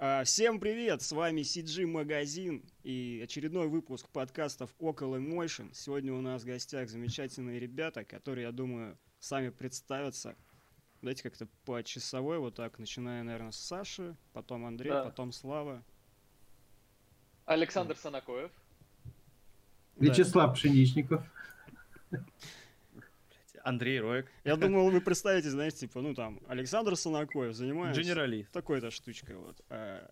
А, всем привет, с вами CG Магазин и очередной выпуск подкастов Около Motion. Сегодня у нас в гостях замечательные ребята, которые, я думаю, сами представятся. Давайте как-то по часовой, вот так, начиная, наверное, с Саши, потом Андрей, Да. потом Слава. Александр Санакоев. Вячеслав Пшеничников. Андрей Роек, Я думал, вы представите, знаете, типа, ну там, Александр Санакоев занимается генералист. такой-то штучкой, вот. А,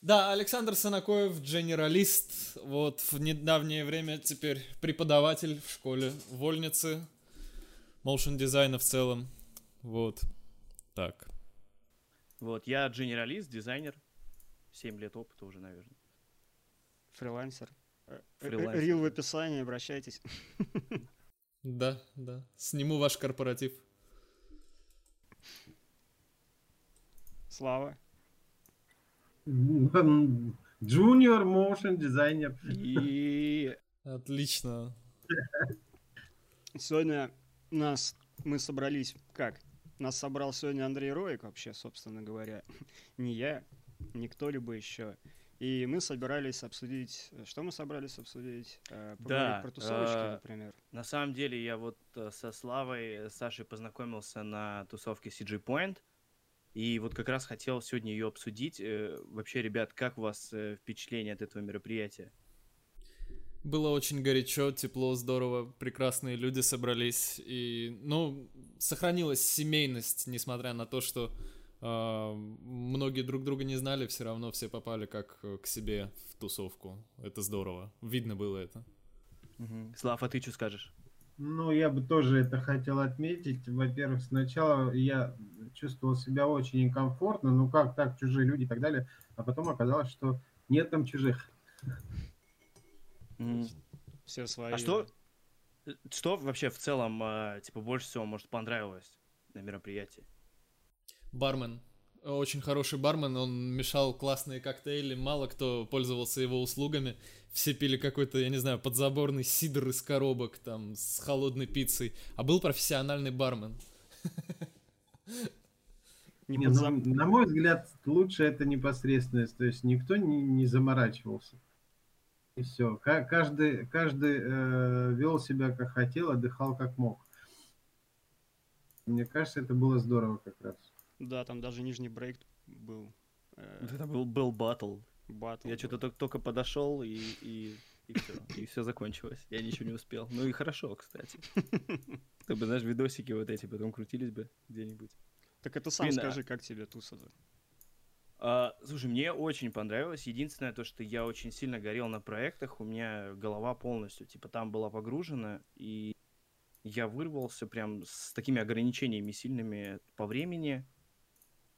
Да, Александр Санакоев, генералист, вот в недавнее время теперь преподаватель в школе вольницы, моушен дизайна в целом, вот, так. Вот, я генералист, дизайнер. 7 лет опыта уже, наверное. фрилансер. Э, э, Фрилансер, Рил в описании, обращайтесь. Да, да, сниму ваш корпоратив. Слава. Junior motion дизайнер. И Отлично. Сегодня нас, мы собрались, как? Нас собрал сегодня Андрей Роик, вообще, собственно говоря. Не я, не кто-либо еще. И мы собирались обсудить... Что мы собрались обсудить? Э, Поговорить Да, про тусовочки, э, например. на самом деле я вот э, со Славой, э, Сашей познакомился на тусовке CG Point. И вот как раз хотел сегодня ее обсудить. Э, Вообще, ребят, как у вас э, впечатление от этого мероприятия? Было очень горячо, тепло, здорово, прекрасные люди собрались. И, ну, сохранилась семейность, несмотря на то, что э, многие друг друга не знали, все равно все попали как э, к себе в тусовку. Это здорово. Видно было это. Слав, а ты что скажешь? Ну, я бы тоже это хотел отметить. Во-первых, сначала я чувствовал себя очень некомфортно. Ну, как так, чужие люди и так далее. А потом оказалось, что нет там чужих. Мгм. Все свои. А что, э, что вообще в целом, э, типа, больше всего, может, понравилось на мероприятии? Бармен. Очень хороший бармен, он мешал классные коктейли, мало кто пользовался его услугами. Все пили какой-то, я не знаю, подзаборный сидр из коробок, там, с холодной пиццей. А был профессиональный бармен. Не ну, на мой взгляд, лучше это непосредственность. То есть никто не, не заморачивался. И все. Каждый, каждый э, вел себя как хотел, отдыхал как мог. Мне кажется, это было здорово как раз. Да, там даже нижний брейк был. э, Это был, был батл. батл Я что-то только, только подошел и, и, и все. И все закончилось. Я ничего не успел. Ну и хорошо, кстати. Чтобы, знаешь, видосики вот эти потом крутились бы где-нибудь. Так это сам Блин, а- скажи, как тебе туса-то? А, слушай, мне очень понравилось. Единственное то, что я очень сильно горел на проектах. У меня голова полностью, типа, там была погружена. И я вырвался прям с такими ограничениями сильными по времени.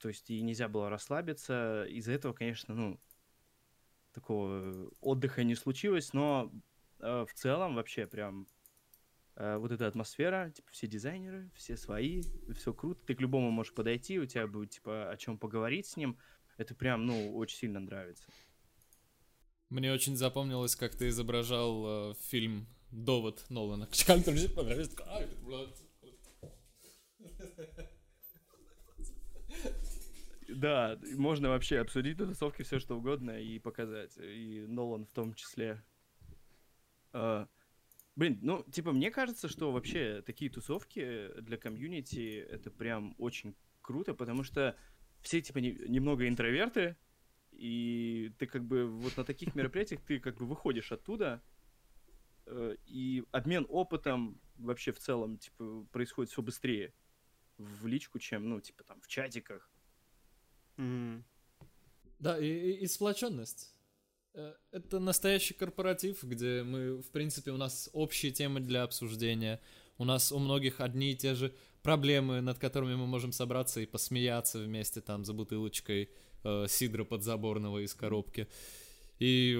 То есть и нельзя было расслабиться. Из-за этого, конечно, ну, такого отдыха не случилось. Но э, в целом вообще прям э, вот эта атмосфера, типа все дизайнеры, все свои, все круто. Ты к любому можешь подойти, у тебя будет типа о чем поговорить с ним. Это прям, ну, очень сильно нравится. Мне очень запомнилось, как ты изображал э, фильм «Довод» Нолана. Как там же понравилось? Ай, блядь. Да, можно вообще обсудить на тусовке все что угодно и показать. И Нолан в том числе. А, блин, ну, типа, мне кажется, что вообще такие тусовки для комьюнити это прям очень круто, потому что все, типа, не- немного интроверты, и ты как бы вот на таких мероприятиях ты как бы выходишь оттуда, э, и обмен опытом вообще в целом, типа, происходит все быстрее в личку, чем, ну, типа, там, в чатиках. Мгм. Да, и, и, и сплоченность. Э, Это настоящий корпоратив, где мы, в принципе, у нас общие темы для обсуждения. У нас у многих одни и те же проблемы, над которыми мы можем собраться и посмеяться вместе там за бутылочкой э, сидра подзаборного из коробки. И,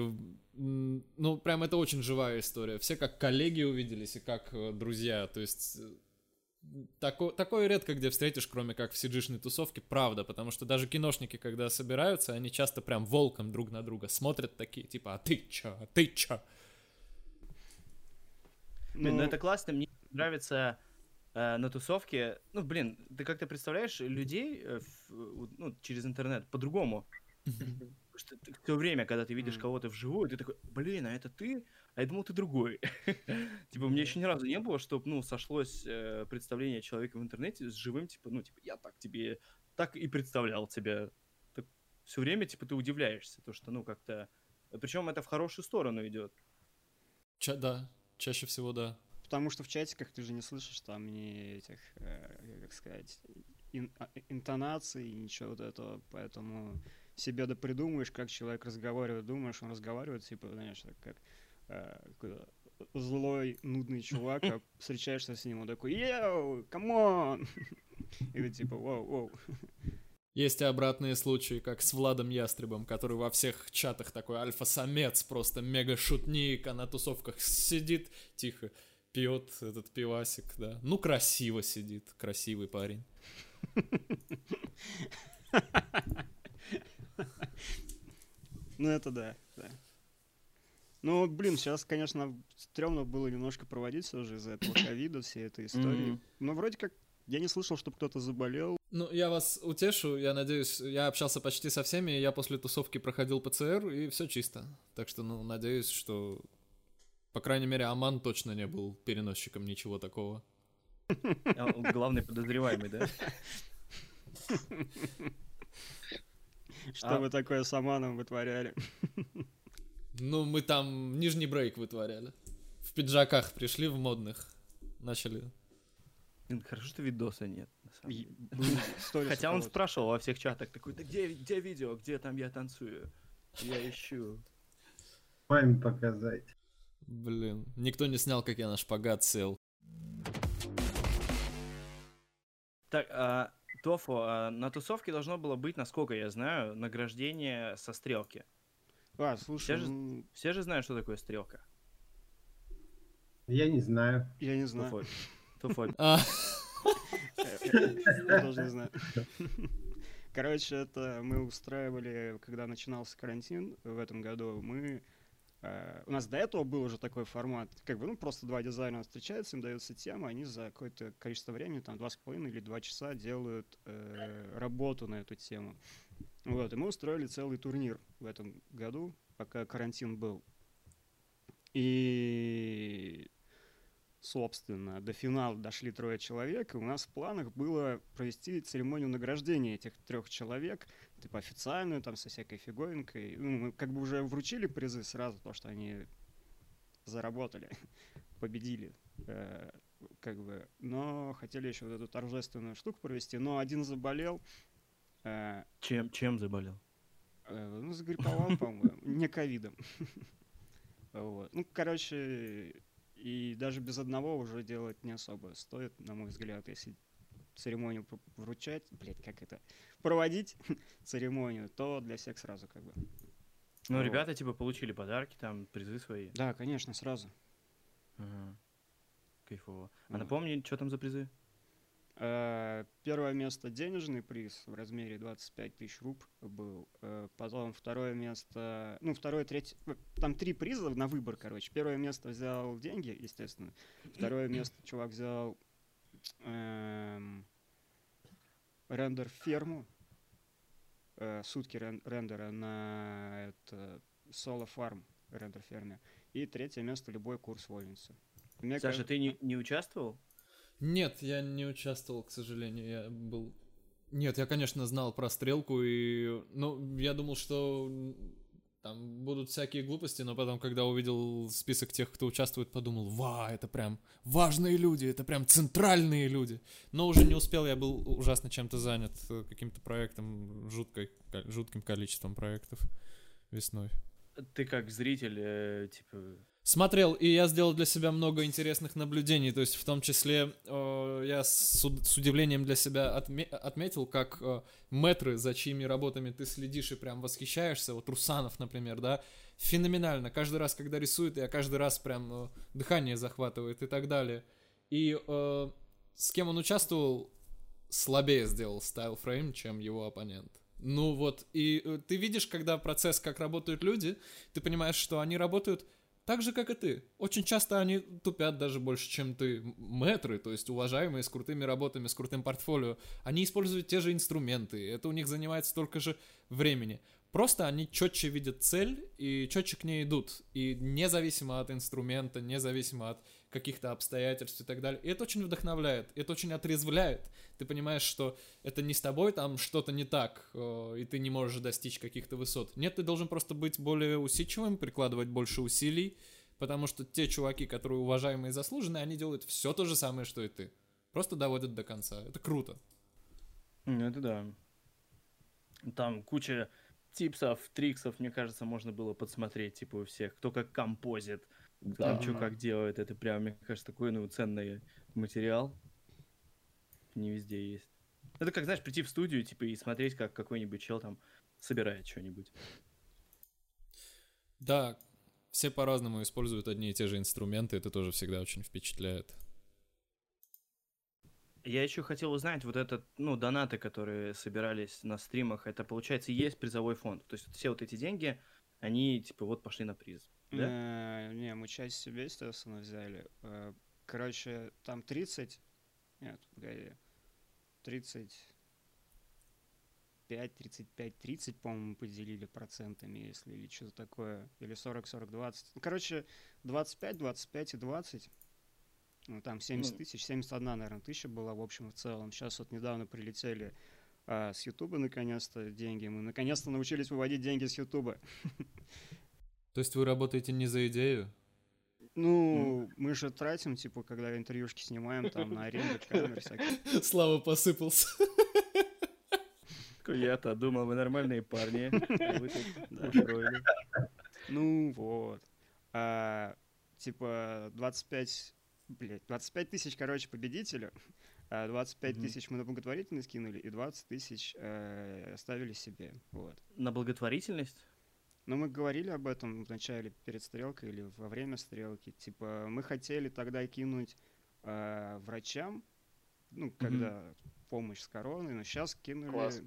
ну, прям это очень живая история. Все как коллеги увиделись и как э, друзья. То есть э, тако- такое редко где встретишь, кроме как в сиджишной тусовке, правда, потому что даже киношники, когда собираются, они часто прям волком друг на друга смотрят такие, типа, а ты чё, а ты чё? Блин, ну, Ну, это классно, мне нравится э, на тусовке. Ну, блин, ты как-то представляешь людей э, в- ну, через интернет по-другому. Что все время, когда ты видишь кого-то вживую, ты такой, блин, а это ты? А я думал, ты другой. Типа, мне еще ни разу не было, чтобы, ну, сошлось э, представление человека в интернете с живым, типа, ну, типа, я так тебе, так и представлял тебя. Все время, типа, ты удивляешься, то, что, ну, как-то... Причем это в хорошую сторону идет. Ча- да, чаще всего да. Потому что в чатиках ты же не слышишь там ни этих, э, как сказать, ин- а, интонаций, ничего вот этого. Поэтому себе да придумаешь, как человек разговаривает, думаешь, он разговаривает, типа, знаешь, так как э, злой, нудный чувак, а встречаешься с ним, он такой, yo, come on! И ты типа, воу, воу. Есть и обратные случаи, как с Владом Ястребом, который во всех чатах такой альфа-самец, просто мега-шутник, а на тусовках сидит тихо, пьет этот пивасик, да. Ну, красиво сидит, красивый парень. Ну, это да, да. Ну, блин, сейчас, конечно, стрёмно было немножко проводить все же из-за этого ковида, всей этой истории. Мгм. Но вроде как я не слышал, чтобы кто-то заболел. Ну, я вас утешу, я надеюсь, я общался почти со всеми, я после тусовки проходил ПЦР, и все чисто. Так что, ну, надеюсь, что, по крайней мере, Аман точно не был переносчиком ничего такого. Главный подозреваемый, да? Что А- вы такое с Аманом вытворяли? Ну, мы там нижний брейк вытворяли. В пиджаках пришли в модных, начали. Блин, Хорошо, что видоса нет. на самом И деле. был сторис Хотя он спрашивал во всех чатах, такой, да где, где видео, где там я танцую? Я ищу. Вами показать. Блин, никто не снял, как я на шпагат сел. Так, а, Тофу, а на тусовке должно было быть, насколько я знаю, награждение со стрелки. А, слушай, Все же- Все же знают, что такое стрелка. Я не знаю. я не знаю. Туфоль. А, Я тоже не знаю. Короче, это мы устраивали, когда начинался карантин в этом году, мы... э, У нас до этого был уже такой формат, как бы, ну, просто два дизайнера встречаются, им дается тема, они за какое-то количество времени, там, два с половиной или два часа делают э, работу на эту тему. Вот, и мы устроили целый турнир в этом году, пока карантин был. И собственно, до финала дошли трое человек, и у нас в планах было провести церемонию награждения этих трех человек, типа официальную, там, со всякой фиговинкой. Ну, мы как бы уже вручили призы сразу, то, что они заработали, победили, э, как бы. Но хотели еще вот эту торжественную штуку провести, но один заболел, Чем, чем заболел? Э, Ну, загрипповал, по-моему, не ковидом. Вот. Ну, короче, и даже без одного уже делать не особо стоит, на мой взгляд, если церемонию вручать, блять, как это, проводить церемонию, то для всех сразу как бы. Ну, Вот. ребята, типа, получили подарки, там, призы свои. Да, конечно, сразу. Ага. Кайфово. А Вот. напомни, что там за призы? Э, Первое место денежный приз в размере 25 тысяч руб был. Э, Потом второе место, ну второе, третье, э, там три приза на выбор, короче. Первое место взял деньги, естественно. Второе место чувак взял эм, рендер ферму, э, сутки рен- рендера на это соло фарм рендер ферме. И третье место любой курс вольницы. Мне Саша, кажется- ты не, не участвовал? Нет, я не участвовал, к сожалению. Я был... Нет, я, конечно, знал про стрелку, и... Ну, я думал, что там будут всякие глупости, но потом, когда увидел список тех, кто участвует, подумал, ва, это прям важные люди, это прям центральные люди. Но уже не успел, я был ужасно чем-то занят, э, каким-то проектом, жуткой, ко- жутким количеством проектов весной. Ты как зритель, э, типа... Смотрел, и я сделал для себя много интересных наблюдений, то есть в том числе э, я с, с удивлением для себя отме- отметил, как э, метры, за чьими работами ты следишь и прям восхищаешься, вот Русанов, например, да, феноменально, каждый раз, когда рисует, я каждый раз прям э, дыхание захватывает и так далее. И э, с кем он участвовал, слабее сделал стайл фрейм, чем его оппонент. Ну вот, и э, ты видишь, когда процесс, как работают люди, ты понимаешь, что они работают так же, как и ты. Очень часто они тупят даже больше, чем ты. М- Мэтры, то есть уважаемые, с крутыми работами, с крутым портфолио, они используют те же инструменты. Это у них занимает столько же времени. Просто они четче видят цель и четче к ней идут. И независимо от инструмента, независимо от каких-то обстоятельств и так далее. И это очень вдохновляет, это очень отрезвляет. Ты понимаешь, что это не с тобой там что-то не так, э, и ты не можешь достичь каких-то высот. Нет, ты должен просто быть более усидчивым, прикладывать больше усилий, потому что те чуваки, которые уважаемые и заслуженные, они делают все то же самое, что и ты. Просто доводят до конца. Это круто. Ну, это да. Там куча типсов, триксов, мне кажется, можно было подсмотреть, типа, у всех, кто как композит, Да. там что как делает. Это прям, мне кажется, такой, ну, ценный материал. Не везде есть. Это как, знаешь, прийти в студию, типа, и смотреть, как какой-нибудь чел там собирает что-нибудь. Да, все по-разному используют одни и те же инструменты, это тоже всегда очень впечатляет. Я еще хотел узнать, вот этот, ну, донаты, которые собирались на стримах, это, получается, есть призовой фонд. То есть вот все вот эти деньги, они, типа, вот пошли на приз. Да? Э, Не, мы часть себе, естественно, взяли. Э, Короче, там 30... Нет, погоди. 30... 5, 35, 30, по-моему, поделили процентами, если или что-то такое. Или 40, 40, 20. Ну, короче, 25, 25 и 20. Ну, там 70 Ну. тысяч, 71, наверное, тысяча была в общем и в целом. Сейчас вот недавно прилетели а, с Ютуба наконец-то деньги. Мы наконец-то научились выводить деньги с Ютуба. То есть вы работаете не за идею? Ну, мы же тратим, типа, когда интервьюшки снимаем, там, на аренду камер всякие. Слава посыпался. Я-то думал, вы нормальные парни. а. Ну, вот. А, типа, 25, блядь, 25 тысяч, короче, победителю. А 25 Мгм. тысяч мы на благотворительность кинули, и 20 тысяч э, оставили себе. Вот. На благотворительность? Но мы говорили об этом в начале перед стрелкой или во время стрелки. Типа, мы хотели тогда кинуть э, врачам, ну, когда помощь с короной, но сейчас кинули... Класс.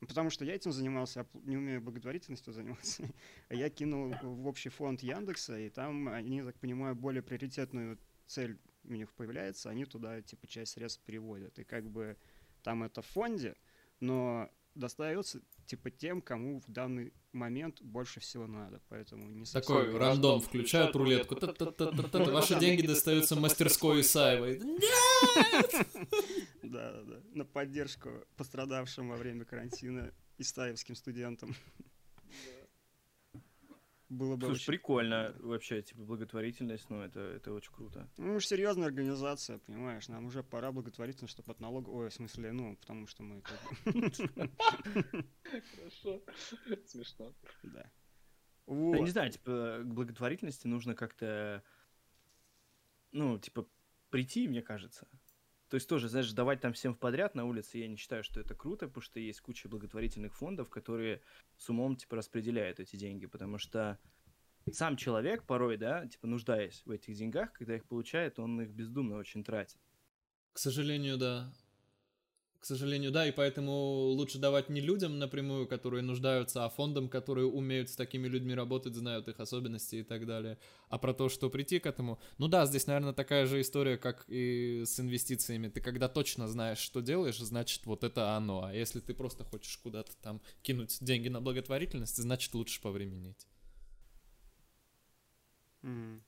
Потому что я этим занимался, пл- не умею благотворительностью заниматься. А я кинул в общий фонд Яндекса, и там они, так понимаю, более приоритетную цель у них появляется, они туда, типа, часть средств переводят. И как бы там это в фонде, но достается, типа, тем, кому в данный момент больше всего надо. Поэтому не совсем... Такой рандом, рандом, включают рулетку. Ваши деньги достаются мастерской Исаевой. Да, да, да. На поддержку пострадавшим во время карантина исаевским студентам. Было бы Слушай, очень... прикольно вообще, типа, благотворительность, ну, это, это очень круто. Ну, мы же серьезная организация, понимаешь, нам уже пора благотворительность, чтобы от налога... Ой, в смысле, ну, потому что мы... Хорошо. Смешно. Да. Я Вот. не знаю, типа, к благотворительности нужно как-то, ну, типа, прийти, мне кажется. То есть тоже, знаешь, давать там всем в подряд на улице, я не считаю, что это круто, потому что есть куча благотворительных фондов, которые с умом, типа, распределяют эти деньги, потому что сам человек порой, да, типа, нуждаясь в этих деньгах, когда их получает, он их бездумно очень тратит. К сожалению, да. К сожалению, да, и поэтому лучше давать не людям напрямую, которые нуждаются, а фондам, которые умеют с такими людьми работать, знают их особенности и так далее. А про то, что прийти к этому... Ну да, здесь, наверное, такая же история, как и с инвестициями. Ты когда точно знаешь, что делаешь, значит, вот это оно. А если ты просто хочешь куда-то там кинуть деньги на благотворительность, значит, лучше повременить. Мгм.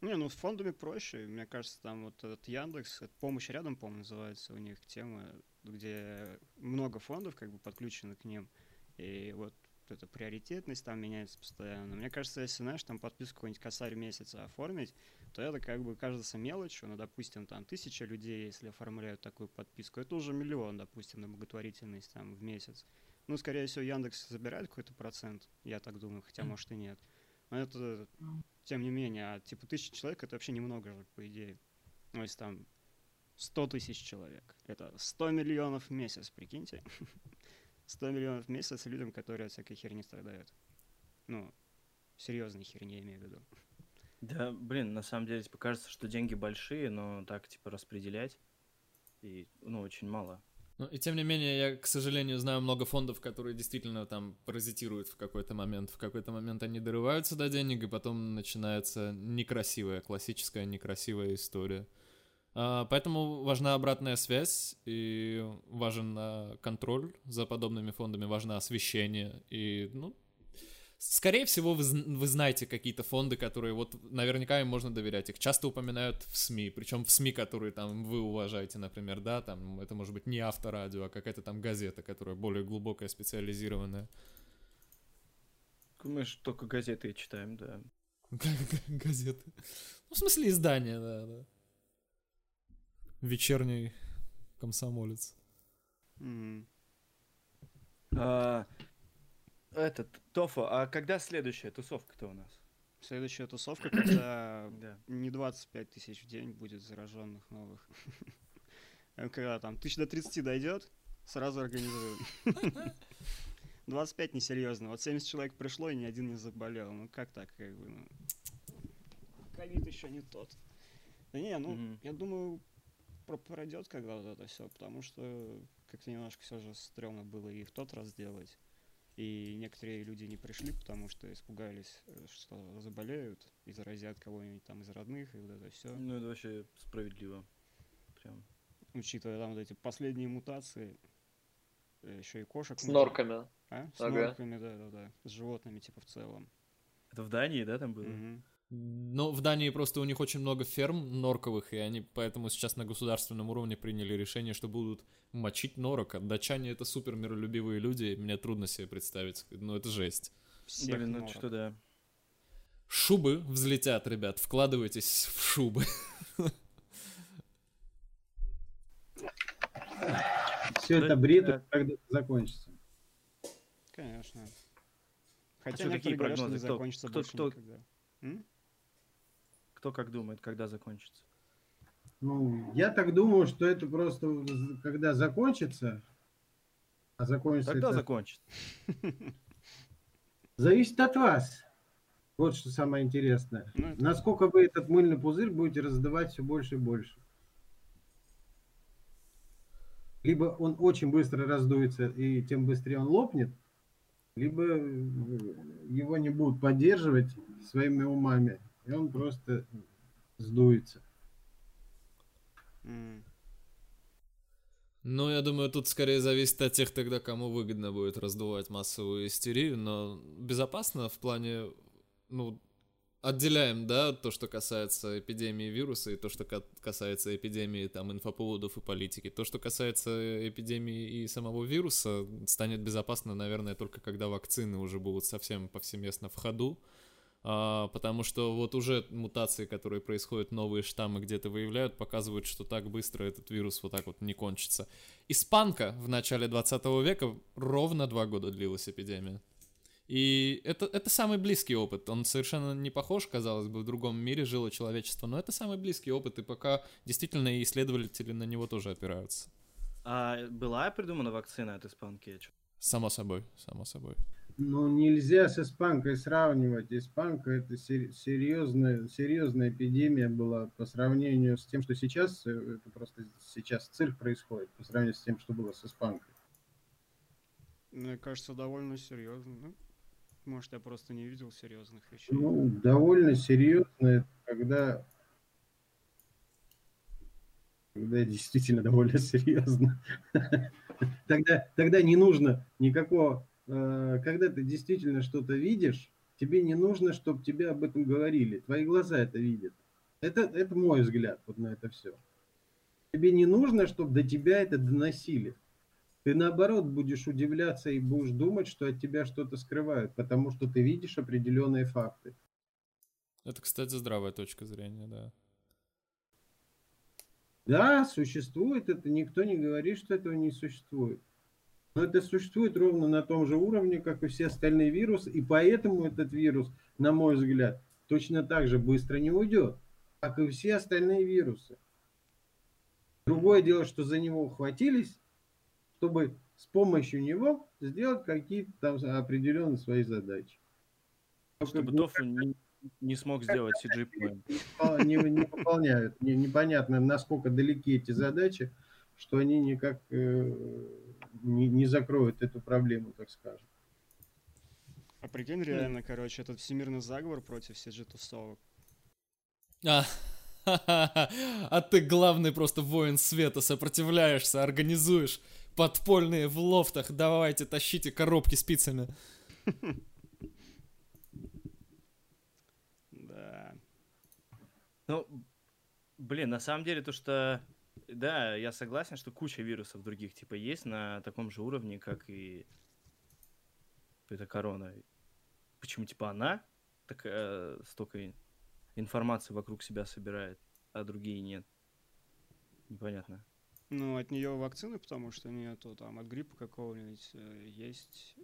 Не, ну с фондами проще. Мне кажется, там вот этот Яндекс, это помощь рядом, по-моему, называется у них тема, где много фондов как бы подключено к ним. И вот эта приоритетность там меняется постоянно. Мне кажется, если, знаешь, там подписку какой-нибудь косарь месяца оформить, то это как бы кажется мелочью. Ну, допустим, там тысяча людей, если оформляют такую подписку, это уже миллион, допустим, на благотворительность там в месяц. Ну, скорее всего, Яндекс забирает какой-то процент, я так думаю, хотя, может, и нет. Но это тем не менее, а типа тысяча человек это вообще немного же, по идее. Ну, если там 100 тысяч человек, это 100 миллионов в месяц, прикиньте. 100 миллионов в месяц людям, которые от всякой херни страдают. Ну, серьезной херни, я имею в виду. Да, блин, на самом деле, типа, кажется, что деньги большие, но так, типа, распределять, и, ну, очень мало. Ну, и тем не менее, я, к сожалению, знаю много фондов, которые действительно там паразитируют в какой-то момент. В какой-то момент они дорываются до денег, и потом начинается некрасивая, классическая некрасивая история. А, Поэтому важна обратная связь, и важен а, контроль за подобными фондами, важно освещение. И, ну, Скорее всего, вы, вы знаете какие-то фонды, которые вот наверняка им можно доверять. Их часто упоминают в СМИ, причем в СМИ, которые там вы уважаете, например, да, там это может быть не авторадио, а какая-то там газета, которая более глубокая, специализированная. Мы же только газеты читаем, да. Газеты. Ну, в смысле, издания, да, да. Вечерний комсомолец. М. А, этот, Тофа, а когда следующая тусовка-то у нас? Следующая тусовка, когда Да. не 25 тысяч в день будет зараженных новых. Когда там тысяч до 30 дойдет, сразу организуем. 25 несерьезно. Вот 70 человек пришло, и ни один не заболел. Ну как так, как бы, ну. Ковид еще не тот. Да не, ну, Мгм. я думаю, про- пройдет когда вот это все, потому что как-то немножко все же стрёмно было и в тот раз делать. И некоторые люди не пришли, потому что испугались, э, что заболеют и заразят кого-нибудь там из родных, и вот это все. Ну, это вообще справедливо. Прям. Учитывая там вот эти последние мутации, еще и кошек. С много. норками. А? С Ага. норками, да-да-да. С животными, типа, в целом. Это в Дании, да, там было? Мгм. Но в Дании просто у них очень много ферм норковых, и они поэтому сейчас на государственном уровне приняли решение, что будут мочить норок. А датчане это супер миролюбивые люди, и мне трудно себе представить. Ну, это жесть. Всех Блин, ну что да. Шубы взлетят, ребят, вкладывайтесь в шубы. Все это бред, да. когда закончится. Конечно. Хотя что, какие говорят, что не прогнозы? Кто- закончится кто- больше кто- никогда. М? Кто как думает, когда закончится? Ну, я так думаю, что это просто когда закончится, а закончится Когда это закончится? зависит от вас. Вот что самое интересное. Ну, это- Насколько вы этот мыльный пузырь будете раздавать все больше и больше. Либо он очень быстро раздуется, и тем быстрее он лопнет, либо его не будут поддерживать своими умами, и он просто сдуется. М. Ну, я думаю, тут скорее зависит от тех тогда, кому выгодно будет раздувать массовую истерию, но безопасно в плане, ну, отделяем, да, то, что касается эпидемии вируса и то, что ка- касается эпидемии там инфоповодов и политики. То, что касается эпидемии и самого вируса, станет безопасно, наверное, только когда вакцины уже будут совсем повсеместно в ходу. А, потому что вот уже мутации, которые происходят, новые штаммы где-то выявляют, показывают, что так быстро этот вирус вот так вот не кончится. Испанка в начале 20 века ровно два года длилась эпидемия. И это, это самый близкий опыт. Он совершенно не похож, казалось бы, в другом мире жило человечество, но это самый близкий опыт, и пока действительно исследователи на него тоже опираются. А была придумана вакцина от испанки? Само собой, само собой. Ну, нельзя с испанкой сравнивать. Испанка это сер- серьезная, серьезная эпидемия была по сравнению с тем, что сейчас, э, это просто сейчас цирк происходит, по сравнению с тем, что было с испанкой. Мне кажется, довольно серьезно. Ну, может, я просто не видел серьезных вещей. Ну, довольно серьезно, когда когда действительно довольно серьезно. Тогда, тогда не нужно никакого, когда ты действительно что-то видишь, тебе не нужно, чтобы тебе об этом говорили. Твои глаза это видят. Это, это мой взгляд вот на это все. Тебе не нужно, чтобы до тебя это доносили. Ты наоборот будешь удивляться и будешь думать, что от тебя что-то скрывают, потому что ты видишь определенные факты. Это, кстати, здравая точка зрения, да. Да, существует это, никто не говорит, что этого не существует. Но это существует ровно на том же уровне, как и все остальные вирусы, и поэтому этот вирус, на мой взгляд, точно так же быстро не уйдет, как и все остальные вирусы. Другое дело, что за него ухватились, чтобы с помощью него сделать какие-то там определенные свои задачи. Чтобы Тофу не, не смог сделать CG план. выпол- не, не выполняют. Не- непонятно, насколько далеки эти задачи, что они никак э, не, не закроют эту проблему, так скажем. А прикинь, реально, короче, этот всемирный заговор против CG-тусовок. А, а ты главный просто воин света, сопротивляешься, организуешь подпольные в лофтах, давайте тащите коробки спицами. Да. Ну, блин, на самом деле то, что да, я согласен, что куча вирусов других типа есть на таком же уровне, как и эта корона. Почему типа она так, э, столько информации вокруг себя собирает, а другие нет? Непонятно. Ну, от нее вакцины, потому что нету там от гриппа какого-нибудь э, есть.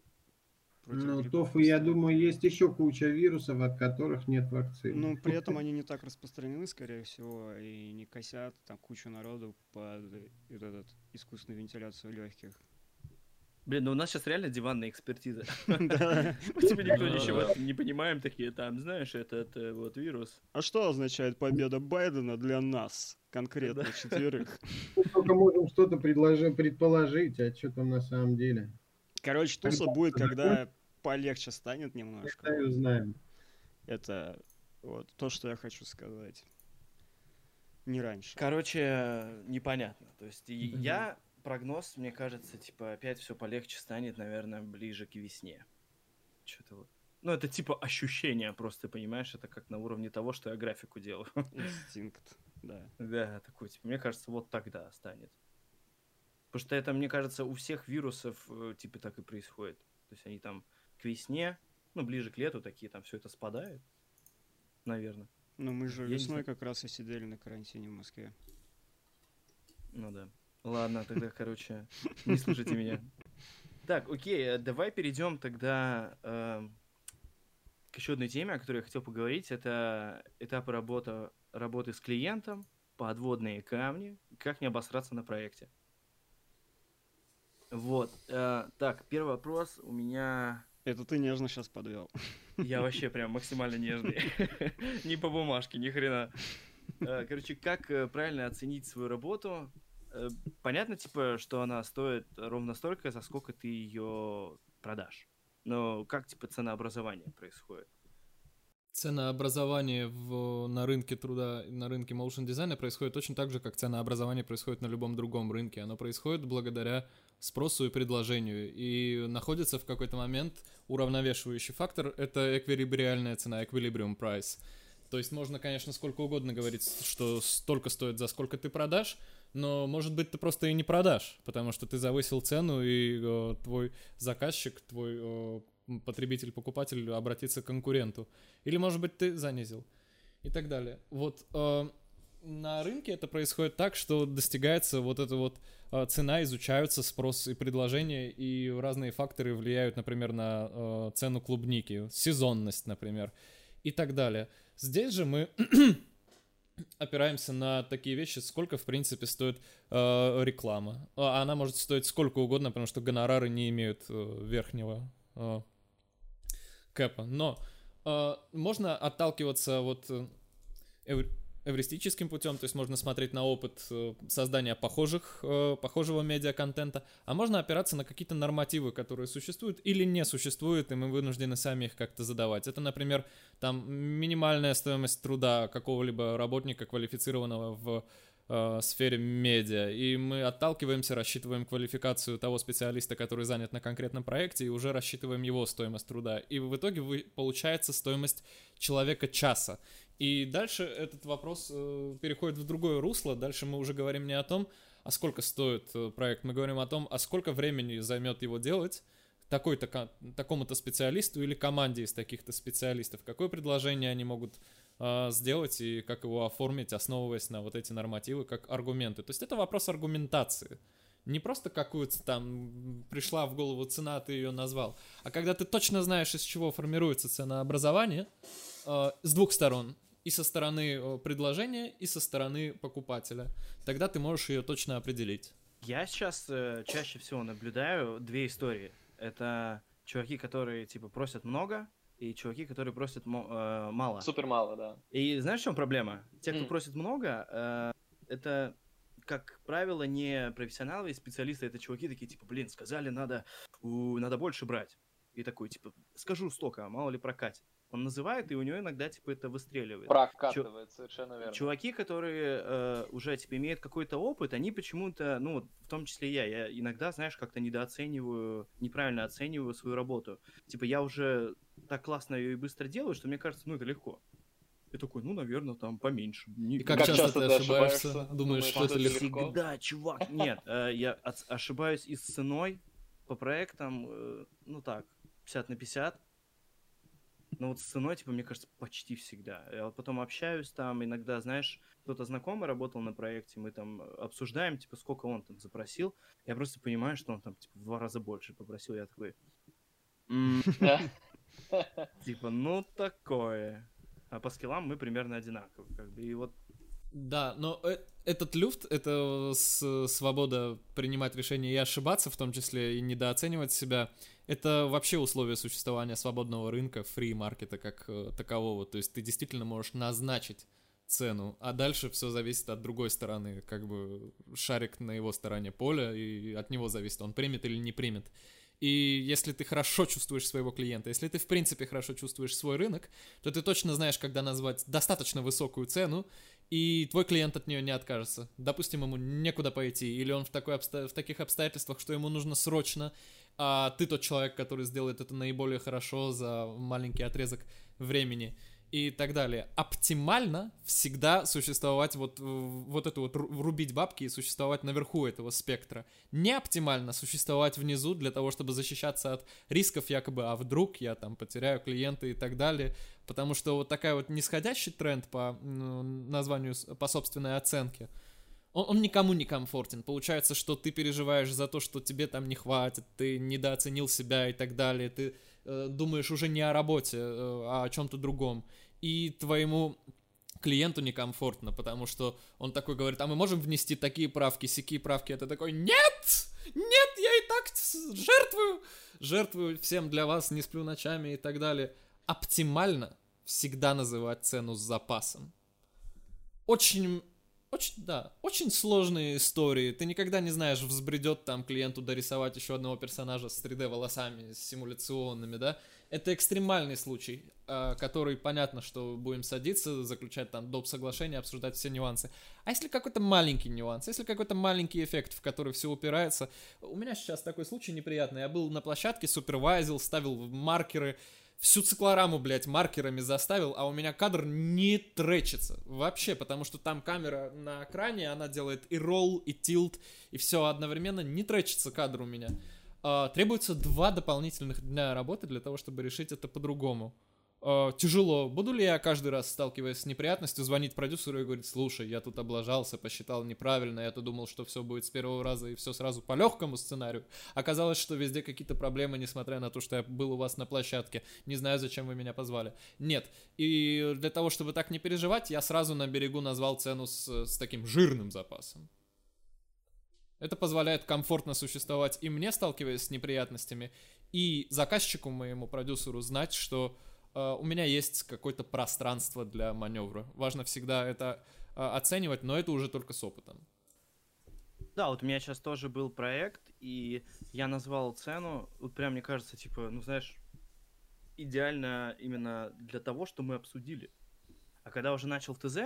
Против Ну, тофу, я думаю, есть еще куча вирусов, от которых нет вакцины. Ну, при этом они не так распространены, скорее всего, и не косят там кучу народу под этот искусственную вентиляцию легких. Блин, ну у нас сейчас реально диванная экспертиза. Мы типа никто ничего не понимаем, такие там, знаешь, этот э, вот вирус. А что означает победа Байдена для нас, конкретно четверых? Мы только можем что-то предположить, а что там на самом деле. Короче, туса Когда будет, когда полегче станет немножко. Тогда и узнаем. Это вот то, что я хочу сказать. Не раньше. Короче, непонятно. То есть Мгм. я прогноз, мне кажется, типа опять все полегче станет, наверное, ближе к весне. Что-то вот. Ну, это типа ощущение просто, понимаешь? Это как на уровне того, что я графику делаю. Инстинкт, да. Да, такой, типа, мне кажется, вот тогда станет. Потому что это, мне кажется, у всех вирусов, э, типа, так и происходит. То есть они там к весне, ну, ближе к лету такие, там все это спадает. Наверное. Но мы же Я весной как раз и сидели на карантине в Москве. Ну да. Ладно, тогда, короче, не слушайте меня. Так, окей, э, давай перейдем тогда эм, к еще одной теме, о которой я хотел поговорить. Это этапы работы, работы с клиентом, подводные камни, как не обосраться на проекте. Вот. э, так, первый вопрос у меня... Это ты нежно сейчас подвел. Я вообще прям максимально нежный. Не по бумажке, ни хрена. Э, Короче, как э, правильно оценить свою работу? Э, Понятно, типа, что она стоит ровно столько, за сколько ты ее продашь. Но как, типа, ценообразование происходит? Ценообразование в, на рынке труда, на рынке motion дизайна происходит точно так же, как ценообразование происходит на любом другом рынке. Оно происходит благодаря спросу и предложению. И находится в какой-то момент уравновешивающий фактор — это эквилибриальная цена, equilibrium price. То есть можно, конечно, сколько угодно говорить, что столько стоит, за сколько ты продашь, но, может быть, ты просто и не продашь, потому что ты завысил цену, и э, твой заказчик, твой э, м, потребитель, покупатель обратится к конкуренту. Или, может быть, ты занизил. И так далее. Вот э, на рынке это происходит так, что достигается вот эта вот э, цена, изучаются спрос и предложение, и разные факторы влияют, например, на э, цену клубники, сезонность, например, и так далее. Здесь же мы опираемся на такие вещи, сколько, в принципе, стоит э, реклама. А Она может стоить сколько угодно, потому что гонорары не имеют э, верхнего э, кэпа. Но э, можно отталкиваться вот э, эвристическим путем, то есть можно смотреть на опыт э, создания похожих, э, похожего медиа-контента, а можно опираться на какие-то нормативы, которые существуют или не существуют, и мы вынуждены сами их как-то задавать. Это, например, там минимальная стоимость труда какого-либо работника квалифицированного в э, сфере медиа, и мы отталкиваемся, рассчитываем квалификацию того специалиста, который занят на конкретном проекте, и уже рассчитываем его стоимость труда. И в итоге получается стоимость человека часа. И дальше этот вопрос э, переходит в другое русло. Дальше мы уже говорим не о том, а сколько стоит э, проект, мы говорим о том, а сколько времени займет его делать такой-то, ко- такому-то специалисту или команде из таких-то специалистов. Какое предложение они могут э, сделать и как его оформить, основываясь на вот эти нормативы, как аргументы. То есть это вопрос аргументации. Не просто какую-то там пришла в голову цена, ты ее назвал, а когда ты точно знаешь, из чего формируется ценообразование э, с двух сторон, и со стороны э, предложения, и со стороны покупателя, тогда ты можешь ее точно определить. Я сейчас э, чаще всего наблюдаю две истории. Это чуваки, которые, типа, просят много, и чуваки, которые просят э, мало. Супер мало, да. И знаешь, в чем проблема? Те, кто М. просит много, э, это, как правило, не профессионалы и специалисты, это чуваки такие, типа, блин, сказали, надо, у, надо больше брать. И такой, типа, скажу столько, а мало ли прокатит. Он называет, и у него иногда, типа, это выстреливает. Прокатывает, совершенно верно. Чуваки, которые э, уже, типа, имеют какой-то опыт, они почему-то, ну, вот в том числе я, я иногда, знаешь, как-то недооцениваю, неправильно оцениваю свою работу. Типа, я уже так классно ее и быстро делаю, что мне кажется, ну, это легко. Я такой, ну, наверное, там поменьше. Не- И как, Как часто, часто ты ошибаешься? ошибаешься? Думаешь, Думаешь, что это легко? Всегда, чувак. Нет, э, я ошибаюсь и с ценой по проектам, э, ну так, 50 на 50. Но вот с ценой, типа, мне кажется, почти всегда. Я вот потом общаюсь там, иногда, знаешь, кто-то знакомый работал на проекте, мы там обсуждаем, типа, сколько он там запросил. Я просто понимаю, что он там, типа, в два раза больше попросил. Я такой, «М, типа, ну, такое. А по скиллам мы примерно одинаковы, как бы. И вот Да, но э- этот люфт, это с- свобода принимать решения и ошибаться, в том числе и недооценивать себя, это вообще условие существования свободного рынка, фри-маркета как э, такового. То есть ты действительно можешь назначить цену, а дальше все зависит от другой стороны, как бы шарик на его стороне поля, и от него зависит, он примет или не примет. И если ты хорошо чувствуешь своего клиента, если ты в принципе хорошо чувствуешь свой рынок, то ты точно знаешь, когда назвать достаточно высокую цену, и твой клиент от нее не откажется. Допустим, ему некуда пойти, или он в, такой обсто- в таких обстоятельствах, что ему нужно срочно, а ты тот человек, который сделает это наиболее хорошо за маленький отрезок времени и так далее. Оптимально всегда существовать вот, вот это вот ру- рубить бабки и существовать наверху этого спектра. Не оптимально существовать внизу для того, чтобы защищаться от рисков якобы, а вдруг я там потеряю клиента и так далее. Потому что вот такая вот нисходящий тренд по м, названию, по собственной оценке, он, он никому не комфортен. Получается, что ты переживаешь за то, что тебе там не хватит, ты недооценил себя и так далее, ты э, думаешь уже не о работе, э, а о чем-то другом. И твоему клиенту некомфортно, потому что он такой говорит, а мы можем внести такие правки, сякие правки, а ты такой, нет, нет, я и так жертвую, жертвую всем для вас, не сплю ночами и так далее. Оптимально всегда называть цену с запасом. Очень, очень, да, очень сложные истории. Ты никогда не знаешь, взбредет там клиенту дорисовать еще одного персонажа с 3D волосами, с симуляционными, да. Это экстремальный случай, а, который понятно, что будем садиться, заключать там доп. соглашение, обсуждать все нюансы. А если какой-то маленький нюанс, если какой-то маленький эффект, в который все упирается... У меня сейчас такой случай неприятный. Я был на площадке, супервайзил, ставил маркеры, всю циклораму, блядь, маркерами заставил, а у меня кадр не тречится вообще, потому что там камера на экране, она делает и ролл, и тилт, и все одновременно, не тречится кадр у меня. А, требуется два дополнительных дня работы для того, чтобы решить это по-другому. А, тяжело. Буду ли я каждый раз, сталкиваясь с неприятностью, звонить продюсеру и говорить, слушай, я тут облажался, посчитал неправильно, я-то думал, что все будет с первого раза и все сразу по легкому сценарию. Оказалось, что везде какие-то проблемы, несмотря на то, что я был у вас на площадке. Не знаю, зачем вы меня позвали. Нет. И для того, чтобы так не переживать, я сразу на берегу назвал цену с, с таким жирным запасом. Это позволяет комфортно существовать и мне, сталкиваясь с неприятностями, и заказчику моему, продюсеру, знать, что э, у меня есть какое-то пространство для маневра. Важно всегда это э, оценивать, но это уже только с опытом. Да, вот у меня сейчас тоже был проект, и я назвал цену, вот прям мне кажется, типа, ну знаешь, идеально именно для того, что мы обсудили. А когда уже начал в ТЗ,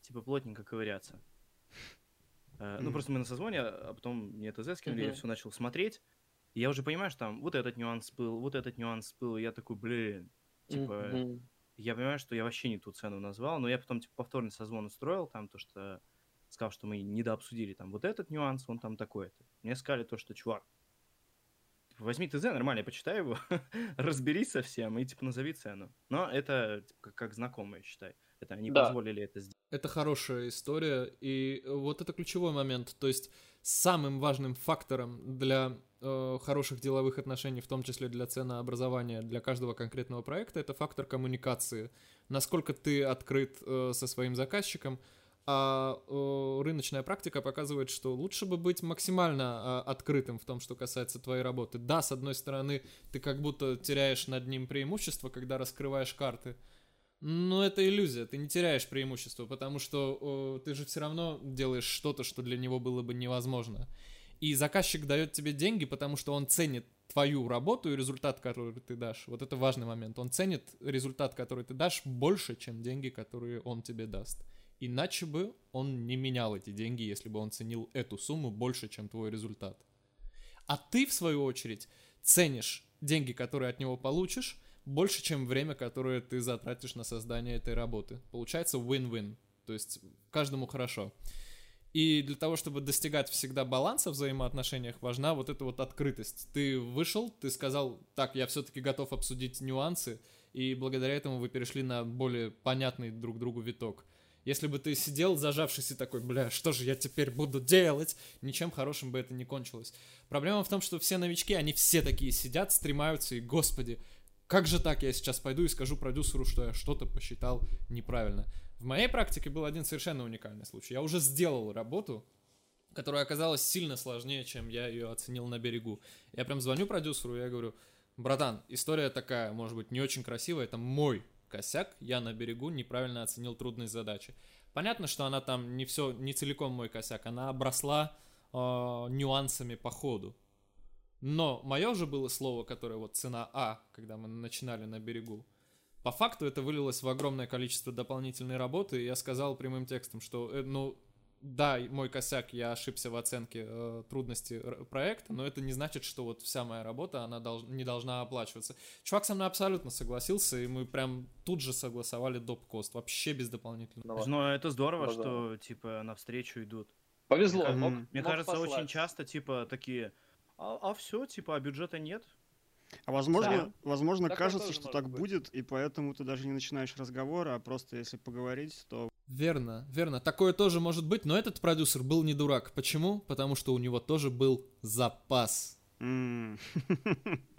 типа, плотненько ковыряться, э, ну просто мы на созвоне, а потом мне ТЗ скинули, я Мгм. все начал смотреть, и я уже понимаю, что там вот этот нюанс был, вот этот нюанс был, и я такой, блин, типа, Мгм. я понимаю, что я вообще не ту цену назвал, но я потом типа повторный созвон устроил, там то, что сказал, что мы недообсудили там вот этот нюанс, он там такой-то. Мне сказали то, что, чувак, возьми ТЗ, нормально, почитай его, разберись со всем и типа назови цену. Но это типа, как, как знакомые, считай. Это они Да. позволили это сделать. Это хорошая история, и вот это ключевой момент. То есть самым важным фактором для э, хороших деловых отношений, в том числе для ценообразования для каждого конкретного проекта, это фактор коммуникации. Насколько ты открыт э, со своим заказчиком, а э, рыночная практика показывает, что лучше бы быть максимально э, открытым в том, что касается твоей работы. Да, с одной стороны, ты как будто теряешь над ним преимущество, когда раскрываешь карты, но это иллюзия, ты не теряешь преимущество, потому что ты же все равно делаешь что-то, что для него было бы невозможно. И заказчик дает тебе деньги, потому что он ценит твою работу и результат, который ты дашь. Вот это важный момент. Он ценит результат, который ты дашь, больше, чем деньги, которые он тебе даст. Иначе бы он не менял эти деньги, если бы он ценил эту сумму больше, чем твой результат. А ты, в свою очередь, ценишь деньги, которые от него получишь, больше, чем время, которое ты затратишь на создание этой работы. Получается win-win, то есть каждому хорошо. И для того, чтобы достигать всегда баланса в взаимоотношениях, важна вот эта вот открытость. Ты вышел, ты сказал, так, я все-таки готов обсудить нюансы, и благодаря этому вы перешли на более понятный друг другу виток. Если бы ты сидел, зажавшись и такой, бля, что же я теперь буду делать, ничем хорошим бы это не кончилось. Проблема в том, что все новички, они все такие сидят, стремаются, и, господи, как же так я сейчас пойду и скажу продюсеру, что я что-то посчитал неправильно. В моей практике был один совершенно уникальный случай. Я уже сделал работу, которая оказалась сильно сложнее, чем я ее оценил на берегу. Я прям звоню продюсеру, и я говорю, братан, история такая, может быть, не очень красивая, это мой косяк, я на берегу неправильно оценил трудность задачи. Понятно, что она там не все, не целиком мой косяк, она обросла э, нюансами по ходу. Но мое же было слово, которое вот цена А, когда мы начинали на берегу, по факту это вылилось в огромное количество дополнительной работы, и я сказал прямым текстом, что, э, ну, да, мой косяк, я ошибся в оценке э, трудности проекта, но это не значит, что вот вся моя работа, она долж, не должна оплачиваться. Чувак со мной абсолютно согласился, и мы прям тут же согласовали доп-кост, вообще без дополнительного. Но это здорово, ну, что, да. типа, навстречу идут. Повезло. Мне, мог, мне мог кажется, послать. очень часто, типа, такие, а, а все, типа, а бюджета нет, а возможно, да. возможно, так кажется, что так быть. будет, и поэтому ты даже не начинаешь разговор, а просто если поговорить, то... Верно, верно. Такое тоже может быть, но этот продюсер был не дурак. Почему? Потому что у него тоже был запас. Mm.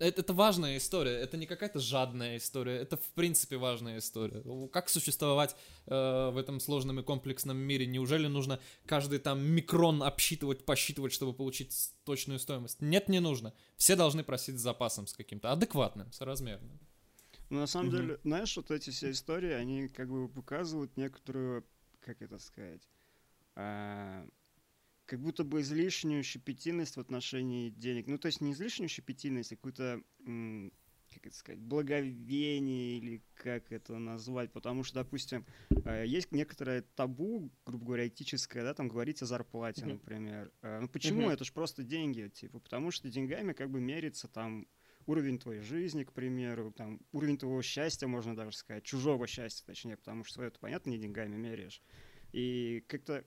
Это, это важная история, это не какая-то жадная история, это в принципе важная история. Как существовать э, в этом сложном и комплексном мире? Неужели нужно каждый там микрон обсчитывать, посчитывать, чтобы получить точную стоимость? Нет, не нужно. Все должны просить с запасом с каким-то адекватным, соразмерным. Ну, на самом mm-hmm. деле, знаешь, вот эти все истории, они как бы показывают некоторую, как это сказать, а, как будто бы излишнюю щепетильность в отношении денег. Ну, то есть не излишнюю щепетильность, а какую-то, как это сказать, благовение или как это назвать. Потому что, допустим, э, есть некоторое табу, грубо говоря, этическое, да, там говорить о зарплате, mm-hmm. например. Э, ну, почему? Mm-hmm. Это же просто деньги, типа, потому что деньгами как бы мерится там уровень твоей жизни, к примеру, там, уровень твоего счастья, можно даже сказать, чужого счастья, точнее, потому что свое, понятно, не деньгами меряешь. И как-то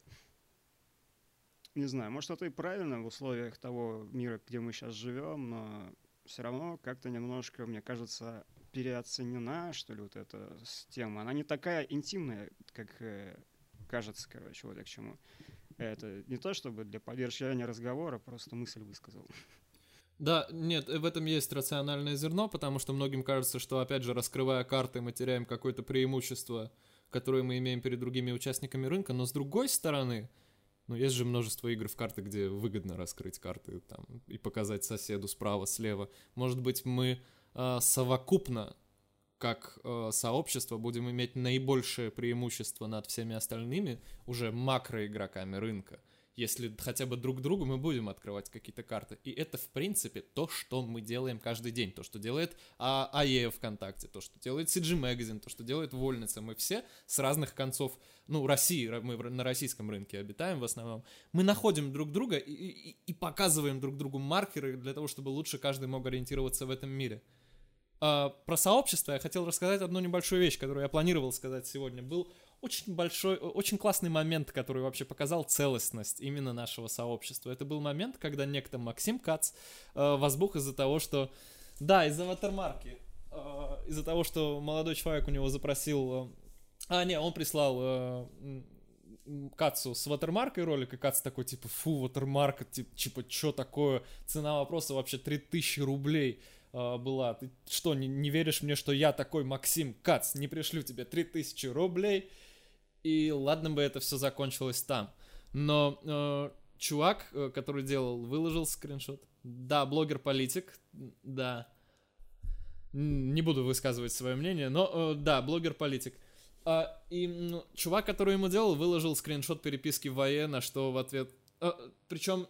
не знаю, может, это и правильно в условиях того мира, где мы сейчас живем, но все равно как-то немножко, мне кажется, переоценена, что ли, вот эта тема. Она не такая интимная, как э, кажется, короче, вот я к чему. Это не то, чтобы для поддержания разговора, просто мысль высказал. Да, нет, в этом есть рациональное зерно, потому что многим кажется, что, опять же, раскрывая карты, мы теряем какое-то преимущество, которое мы имеем перед другими участниками рынка, но с другой стороны, ну, есть же множество игр в карты, где выгодно раскрыть карты там, и показать соседу справа, слева. Может быть, мы э, совокупно, как э, сообщество, будем иметь наибольшее преимущество над всеми остальными уже макроигроками рынка если хотя бы друг другу мы будем открывать какие-то карты. И это, в принципе, то, что мы делаем каждый день. То, что делает а, АЕ ВКонтакте, то, что делает CG Magazine, то, что делает Вольница. Мы все с разных концов, ну, России, мы на российском рынке обитаем в основном. Мы находим друг друга и, и, и показываем друг другу маркеры для того, чтобы лучше каждый мог ориентироваться в этом мире. А, про сообщество я хотел рассказать одну небольшую вещь, которую я планировал сказать сегодня. Был очень большой, очень классный момент, который вообще показал целостность именно нашего сообщества. Это был момент, когда некто Максим Кац э, возбух из-за того, что... Да, из-за ватермарки. Э, из-за того, что молодой человек у него запросил... Э, а, не, он прислал... Э, Кацу с ватермаркой ролик, и Кац такой, типа, фу, ватермарка, типа, что такое? Цена вопроса вообще 3000 рублей э, была. Ты что, не, не веришь мне, что я такой Максим Кац, не пришлю тебе 3000 рублей? И ладно бы это все закончилось там. Но э, чувак, э, который делал, выложил скриншот. Да, блогер-политик, да. Не буду высказывать свое мнение, но э, да, блогер-политик. А, и ну, чувак, который ему делал, выложил скриншот переписки в ВАЕ, на что в ответ... Э, причем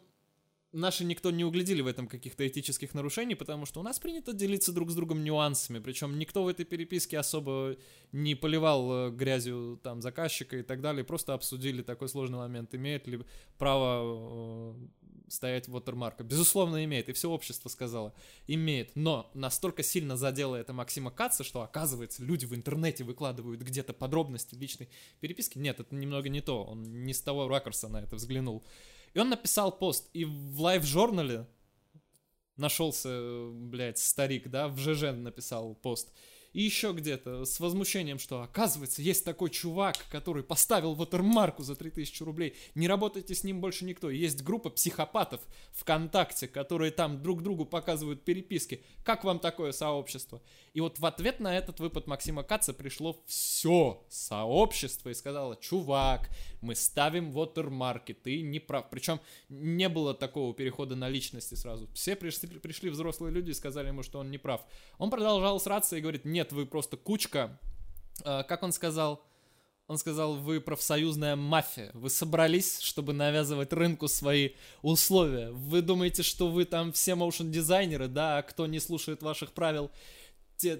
наши никто не углядели в этом каких-то этических нарушений, потому что у нас принято делиться друг с другом нюансами, причем никто в этой переписке особо не поливал э, грязью там заказчика и так далее, просто обсудили такой сложный момент, имеет ли право стоять watermark. Безусловно, имеет, и все общество сказало, имеет. Но настолько сильно задело это Максима Каца, что, оказывается, люди в интернете выкладывают где-то подробности личной переписки. Нет, это немного не то, он не с того ракурса на это взглянул. И он написал пост, и в лайв-журнале нашелся, блядь, старик, да, в ЖЖ написал пост и еще где-то с возмущением, что оказывается есть такой чувак, который поставил ватермарку за 3000 рублей, не работайте с ним больше никто. Есть группа психопатов ВКонтакте, которые там друг другу показывают переписки. Как вам такое сообщество? И вот в ответ на этот выпад Максима Каца пришло все сообщество и сказало, чувак, мы ставим watermarки, ты не прав. Причем не было такого перехода на личности сразу. Все пришли, пришли взрослые люди и сказали ему, что он не прав. Он продолжал сраться и говорит, нет, вы просто кучка. А, как он сказал? Он сказал, вы профсоюзная мафия. Вы собрались, чтобы навязывать рынку свои условия. Вы думаете, что вы там все моушен-дизайнеры, да, а кто не слушает ваших правил, те...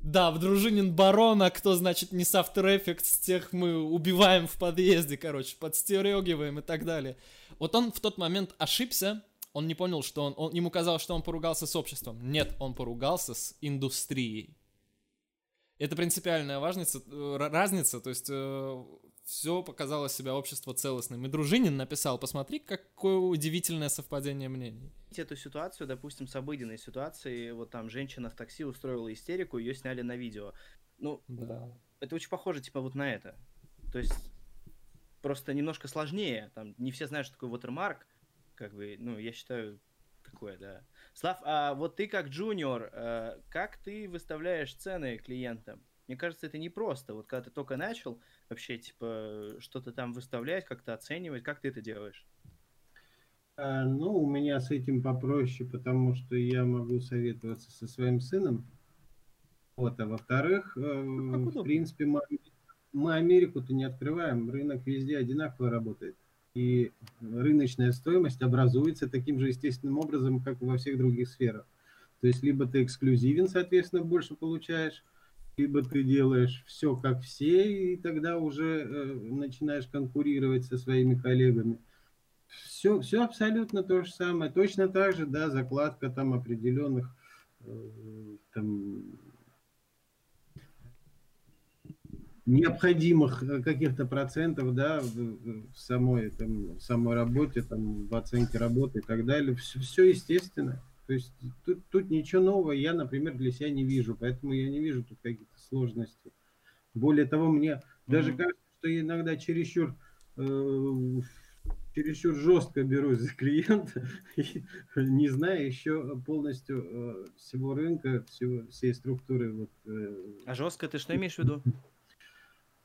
Да, в дружинин барона, кто, значит, не с After Effects, тех мы убиваем в подъезде, короче, подстерегиваем и так далее. Вот он в тот момент ошибся, он не понял, что он, он... Ему казалось, что он поругался с обществом. Нет, он поругался с индустрией. Это принципиальная важница, э, разница, то есть э, все показало себя общество целостным. И Дружинин написал, посмотри, какое удивительное совпадение мнений. Эту ситуацию, допустим, с обыденной ситуацией, вот там женщина в такси устроила истерику, ее сняли на видео. Ну, да. это очень похоже, типа, вот на это. То есть, просто немножко сложнее, там, не все знают, что такое watermark, как бы, ну, я считаю, такое, да. Слав, а вот ты как джуниор, э, как ты выставляешь цены клиентам? Мне кажется, это непросто. Вот когда ты только начал вообще, типа, что-то там выставлять, как-то оценивать, как ты это делаешь? А, ну, у меня с этим попроще, потому что я могу советоваться со своим сыном. Вот, а во-вторых, э, ну, в принципе, мы, мы Америку-то не открываем, рынок везде одинаково работает. И рыночная стоимость образуется таким же естественным образом, как во всех других сферах. То есть либо ты эксклюзивен, соответственно, больше получаешь, либо ты делаешь все как все, и тогда уже э, начинаешь конкурировать со своими коллегами. Все, все абсолютно то же самое. Точно так же, да, закладка там определенных э, там, необходимых каких-то процентов, да, в, самой, там, в самой работе, там, в оценке работы и так далее. Все, все естественно. То есть тут, тут ничего нового я, например, для себя не вижу, поэтому я не вижу тут каких-то сложностей. Более того, мне mm-hmm. даже кажется, что я иногда чересчур, э, чересчур жестко берусь за клиента, не зная еще полностью э, всего рынка, всего, всей структуры. Вот, э, а жестко ты что имеешь в виду?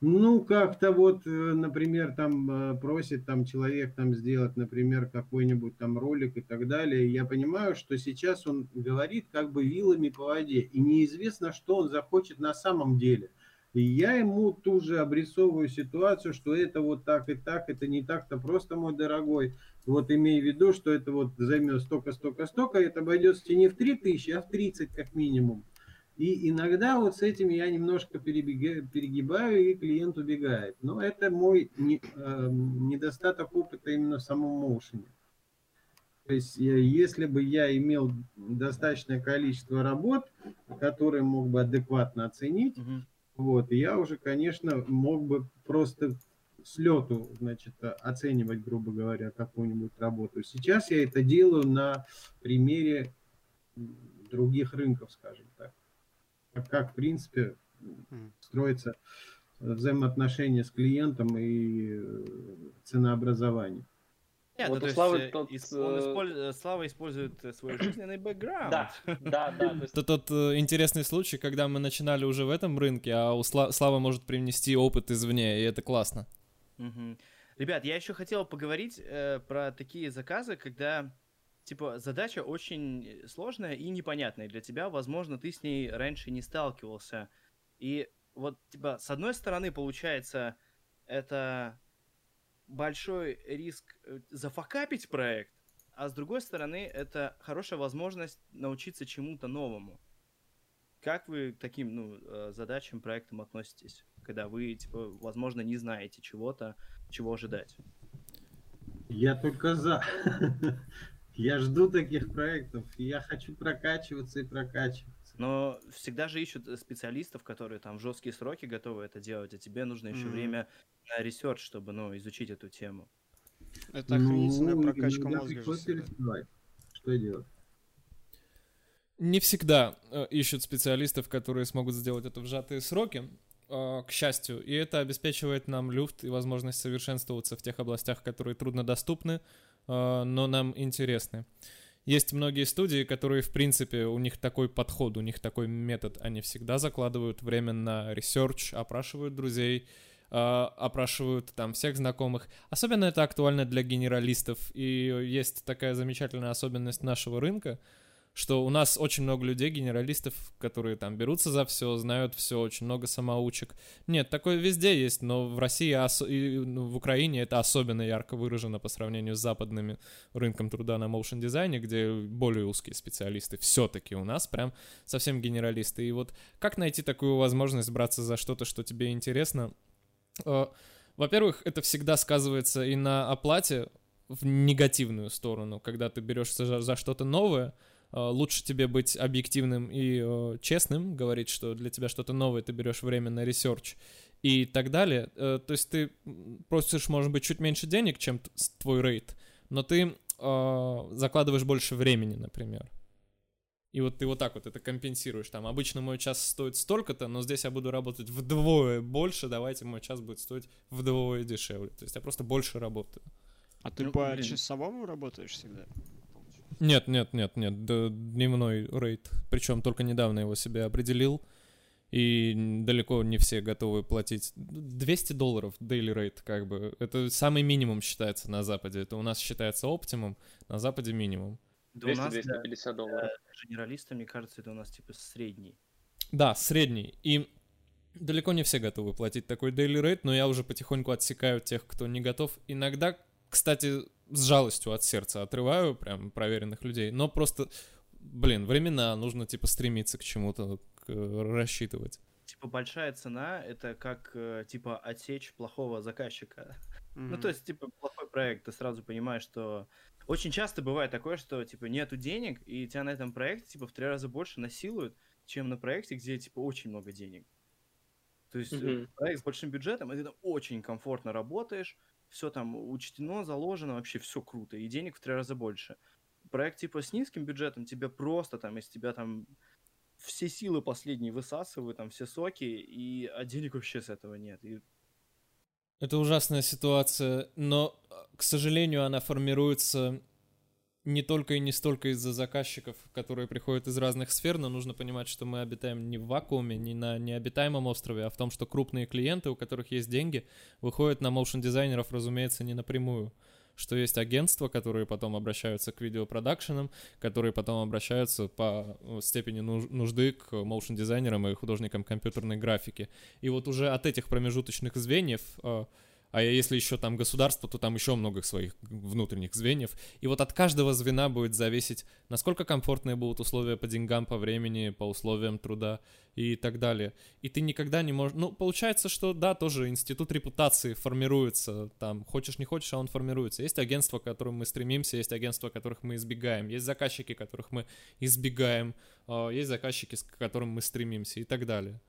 Ну, как-то вот, э, например, там э, просит там человек там сделать, например, какой-нибудь там ролик и так далее. Я понимаю, что сейчас он говорит как бы вилами по воде, и неизвестно, что он захочет на самом деле. И я ему тут же обрисовываю ситуацию, что это вот так и так, это не так-то просто, мой дорогой. Вот имей в виду, что это вот займет столько, столько, столько, это обойдется не в 3 тысячи, а в 30 как минимум. И иногда вот с этим я немножко перебегаю, перегибаю, и клиент убегает. Но это мой не, э, недостаток опыта именно в самом моушене. То есть, если бы я имел достаточное количество работ, которые мог бы адекватно оценить, угу. вот, я уже, конечно, мог бы просто с лету, значит, оценивать, грубо говоря, какую-нибудь работу. Сейчас я это делаю на примере других рынков, скажем так как, в принципе, строится взаимоотношения с клиентом и э, ценообразование. Нет, вот ну, то Славы есть, тот, он использ... Слава использует свой жизненный бэкграунд. Да, да, да. Это тот э, интересный случай, когда мы начинали уже в этом рынке, а у Слава может привнести опыт извне, и это классно. Угу. Ребят, я еще хотел поговорить э, про такие заказы, когда типа, задача очень сложная и непонятная для тебя. Возможно, ты с ней раньше не сталкивался. И вот, типа, с одной стороны, получается, это большой риск э, зафакапить проект, а с другой стороны, это хорошая возможность научиться чему-то новому. Как вы к таким ну, э, задачам, проектам относитесь, когда вы, типа, возможно, не знаете чего-то, чего ожидать? Я только за. Я жду таких проектов, и я хочу прокачиваться и прокачиваться. Но всегда же ищут э, специалистов, которые там в жесткие сроки готовы это делать, а тебе нужно еще Мгм. время на research, чтобы, ну, изучить эту тему. Это охренительная Ну, прокачка мозга. Что делать? Не всегда э, ищут специалистов, которые смогут сделать это в сжатые сроки, к счастью, и это обеспечивает нам люфт и возможность совершенствоваться в тех областях, которые труднодоступны, э, но нам интересны. Есть многие студии, которые, в принципе, у них такой подход, у них такой метод. Они всегда закладывают время на research, опрашивают друзей, э, опрашивают там всех знакомых. Особенно это актуально для генералистов. И есть такая замечательная особенность нашего рынка, что у нас очень много людей, генералистов, которые там берутся за все, знают все, очень много самоучек. Нет, такое везде есть, но в России ос- и ну, в Украине это особенно ярко выражено по сравнению с западными рынком труда на motion дизайне, где более узкие специалисты. Все-таки у нас прям совсем генералисты. И вот как найти такую возможность браться за что-то, что тебе интересно? Э, Во-первых, это всегда сказывается и на оплате в негативную сторону, когда ты берешься за, за что-то новое, лучше тебе быть объективным и э, честным, говорить, что для тебя что-то новое, ты берешь время на research и так далее. Э, то есть ты просишь, может быть, чуть меньше денег, чем твой рейд, но ты э, закладываешь больше времени, например. И вот ты вот так вот это компенсируешь. Там обычно мой час стоит столько-то, но здесь я буду работать вдвое больше, давайте мой час будет стоить вдвое дешевле. То есть я просто больше работаю. А ты Ну, по блин. часовому работаешь всегда? Нет, нет, нет, нет, дневной рейд. Причем только недавно его себе определил. И далеко не все готовы платить 200 долларов daily rate, как бы. Это самый минимум считается на Западе. Это у нас считается оптимум, на Западе минимум. Да у нас для 200-250 долларов. генералиста, мне кажется, это у нас типа средний. Да, средний. И далеко не все готовы платить такой daily rate, но я уже потихоньку отсекаю тех, кто не готов. Иногда, кстати, с жалостью от сердца отрываю прям проверенных людей, но просто, блин, времена, нужно типа стремиться к чему-то, к- рассчитывать. Типа большая цена — это как, э, типа, отсечь плохого заказчика. Ну, Мгм. то есть, типа, плохой проект, ты сразу понимаешь, что... Очень часто бывает такое, что, типа, нету денег, и тебя на этом проекте, типа, в три раза больше насилуют, чем на проекте, где, типа, очень много денег. То есть, Мгм. проект с большим бюджетом, и ты там очень комфортно работаешь, все там учтено, заложено, вообще все круто, и денег в три раза больше. Проект, типа, с низким бюджетом, тебе просто там, из тебя там все силы последние высасывают, там, все соки, и, а денег вообще с этого нет. И Это ужасная ситуация, но, э, к сожалению, она формируется не только и не столько из-за заказчиков, которые приходят из разных сфер, но нужно понимать, что мы обитаем не в вакууме, не на необитаемом острове, а в том, что крупные клиенты, у которых есть деньги, выходят на моушен дизайнеров, разумеется, не напрямую. Что есть агентства, которые потом обращаются к видеопродакшенам, которые потом обращаются по э, степени нуж- нужды к моушен дизайнерам и художникам компьютерной графики. И вот уже от этих промежуточных звеньев, э, а если еще там государство, то там еще много своих внутренних звеньев. И вот от каждого звена будет зависеть, насколько комфортные будут условия по деньгам, по времени, по условиям труда и так далее. И ты никогда не можешь... Ну, получается, что да, тоже институт репутации формируется там, хочешь не хочешь, а он формируется. Есть агентства, к которым мы стремимся, есть агентства, которых мы избегаем, есть заказчики, которых мы избегаем, а, есть заказчики, к которым мы стремимся и так далее.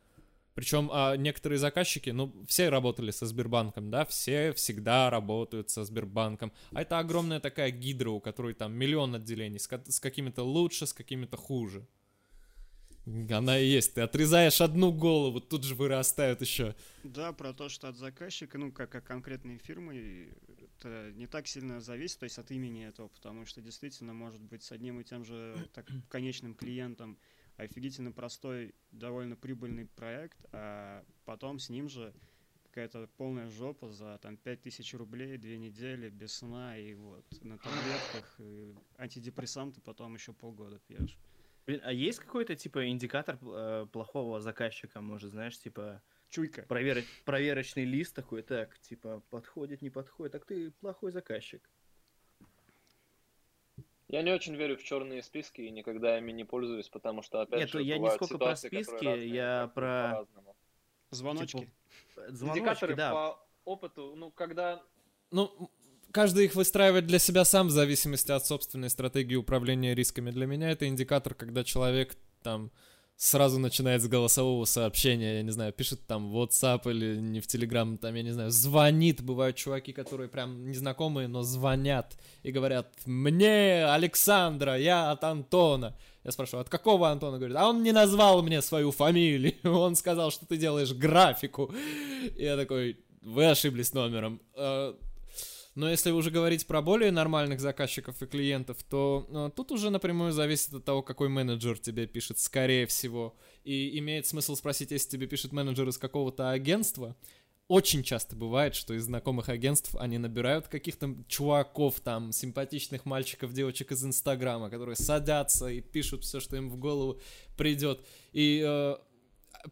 Причем а, некоторые заказчики, ну, все работали со Сбербанком, да, все всегда работают со Сбербанком. А это огромная такая гидра, у которой там миллион отделений, с, с какими-то лучше, с какими-то хуже. Она и есть. Ты отрезаешь одну голову, тут же вырастают еще. Да, про то, что от заказчика, ну, как от конкретной фирмы, это не так сильно зависит, то есть от имени этого, потому что действительно может быть с одним и тем же так, конечным клиентом офигительно простой, довольно прибыльный проект, а потом с ним же какая-то полная жопа за там 5000 рублей, две недели, без сна и вот на таблетках, и антидепрессанты потом еще полгода пьешь. Блин, а есть какой-то, типа, индикатор э, плохого заказчика, может, знаешь, типа, Чуйка. проверочный лист такой, так, типа, подходит, не подходит, так ты плохой заказчик. Я не очень верю в черные списки и никогда ими не пользуюсь, потому что, опять Нет, же, я не сколько про списки, разные, я про-. Звоночки. Типа, Звоночки, Индикаторы да. по опыту, ну, когда... Ну, каждый их выстраивает для себя сам в зависимости от собственной стратегии управления рисками. Для меня это индикатор, когда человек там сразу начинает с голосового сообщения, я не знаю, пишет там в WhatsApp или не в Telegram, там, я не знаю, звонит. Бывают чуваки, которые прям незнакомые, но звонят и говорят, мне, Александра, я от Антона. Я спрашиваю, от какого Антона? Говорит, а он не назвал мне свою фамилию, он сказал, что ты делаешь графику. И я такой, вы ошиблись номером. Э, но если уже говорить про более нормальных заказчиков и клиентов, то ну, тут уже напрямую зависит от того, какой менеджер тебе пишет, скорее всего. И имеет смысл спросить, если тебе пишет менеджер из какого-то агентства, очень часто бывает, что из знакомых агентств они набирают каких-то чуваков, там, симпатичных мальчиков, девочек из Инстаграма, которые садятся и пишут все, что им в голову придет. И э,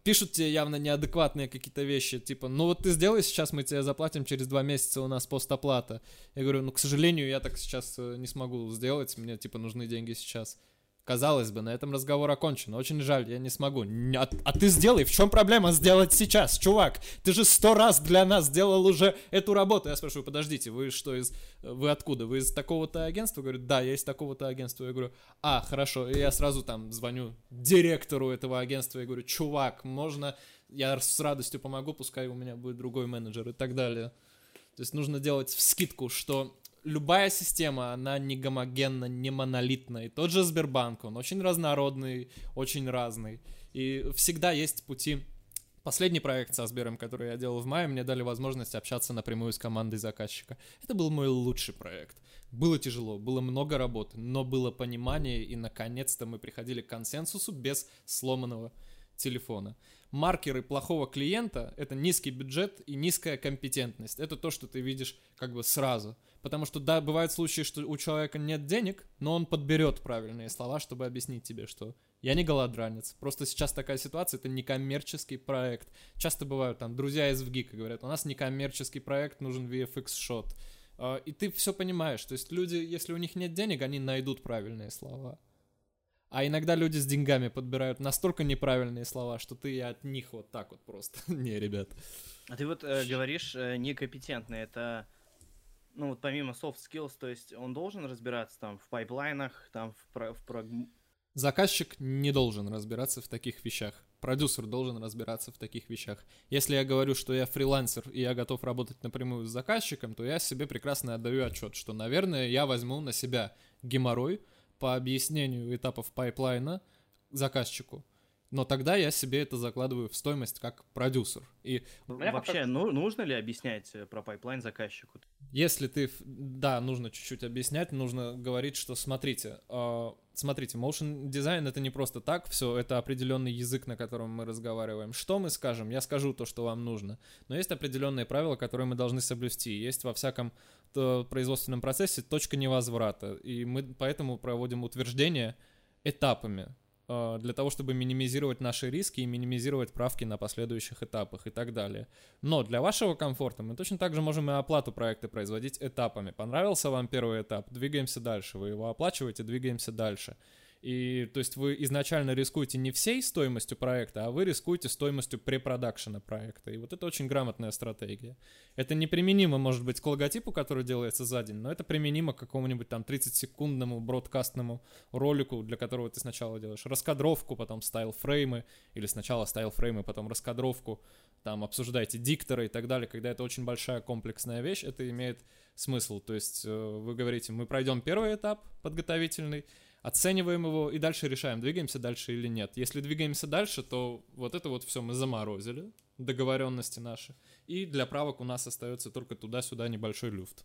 пишут тебе явно неадекватные какие-то вещи, типа, ну вот ты сделай сейчас, мы тебе заплатим через два месяца, у нас постоплата. Я говорю, ну, к сожалению, я так сейчас э, не смогу сделать, мне, типа, нужны деньги сейчас. Казалось бы, на этом разговор окончен. Очень жаль, я не смогу. А, а ты сделай, в чем проблема сделать сейчас, чувак? Ты же сто раз для нас сделал уже эту работу. Я спрашиваю, подождите, вы что из... Вы откуда? Вы из такого-то агентства? Говорю, да, я из такого-то агентства. Я говорю, а, хорошо. И я сразу там звоню директору этого агентства. Я говорю, чувак, можно... Я с радостью помогу, пускай у меня будет другой менеджер и так далее. То есть нужно делать в скидку, что любая система, она не гомогенна, не монолитна. И тот же Сбербанк, он очень разнородный, очень разный. И всегда есть пути. Последний проект со Сбером, который я делал в мае, мне дали возможность общаться напрямую с командой заказчика. Это был мой лучший проект. Было тяжело, было много работы, но было понимание, и наконец-то мы приходили к консенсусу без сломанного телефона маркеры плохого клиента — это низкий бюджет и низкая компетентность. Это то, что ты видишь как бы сразу. Потому что, да, бывают случаи, что у человека нет денег, но он подберет правильные слова, чтобы объяснить тебе, что я не голодранец. Просто сейчас такая ситуация, это некоммерческий проект. Часто бывают там друзья из ВГИКа говорят, у нас некоммерческий проект, нужен VFX-шот. А, и ты все понимаешь. То есть люди, если у них нет денег, они найдут правильные слова. А иногда люди с деньгами подбирают настолько неправильные слова, что ты от них вот так вот просто. Не, ребят. А ты вот э, говоришь э, некомпетентный. Это, ну вот помимо soft skills, то есть он должен разбираться там в пайплайнах, там в, про, в про... Заказчик не должен разбираться в таких вещах. Продюсер должен разбираться в таких вещах. Если я говорю, что я фрилансер и я готов работать напрямую с заказчиком, то я себе прекрасно отдаю отчет, что, наверное, я возьму на себя геморрой, по объяснению этапов pipeline а заказчику. Но тогда я себе это закладываю в стоимость как продюсер. И вообще как... ну, нужно ли объяснять э, про pipeline заказчику? Если ты, да, нужно чуть-чуть объяснять, нужно говорить, что смотрите, э, смотрите, motion дизайн это не просто так, все, это определенный язык, на котором мы разговариваем. Что мы скажем? Я скажу то, что вам нужно. Но есть определенные правила, которые мы должны соблюсти. Есть во всяком э, производственном процессе точка невозврата, и мы поэтому проводим утверждение этапами. Э, для того, чтобы минимизировать наши риски и минимизировать правки на последующих этапах и так далее. Но для вашего комфорта мы точно так же можем и оплату проекта производить этапами. Понравился вам первый этап, двигаемся дальше. Вы его оплачиваете, двигаемся дальше. И то есть вы изначально рискуете не всей стоимостью проекта, а вы рискуете стоимостью препродакшена проекта. И вот это очень грамотная стратегия. Это неприменимо, может быть, к логотипу, который делается за день, но это применимо к какому-нибудь там 30-секундному бродкастному ролику, для которого ты сначала делаешь раскадровку, потом стайл-фреймы, или сначала стайл-фреймы, потом раскадровку, там обсуждаете дикторы и так далее. Когда это очень большая комплексная вещь, это имеет смысл. То есть э, вы говорите, мы пройдем первый этап подготовительный, оцениваем его и дальше решаем, двигаемся дальше или нет. Если двигаемся дальше, то вот это вот все мы заморозили, договоренности наши. И для правок у нас остается только туда-сюда небольшой люфт.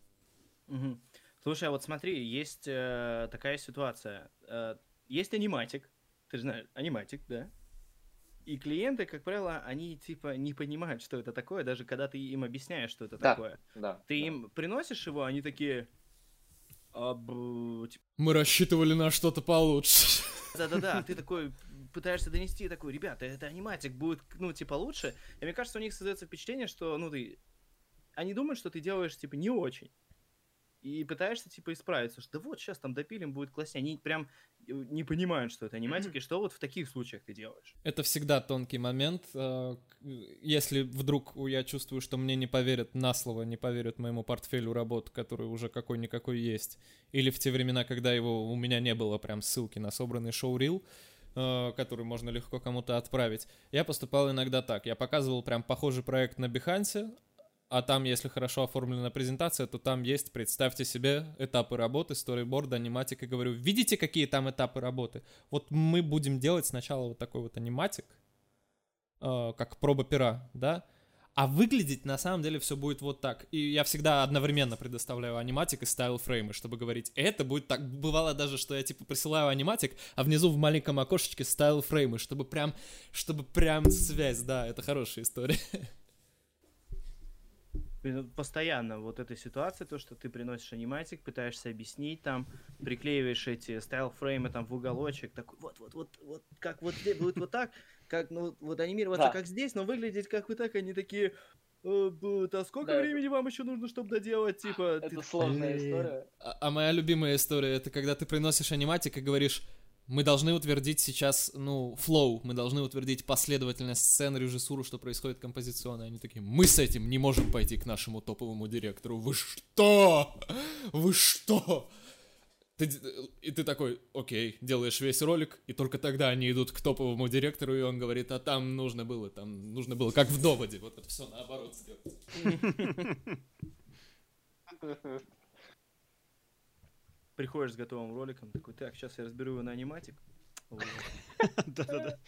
Угу. Слушай, а вот смотри, есть э, такая ситуация. Э, есть аниматик, ты же знаешь, аниматик, да? И клиенты, как правило, они типа не понимают, что это такое, даже когда ты им объясняешь, что это да, такое. Да. Ты да. им приносишь его, они такие. Мы рассчитывали на что-то получше. Да-да-да, ты такой пытаешься донести такой, ребята, это аниматик будет, ну, типа, лучше. И мне кажется, у них создается впечатление, что, ну, ты... Они думают, что ты делаешь, типа, не очень. И пытаешься, типа, исправиться, что да вот, сейчас там допилим, будет класснее. Они прям не понимают, что это аниматика, и что вот в таких случаях ты делаешь? Это всегда тонкий момент. э, Если вдруг я чувствую, что мне не поверят на слово, не поверят моему портфелю работ, который уже какой-никакой есть, или в те времена, когда его у меня не было прям ссылки на собранный шоу-рил, э, который можно легко кому-то отправить, я поступал иногда так. Я показывал прям похожий проект на Behance, а там, если хорошо оформлена презентация, то там есть, представьте себе, этапы работы, storyboard, animatic, и говорю, видите, какие там этапы работы? Вот мы будем делать сначала вот такой вот аниматик, э, как проба пера, да, а выглядеть на самом деле все будет вот так. И я всегда одновременно предоставляю animatic и style frame ы, чтобы говорить, это будет так. Бывало даже, что я типа присылаю animatic, а внизу в маленьком окошечке style frame ы, чтобы прям, чтобы прям связь, да, это хорошая история. Постоянно вот эта ситуация, то, что ты приносишь аниматик, пытаешься объяснить, там, приклеиваешь эти стайл-фреймы там в уголочек, такой, вот-вот-вот, вот как вот здесь будет вот так, как, ну, вот анимироваться Да. как здесь, но выглядеть как вот так, они такие, «Э, а сколько Да. времени вам еще нужно, чтобы доделать, типа, ты Это сложная Блин. история. А, а моя любимая история это когда ты приносишь аниматик и говоришь, мы должны утвердить сейчас, ну, флоу, мы должны утвердить последовательность сцен, режиссуру, что происходит композиционно. Они такие, мы с этим не можем пойти к нашему топовому директору. Вы что? Вы что? Ты д- и ты такой, окей, делаешь весь ролик, и только тогда они идут к топовому директору, и он говорит, а там нужно было, там нужно было, как в доводе, вот это все наоборот сделать. приходишь с готовым роликом, такой, так, сейчас я разберу его на аниматик. Да-да-да.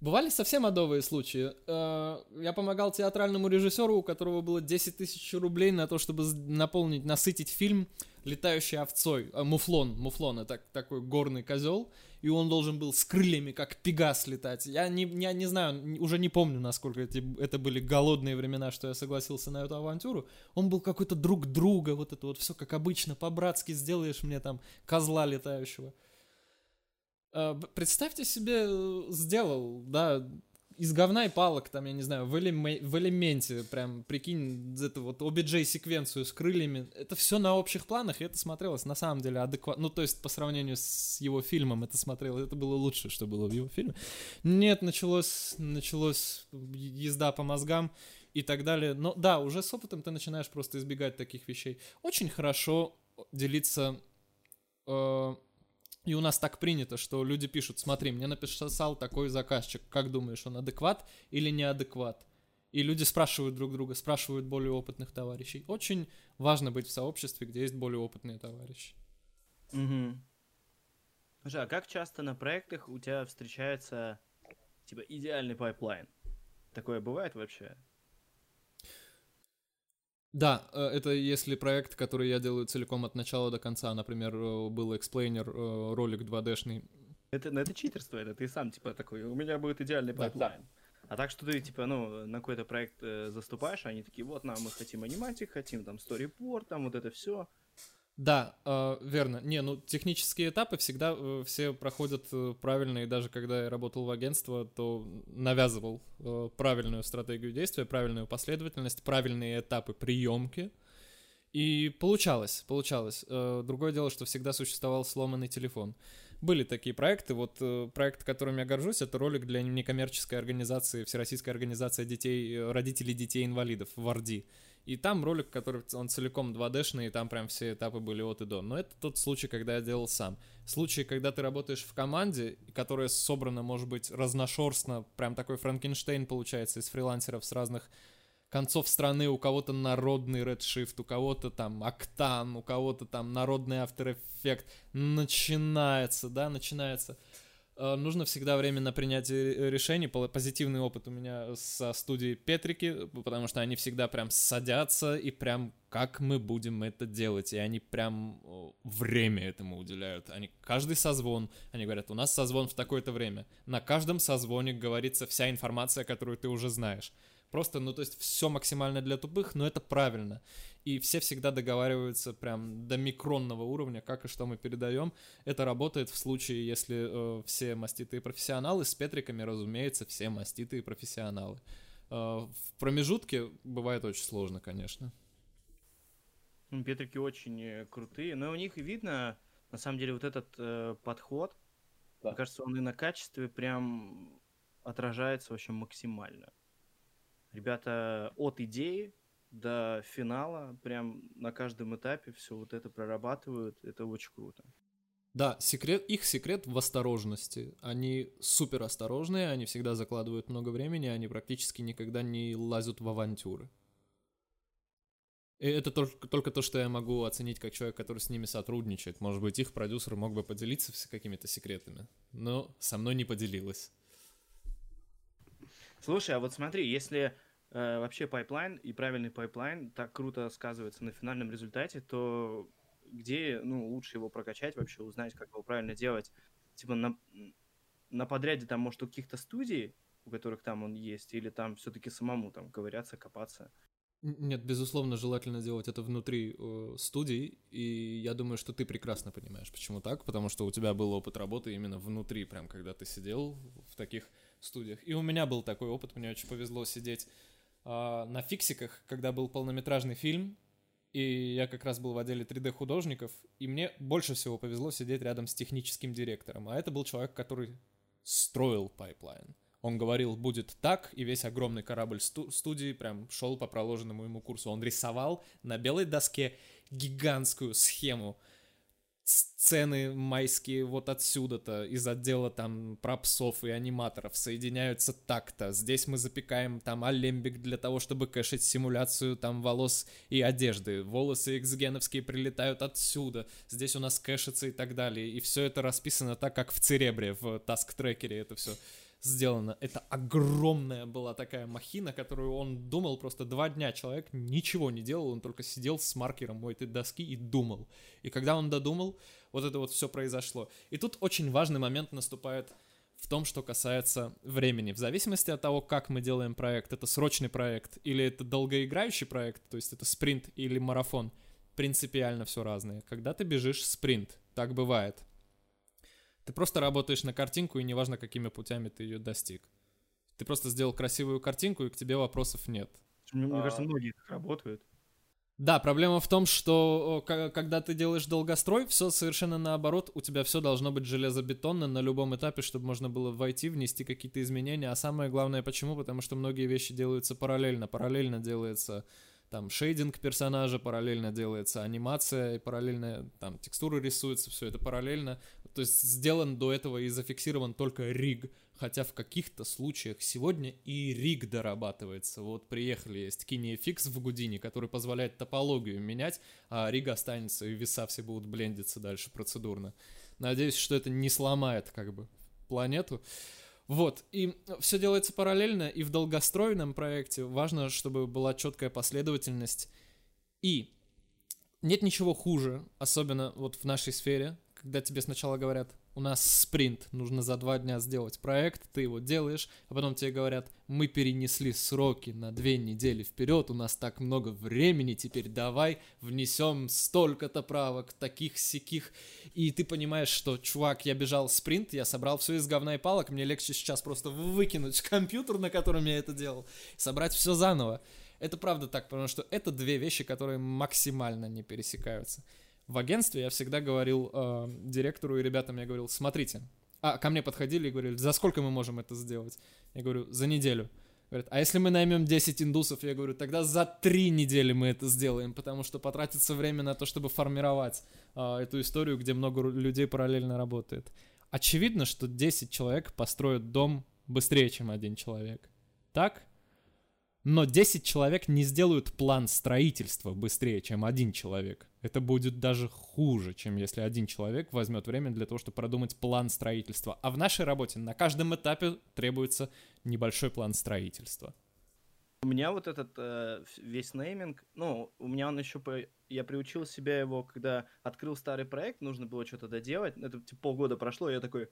Бывали совсем адовые случаи. Э, Я помогал театральному режиссеру, у которого было 10 тысяч рублей на то, чтобы наполнить, насытить фильм летающей овцой. Э, Муфлон, муфлон, это такой горный козел, и он должен был с крыльями, как пегас, летать. Я не, я не знаю, уже не помню, насколько эти, это были голодные времена, что я согласился на эту авантюру. Он был какой-то друг друга, вот это вот все как обычно, по-братски сделаешь мне там козла летающего. Э, Представьте себе, э, сделал, да, из говна и палок, там, я не знаю, в, элеме- в элементе, прям, прикинь, это вот OBJ-секвенцию с крыльями. Это все на общих планах, и это смотрелось на самом деле адекватно. Ну, то есть, по сравнению с его фильмом, это смотрелось, это было лучше, что было в его фильме. Нет, началось, началось езда по мозгам и так далее. Но да, уже с опытом ты начинаешь просто избегать таких вещей. Очень хорошо делиться э, и у нас так принято, что люди пишут, смотри, мне написал такой заказчик, как думаешь, он адекват или неадекват? И люди спрашивают друг друга, спрашивают более опытных товарищей. Очень важно быть в сообществе, где есть более опытные товарищи. Мгм. Слушай, а как часто на проектах у тебя встречается, типа, идеальный пайплайн? Такое бывает вообще? Да, э, это если проект, который я делаю целиком от начала до конца, например, э, был explainer, э, ролик 2D-шный. Это, ну, это читерство, это ты сам, типа, такой, у меня будет идеальный Да. пайплайн. А так что ты, типа, ну, на какой-то проект э, заступаешь, а они такие, вот, нам мы хотим аниматик, хотим там storyboard, там вот это все. Да, э, верно. Не, ну технические этапы всегда э, все проходят э, правильно, и даже когда я работал в агентство, то навязывал э, правильную стратегию действия, правильную последовательность, правильные этапы приемки. И получалось, получалось. Э, Другое дело, что всегда существовал сломанный телефон. Были такие проекты. Вот э, проект, которым я горжусь, это ролик для некоммерческой организации, Всероссийская организация детей, э, родителей детей-инвалидов в Орди. И там ролик, который он целиком 2D-шный, и там прям все этапы были от и до. Но это тот случай, когда я делал сам. Случай, когда ты работаешь в команде, которая собрана, может быть, разношерстно, прям такой Франкенштейн получается из фрилансеров с разных концов страны, у кого-то народный Redshift, у кого-то там Octane, у кого-то там народный After Effects. Начинается, да, начинается. Э, Нужно всегда время на принятие решений. Позитивный опыт у меня со студией Петрики, потому что они всегда прям садятся и прям как мы будем это делать. И они прям время этому уделяют. Они каждый созвон, они говорят, у нас созвон в такое-то время. На каждом созвоне говорится вся информация, которую ты уже знаешь. Просто, ну, то есть все максимально для тупых, но это правильно. И все всегда договариваются прям до микронного уровня, как и что мы передаем. Это работает в случае, если э, все маститые профессионалы, с Петриками, разумеется, все маститые профессионалы. Э, в промежутке бывает очень сложно, конечно. Ну, Петрики очень э, крутые, но у них видно, на самом деле вот этот э, подход, Да. мне кажется, он и на качестве прям отражается вообще максимально. Ребята от идеи до финала прям на каждом этапе все вот это прорабатывают, это очень круто. Да, секрет, их секрет в осторожности. Они супер осторожные, они всегда закладывают много времени, они практически никогда не лазят в авантюры. И это только, только то, что я могу оценить как человек, который с ними сотрудничает. Может быть, их продюсер мог бы поделиться какими-то секретами, но со мной не поделилась. Слушай, а вот смотри, если э, вообще пайплайн и правильный пайплайн так круто сказывается на финальном результате, то где ну, лучше его прокачать вообще, узнать, как его правильно делать? Типа на, на подряде там, может, у каких-то студий, у которых там он есть, или там все-таки самому там ковыряться, копаться? Нет, безусловно, желательно делать это внутри э, студий, и я думаю, что ты прекрасно понимаешь, почему так, потому что у тебя был опыт работы именно внутри, прям когда ты сидел в таких студиях. И у меня был такой опыт, мне очень повезло сидеть на фиксиках, когда был полнометражный фильм, и я как раз был в отделе 3D-художников, и мне больше всего повезло сидеть рядом с техническим директором, а это был человек, который строил пайплайн. Он говорил, будет так, и весь огромный корабль сту- студии прям шел по проложенному ему курсу. Он рисовал на белой доске гигантскую схему. Сцены майские вот отсюда-то, из отдела там пропсов и аниматоров соединяются так-то. Здесь мы запекаем там Alembic для того, чтобы кэшить симуляцию там волос и одежды. Волосы XGen-овские прилетают отсюда. Здесь у нас кэшится и так далее. И все это расписано так, как в Церебре, в таск-трекере это все сделано. Это огромная была такая махина, которую он думал просто два дня. Человек ничего не делал, он только сидел с маркером у этой доски и думал. И когда он додумал, вот это вот все произошло. И тут очень важный момент наступает в том, что касается времени. В зависимости от того, как мы делаем проект, это срочный проект или это долгоиграющий проект, то есть это спринт или марафон, принципиально все разное. Когда ты бежишь спринт, так бывает. Ты просто работаешь на картинку, и неважно, какими путями ты ее достиг. Ты просто сделал красивую картинку, и к тебе вопросов нет. Мне, мне кажется, А. многие так работают. Да, проблема в том, что когда ты делаешь долгострой, все совершенно наоборот, у тебя все должно быть железобетонно на любом этапе, чтобы можно было войти, внести какие-то изменения. А самое главное, почему? Потому что многие вещи делаются параллельно. Параллельно делается там шейдинг персонажа, параллельно делается анимация, и параллельно там текстуры рисуются, все это параллельно. То есть сделан до этого и зафиксирован только риг, хотя в каких-то случаях сегодня и риг дорабатывается. Вот приехали, есть KineFX в Гудине, который позволяет топологию менять, а риг останется, и веса все будут блендиться дальше процедурно. Надеюсь, что это не сломает как бы планету. Вот, и все делается параллельно, и в долгостроенном проекте важно, чтобы была четкая последовательность. И нет ничего хуже, особенно вот в нашей сфере, когда тебе сначала говорят, у нас спринт, нужно за два дня сделать проект, ты его делаешь, а потом тебе говорят, мы перенесли сроки на две недели вперед, у нас так много времени, теперь давай внесем столько-то правок, таких сяких, и ты понимаешь, что, чувак, я бежал спринт, я собрал все из говна и палок, мне легче сейчас просто выкинуть компьютер, на котором я это делал, собрать все заново. Это правда так, потому что это две вещи, которые максимально не пересекаются. В агентстве я всегда говорил э, директору и ребятам, я говорил, смотрите, а ко мне подходили и говорили, за сколько мы можем это сделать? Я говорю, за неделю. Говорят, а если мы наймем 10 индусов, я говорю, тогда за 3 недели мы это сделаем, потому что потратится время на то, чтобы формировать э, эту историю, где много людей параллельно работает. Очевидно, что 10 человек построят дом быстрее, чем один человек. Так? Но 10 человек не сделают план строительства быстрее, чем один человек. Это будет даже хуже, чем если один человек возьмет время для того, чтобы продумать план строительства. А в нашей работе на каждом этапе требуется небольшой план строительства. У меня вот этот э, весь нейминг, ну, у меня он еще, по... я приучил себя его, когда открыл старый проект, нужно было что-то доделать, это типа полгода прошло, и я такой,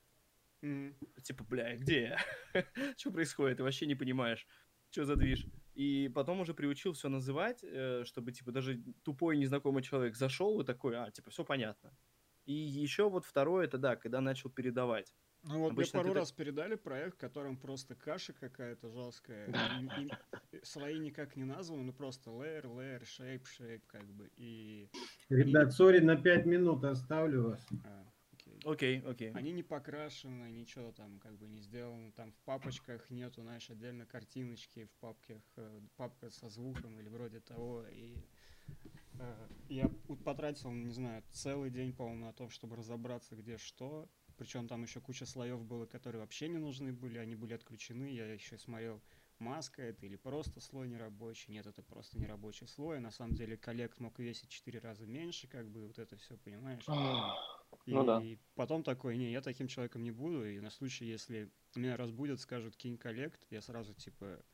типа, бля, где я? Что происходит? Ты вообще не понимаешь, что за движ. И потом уже приучил все называть, э, чтобы, типа, даже тупой незнакомый человек зашел и такой, а, типа, все понятно. И еще вот второе, это да, когда начал передавать. Ну вот Обычно мне пару ты раз передали проект, в котором просто каша какая-то жесткая. и- и- и Слои никак не названы, ну просто layer, layer, shape, shape, как бы. И... Ребят, сори, на 5 минут оставлю вас. а, окей. Окей. Они не покрашены, ничего там как бы не сделано. Там в папочках нету, знаешь, отдельно картиночки в папках, э, папка со звуком или вроде того. И э, я потратил, не знаю, целый день, по-моему, на то, чтобы разобраться, где что. Причем там еще куча слоев было, которые вообще не нужны были, они были отключены. Я еще смотрел, маска это или просто слой нерабочий. Нет, это просто нерабочий слой. А на самом деле коллект мог весить 4 раза меньше, как бы вот это все, понимаешь? И Ну да. потом такой, не, я таким человеком не буду, и на случай, если меня разбудят, скажут кинь коллект, я сразу, типа,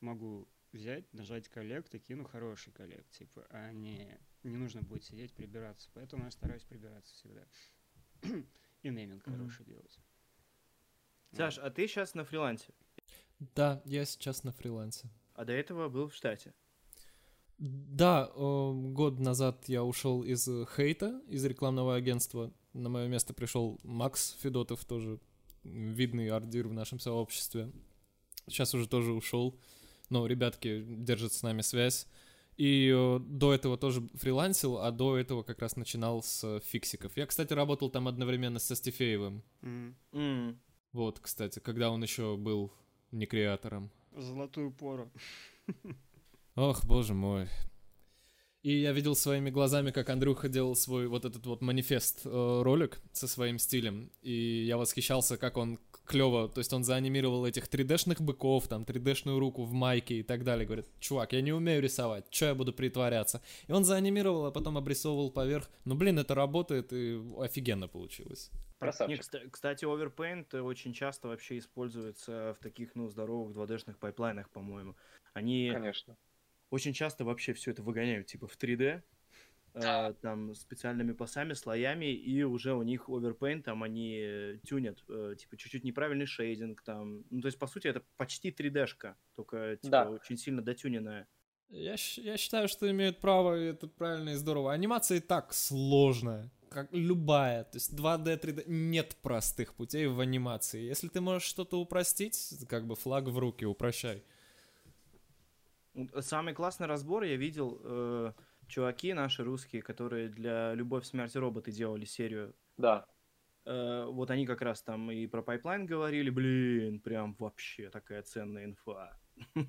могу взять, нажать коллект и кину хороший коллект, типа, а не, не нужно будет сидеть, прибираться. Поэтому я стараюсь прибираться всегда. И нейминг Мгм. хороший делать. Саш, а ты сейчас на фрилансе, Да, я сейчас на фрилансе. а до этого был в штате. Да, э, год назад я ушел из э, Хейта, из рекламного агентства. На мое место пришел Макс Федотов, тоже видный ардир в нашем сообществе. Сейчас уже тоже ушел. Но ребятки держат с нами связь. И э, до этого тоже фрилансил, а до этого как раз начинал с фиксиков. Я, кстати, работал там одновременно со Стефеевым. М. М, Вот, кстати, когда он еще был не креатором. Золотую пору. Ох, боже мой. И я видел своими глазами, как Андрюха делал свой вот этот вот манифест э, ролик со своим стилем, и я восхищался, как он клево, то есть он заанимировал этих 3D-шных быков, там 3D-шную руку в майке и так далее. Говорит, чувак, я не умею рисовать, что я буду притворяться? И он заанимировал, а потом обрисовывал поверх. Ну, блин, это работает, и офигенно получилось. Не, Красавчик. кстати, Overpaint очень часто вообще используется в таких, ну, здоровых 2D-шных пайплайнах, по-моему. Они Конечно. Очень часто вообще все это выгоняют, типа, в 3D, э, там, специальными пасами, слоями, и уже у них Overpaint, там, они тюнят, э, типа, чуть-чуть неправильный шейдинг, там. Ну, то есть, по сути, это почти 3D-шка, только, типа, Да. очень сильно дотюненная. Я, я считаю, что имеют право, и это правильно и здорово. Анимация и так сложная, как любая. То есть 2D, 3D, нет простых путей в анимации. Если ты можешь что-то упростить, как бы флаг в руки, упрощай. Вот Самый классный разбор я видел, э, чуваки наши русские, которые для «Любовь, смерть и роботы» делали серию Да. Э, вот они как раз там и про пайплайн говорили, блин, прям вообще такая ценная инфа.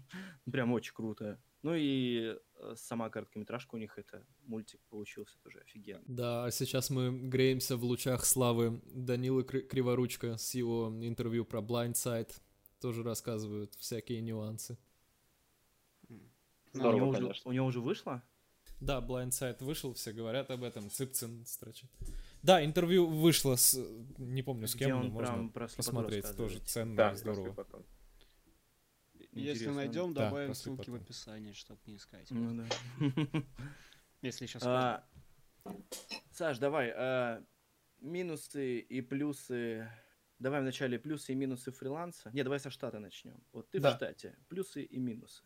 Прям очень круто. Ну и э, сама короткометражка у них это, мультик получился тоже офигенный. Да, а сейчас мы греемся в лучах славы Данилы Кри- Криворучка с его интервью про Blindside. Тоже рассказывают всякие нюансы. У, него Здорово, уже, у него уже вышло? Да, Blindside вышел, все говорят об этом, Цыпцин строчит. Да, интервью вышло с... Не помню с Где кем, но можно посмотреть. Тоже ценно Да, и здорово. потом. Если найдем, Да, добавим после ссылки в потом. описании, чтобы не искать. Ну да. Если сейчас А, Саш, давай, а, минусы и плюсы. Давай вначале плюсы и минусы фриланса. Не, давай со штата начнем. Вот ты Да. в штате. Плюсы и минусы.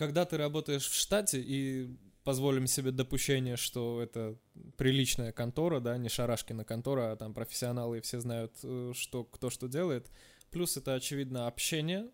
Когда ты работаешь в штате и позволим себе допущение, что это приличная контора, да, не шарашкина контора, а там профессионалы и все знают, э, что кто что делает. Плюс это, очевидно, общение,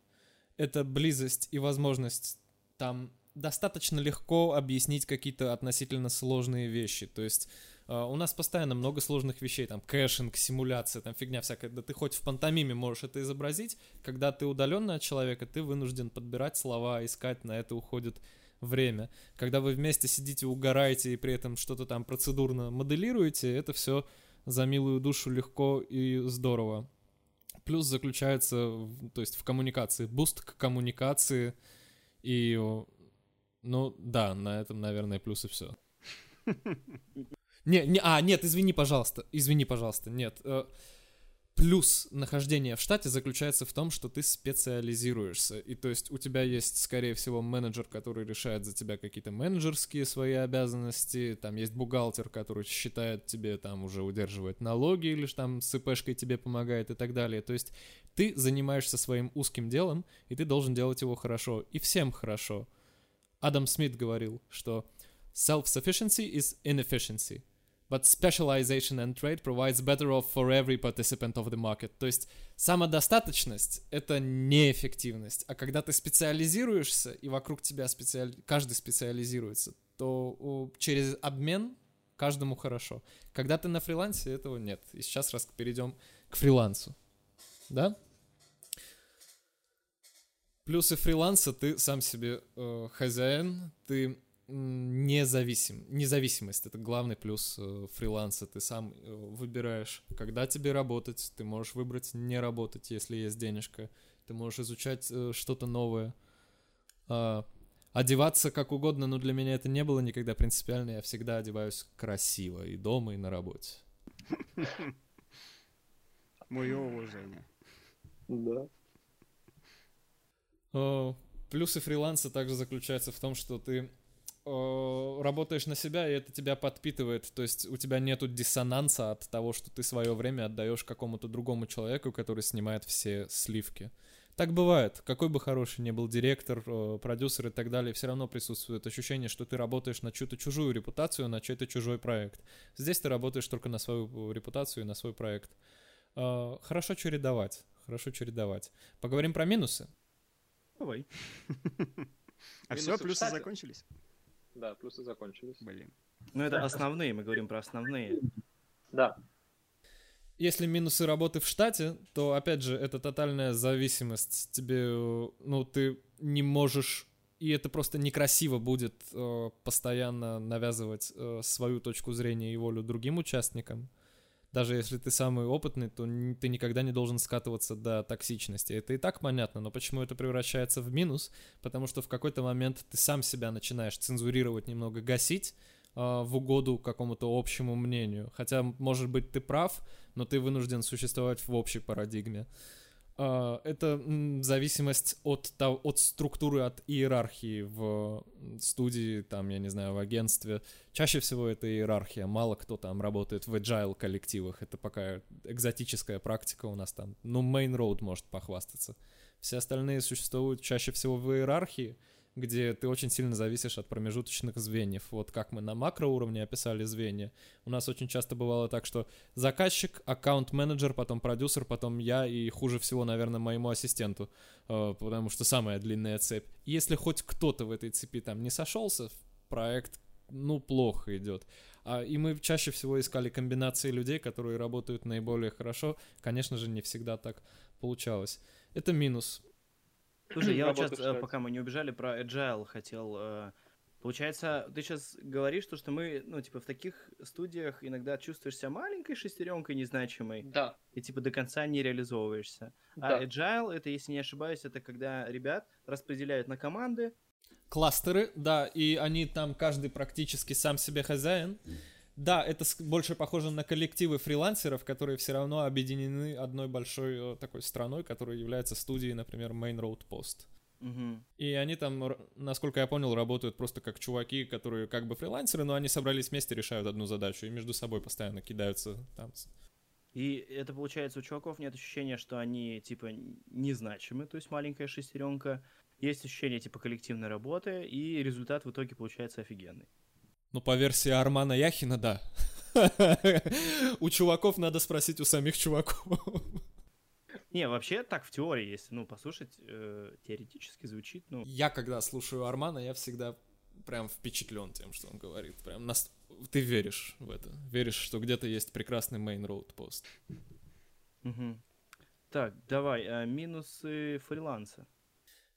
это близость и возможность там достаточно легко объяснить какие-то относительно сложные вещи. То есть у нас постоянно много сложных вещей, там кэшинг, симуляция, там фигня всякая. Да ты хоть в пантомиме можешь это изобразить, когда ты удаленно от человека, ты вынужден подбирать слова, искать, на это уходит время. Когда вы вместе сидите, угораете и при этом что-то там процедурно моделируете, это все за милую душу легко и здорово. Плюс заключается, то есть в коммуникации, буст к коммуникации и, ну да, на этом, наверное, плюс и все. Не, не, а, нет, извини, пожалуйста, извини, пожалуйста, нет. э, Плюс нахождения в штате заключается в том, что ты специализируешься. И то есть у тебя есть, скорее всего, менеджер, который решает за тебя какие-то менеджерские свои обязанности. Там есть бухгалтер, который считает тебе, там уже удерживает налоги или там с ИПшкой тебе помогает и так далее. То есть ты занимаешься своим узким делом, и ты должен делать его хорошо. И всем хорошо. Адам Смит говорил, что self-sufficiency is inefficiency. But specialization and trade provides better off for every participant of the market. То есть самодостаточность — это неэффективность. А когда ты специализируешься, и вокруг тебя специали... каждый специализируется, то через обмен каждому хорошо. Когда ты на фрилансе, этого нет. И сейчас раз перейдем к фрилансу. Да? Плюсы фриланса, ты сам себе э, хозяин, ты независим. Независимость это главный плюс э, фриланса. Ты сам э, выбираешь, когда тебе работать. Ты можешь выбрать не работать, если есть денежка. Ты можешь изучать э, что-то новое. А, одеваться как угодно, но для меня это не было никогда принципиально. Я всегда одеваюсь красиво и дома, и на работе. Мое уважение. Да. Плюсы фриланса также заключаются в том, что ты работаешь на себя, и это тебя подпитывает. То есть у тебя нету диссонанса от того, что ты свое время отдаешь какому-то другому человеку, который снимает все сливки. Так бывает. Какой бы хороший ни был директор, э, продюсер и так далее, все равно присутствует ощущение, что ты работаешь на чью-то чужую репутацию, на чей-то чужой проект. Здесь ты работаешь только на свою репутацию и на свой проект. Э, Хорошо чередовать. Хорошо чередовать. Поговорим про минусы. Давай. А Минусы, все, плюсы закончились? Да, плюсы закончились. Блин. Ну, это основные, мы говорим про основные. Да. Если минусы работы в штате, то, опять же, это тотальная зависимость. Тебе, ну, ты не можешь... И это просто некрасиво будет э, постоянно навязывать э, свою точку зрения и волю другим участникам. Даже если ты самый опытный, то ты никогда не должен скатываться до токсичности. Это и так понятно, но почему это превращается в минус? Потому что в какой-то момент ты сам себя начинаешь цензурировать, немного гасить э, в угоду какому-то общему мнению. Хотя, может быть, ты прав, но ты вынужден существовать в общей парадигме. А, Это зависимость от, от структуры, от иерархии в студии, там, я не знаю, в агентстве. Чаще всего это иерархия. Мало кто там работает в agile коллективах. Это пока экзотическая практика у нас там. Ну, Main Road может похвастаться. Все остальные существуют чаще всего в иерархии, где ты очень сильно зависишь от промежуточных звеньев. Вот как мы на макроуровне описали звенья. У нас очень часто бывало так, что заказчик, аккаунт-менеджер, потом продюсер, потом я и хуже всего, наверное, моему ассистенту, э, потому что самая длинная цепь. Если хоть кто-то в этой цепи там не сошелся, проект, ну, плохо идет. А, и мы чаще всего искали комбинации людей, которые работают наиболее хорошо. Конечно же, не всегда так получалось. Это минус. Слушай, я вот сейчас, в штате. пока мы не убежали, про agile хотел. э, Получается, ты сейчас говоришь, то, что мы, ну, типа, в таких студиях иногда чувствуешь себя маленькой шестеренкой незначимой, Да. и, типа, до конца не реализовываешься. Да. А agile, это, если не ошибаюсь, это когда ребят распределяют на команды, Кластеры, да, и они там каждый практически сам себе хозяин. Да, это больше похоже на коллективы фрилансеров, которые все равно объединены одной большой э, такой страной, которая является студией, например, Main Road Post. И они там, насколько я понял, работают просто как чуваки, которые как бы фрилансеры, но они собрались вместе, решают одну задачу и между собой постоянно кидаются там. И это получается, у чуваков нет ощущения, что они типа незначимы, то есть маленькая шестеренка. Есть ощущение типа коллективной работы, и результат в итоге получается офигенный. Ну, по версии Армана Яхина, да. У чуваков надо спросить у самих чуваков. Не, вообще так в теории, если ну послушать, э, теоретически звучит, ну Я, когда слушаю Армана, я всегда прям впечатлен тем, что он говорит. Прям нас... Ты веришь в это. Веришь, что где-то есть прекрасный Main Road Post. Мгм. Так, давай, а, минусы фриланса.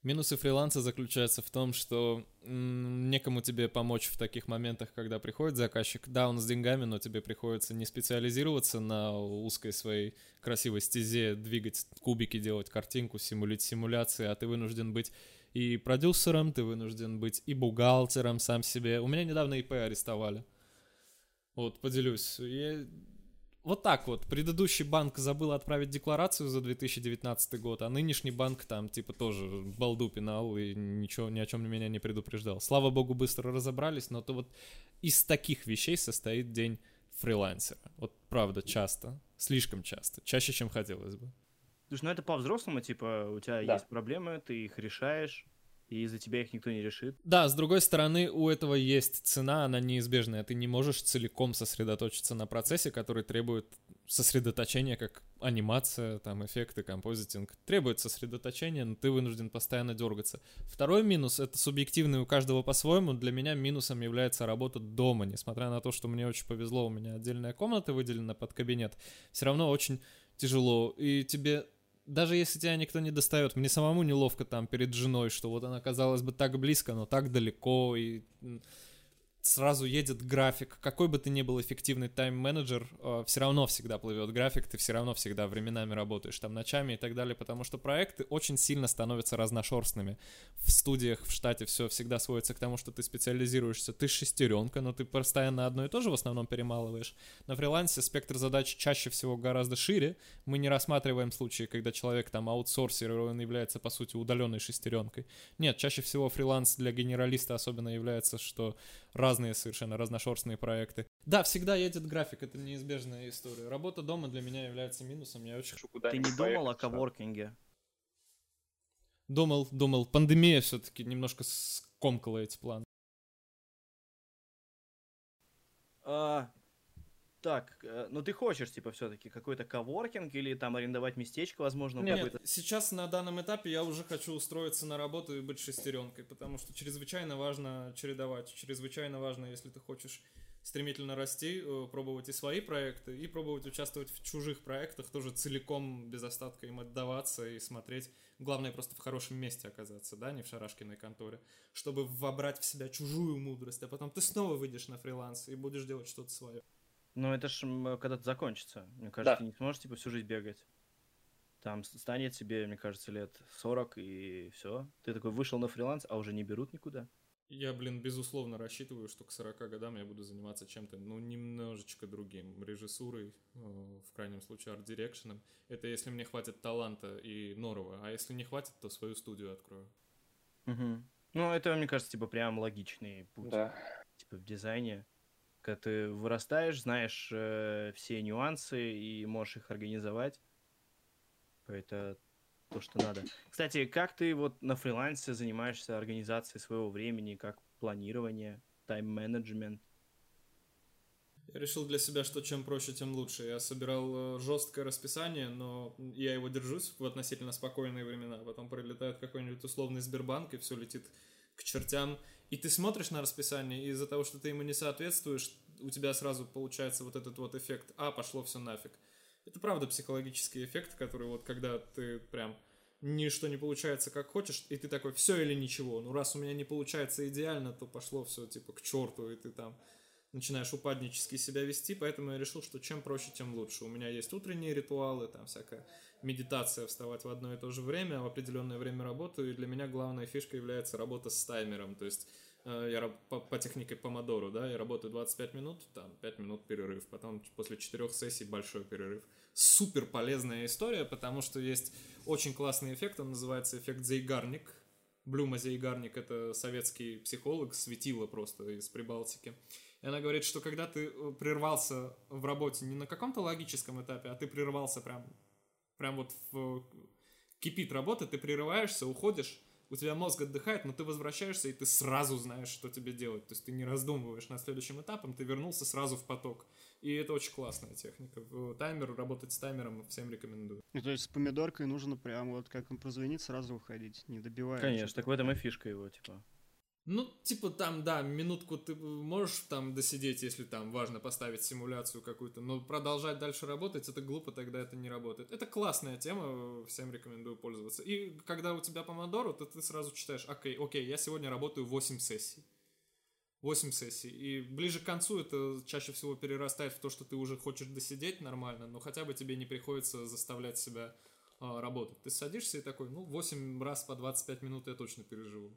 Минусы фриланса заключаются в том, что м, некому тебе помочь в таких моментах, когда приходит заказчик. Да, он с деньгами, но тебе приходится не специализироваться на узкой своей красивой стезе, двигать кубики, делать картинку, симулить симуляции, а ты вынужден быть и продюсером, ты вынужден быть и бухгалтером сам себе. У меня недавно ИП арестовали. Вот, поделюсь. Я- Вот так вот. Предыдущий банк забыл отправить декларацию за 2019 год, а нынешний банк там типа тоже балду пинал и ничего, ни о чем меня не предупреждал. Слава богу, быстро разобрались, но то вот из таких вещей состоит день фрилансера. Вот правда, часто. Слишком часто. Чаще, чем хотелось бы. Слушай, ну это по-взрослому, типа, у тебя Да. есть проблемы, ты их решаешь. И из-за тебя их никто не решит. Да, с другой стороны, у этого есть цена, она неизбежная. Ты не можешь целиком сосредоточиться на процессе, который требует сосредоточения, как анимация, там, эффекты, композитинг. Требует сосредоточения, но ты вынужден постоянно дергаться. Второй минус — это субъективный у каждого по-своему. Для меня минусом является работа дома. Несмотря на то, что мне очень повезло, у меня отдельная комната выделена под кабинет, все равно очень тяжело. И тебе даже если тебя никто не достает, мне самому неловко там перед женой, что вот она, казалось бы, так близко, но так далеко, и сразу едет график. Какой бы ты ни был эффективный тайм-менеджер, э, все равно всегда плывет график, ты все равно всегда временами работаешь, там ночами и так далее, потому что проекты очень сильно становятся разношерстными. В студиях, в штате все всегда сводится к тому, что ты специализируешься, ты шестеренка, но ты постоянно одно и то же в основном перемалываешь. На фрилансе спектр задач чаще всего гораздо шире. Мы не рассматриваем случаи, когда человек там аутсорсер, он является по сути удаленной шестеренкой. Нет, чаще всего фриланс для генералиста особенно является, что разные совершенно разношерстные проекты. Да, всегда едет график, это неизбежная история. Работа дома для меня является минусом, я очень... Ты не думал о коворкинге? Думал, думал. Пандемия все-таки немножко скомкала эти планы. А, так, э, ну ты хочешь, типа, все-таки какой-то коворкинг или там арендовать местечко, возможно, Нет, сейчас на данном этапе я уже хочу устроиться на работу и быть шестеренкой, потому что чрезвычайно важно чередовать, чрезвычайно важно, если ты хочешь стремительно расти, э, пробовать и свои проекты, и пробовать участвовать в чужих проектах, тоже целиком, без остатка им отдаваться и смотреть. Главное просто в хорошем месте оказаться, да, не в шарашкиной конторе, чтобы вобрать в себя чужую мудрость, а потом ты снова выйдешь на фриланс и будешь делать что-то свое. Ну, это ж когда-то закончится. Мне кажется, да. ты не сможешь, типа, всю жизнь бегать. Там станет тебе, мне кажется, лет 40, и все. Ты такой вышел на фриланс, а уже не берут никуда. Я, блин, безусловно рассчитываю, что к 40 годам я буду заниматься чем-то, ну, немножечко другим. Режиссурой, э, в крайнем случае, арт-дирекшеном. Это если мне хватит таланта и норова. А если не хватит, то свою студию открою. Угу. Ну, это, мне кажется, типа, прям логичный путь. Да. Типа, в дизайне когда ты вырастаешь, знаешь э, все нюансы и можешь их организовать. Это то, что надо. Кстати, как ты вот на фрилансе занимаешься организацией своего времени, как планирование, тайм-менеджмент? Я решил для себя, что чем проще, тем лучше. Я собирал э, жесткое расписание, но я его держусь в относительно спокойные времена. Потом прилетает какой-нибудь условный Сбербанк, и все летит к чертям. И ты смотришь на расписание, и из-за того, что ты ему не соответствуешь, у тебя сразу получается вот этот вот эффект «а, пошло все нафиг». Это правда психологический эффект, который вот когда ты прям ничто не получается как хочешь, и ты такой «все или ничего». Ну, раз у меня не получается идеально, то пошло все типа к черту, и ты там начинаешь упаднически себя вести, поэтому я решил, что чем проще, тем лучше. У меня есть утренние ритуалы, там всякая медитация, вставать в одно и то же время, в определенное время работаю, и для меня главная фишка является работа с таймером, то есть э, я по, по технике помодору, да, я работаю 25 минут, там 5 минут перерыв, потом после 4 сессий большой перерыв. Супер полезная история, потому что есть очень классный эффект, он называется эффект Зейгарник. Блюма Зейгарник — это советский психолог, светило просто из Прибалтики. И она говорит, что когда ты э, прервался в работе не на каком-то логическом этапе, а ты прервался прям прям вот в... кипит работа, ты прерываешься, уходишь, у тебя мозг отдыхает, но ты возвращаешься, и ты сразу знаешь, что тебе делать. То есть ты не раздумываешь над следующим этапом, ты вернулся сразу в поток. И это очень классная техника. Таймер, работать с таймером всем рекомендую. И то есть с помидоркой нужно прям вот как он прозвонит, сразу уходить, не добивая. Конечно, так в этом и фишка его, типа. Ну, типа там, да, минутку ты можешь там досидеть, если там важно поставить симуляцию какую-то, но продолжать дальше работать, это глупо, тогда это не работает. Это классная тема, всем рекомендую пользоваться. И когда у тебя помодоро, то ты сразу читаешь, окей, окей, я сегодня работаю 8 сессий. 8 сессий. И ближе к концу это чаще всего перерастает в то, что ты уже хочешь досидеть нормально, но хотя бы тебе не приходится заставлять себя а, работать. Ты садишься и такой, ну, 8 раз по 25 минут я точно переживу.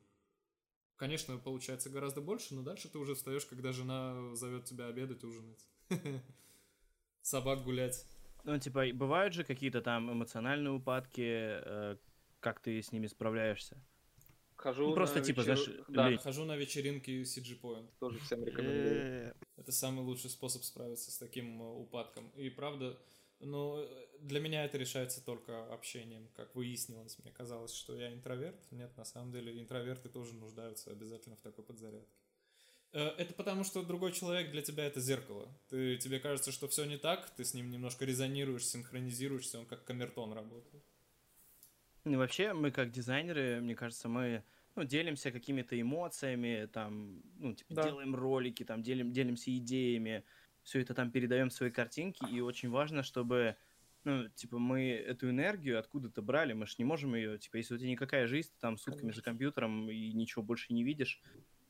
Конечно, получается гораздо больше, но дальше ты уже встаешь, когда жена зовет тебя обедать, ужинать. Собак гулять. Ну, типа, бывают же какие-то там эмоциональные упадки, э, как ты с ними справляешься? Хожу ну, просто, типа, вечер... знаешь, да. Лень. Хожу на вечеринки CG Point. Тоже всем рекомендую. Это самый лучший способ справиться с таким э, упадком. И правда, Ну, для меня это решается только общением, как выяснилось. Мне казалось, что я интроверт. Нет, на самом деле интроверты тоже нуждаются обязательно в такой подзарядке. Э, Это потому, что другой человек для тебя это зеркало. Ты, тебе кажется, что все не так, ты с ним немножко резонируешь, синхронизируешься, он как камертон работает. Ну, вообще, мы как дизайнеры, мне кажется, мы ну, делимся какими-то эмоциями, там, ну, типа, Да. делаем ролики, там, делим, делимся идеями, все это там передаем в свои картинки, и очень важно, чтобы, ну, типа, мы эту энергию откуда-то брали, мы же не можем ее, типа, если у тебя никакая жизнь, ты там сутками за Конечно. компьютером и ничего больше не видишь,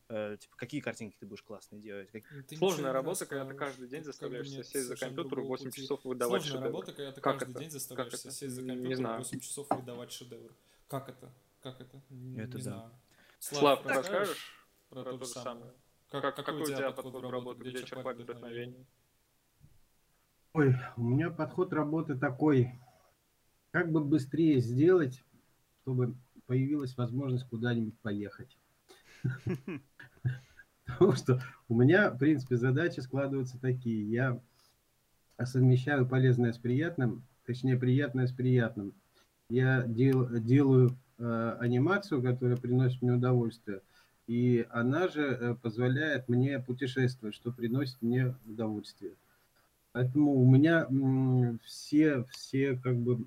э, типа, какие картинки ты будешь классные делать? Как- Ты ничего Сложная не работа, когда ты каждый день как бы заставляешь себя нет сесть за компьютер другого 8 пути. часов выдавать Сложная шедевр. работа, когда ты Как каждый это? день заставляешь Как себя это? сесть за Не компьютер знаю. 8 часов и выдавать шедевр. Как это? Как это? Н- Это не да. знаю. Слав, расскажешь расскажешь про про то же самое? Как, Как, какой какой у тебя подход в работу, где черпать вдохновение? Ой, у меня подход работы такой, как бы быстрее сделать, чтобы появилась возможность куда-нибудь поехать. Потому что у меня, в принципе, задачи складываются такие. Я совмещаю полезное с приятным, точнее, приятное с приятным. Я дел- делаю э, анимацию, которая приносит мне удовольствие, и она же э, позволяет мне путешествовать, что приносит мне удовольствие. Поэтому у меня все, все как бы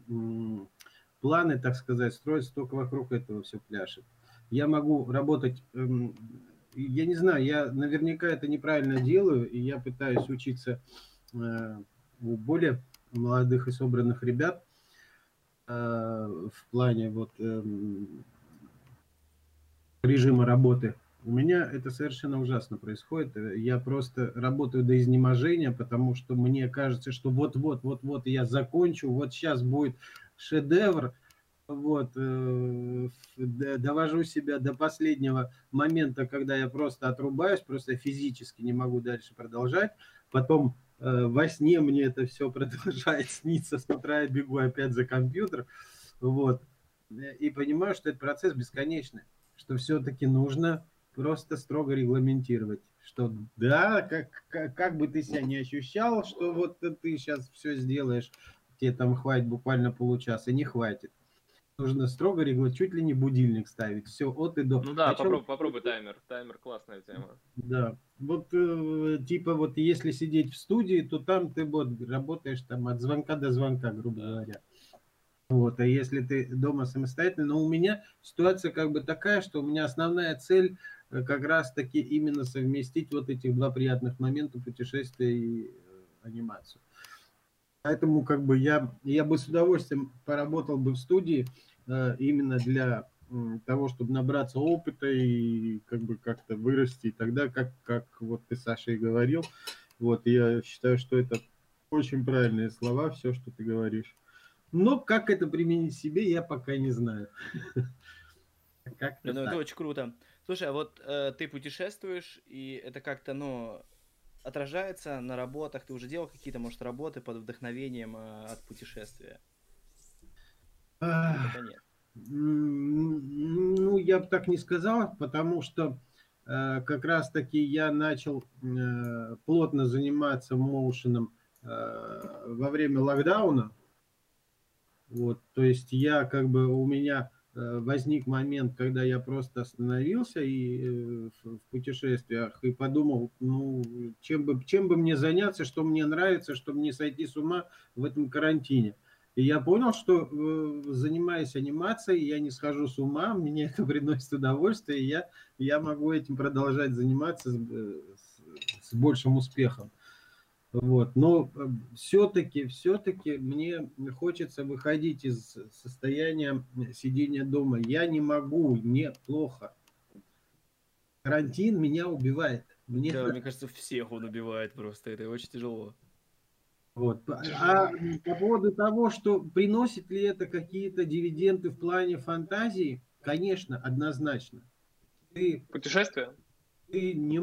планы, так сказать, строятся только вокруг этого все пляшет. Я могу работать, эм, я не знаю, я наверняка это неправильно делаю, и я пытаюсь учиться э, у более молодых и собранных ребят э, в плане вот эм, режима работы. У меня это совершенно ужасно происходит. Я просто работаю до изнеможения, потому что мне кажется, что вот-вот, вот-вот я закончу, вот сейчас будет шедевр. Вот, э, довожу себя до последнего момента, когда я просто отрубаюсь, просто физически не могу дальше продолжать. Потом э, во сне мне это все продолжает сниться, с утра я бегу опять за компьютер. Вот. И понимаю, что этот процесс бесконечный, что все-таки нужно просто строго регламентировать, что да, как, как, как бы ты себя не ощущал, что вот ты сейчас все сделаешь, тебе там хватит буквально получаса, не хватит. Нужно строго регулировать, чуть ли не будильник ставить, все от и до. Ну да, чём- попробуй, попробуй таймер. Таймер классная тема. да, вот э, типа вот если сидеть в студии, то там ты вот работаешь там от звонка до звонка, грубо говоря. Вот, а если ты дома самостоятельно, но у меня ситуация как бы такая, что у меня основная цель э, как раз таки именно совместить вот этих два приятных момента путешествия и э, анимацию. Поэтому как бы я, я бы с удовольствием поработал бы в студии э, именно для того, чтобы набраться опыта и как бы как-то вырасти. И тогда, как, как вот ты, Саша, и говорил, вот я считаю, что это очень правильные слова, все, что ты говоришь. Но как это применить себе, я пока не знаю. Как-то Ну, это очень круто. Слушай, а вот э, ты путешествуешь, и это как-то, ну, отражается на работах? Ты уже делал какие-то, может, работы под вдохновением э, от путешествия? Нет. Ну, я бы так не сказал, потому что э, как раз-таки я начал э, плотно заниматься моушеном э, во время локдауна. Вот, то есть я как бы у меня э, возник момент, когда я просто остановился и э, в, путешествиях и подумал, ну чем бы чем бы мне заняться, что мне нравится, чтобы не сойти с ума в этом карантине. И я понял, что э, занимаясь анимацией, я не схожу с ума, мне это приносит удовольствие, и я, я могу этим продолжать заниматься с- с большим успехом. Вот. Но все-таки, все-таки мне хочется выходить из состояния сидения дома. Я не могу, мне плохо. Карантин меня убивает. Мне Да, мне кажется, всех он убивает просто. Это очень тяжело. Вот. А по поводу того, что приносит ли это какие-то дивиденды в плане фантазии, конечно, однозначно. Ты, Путешествие? ты не,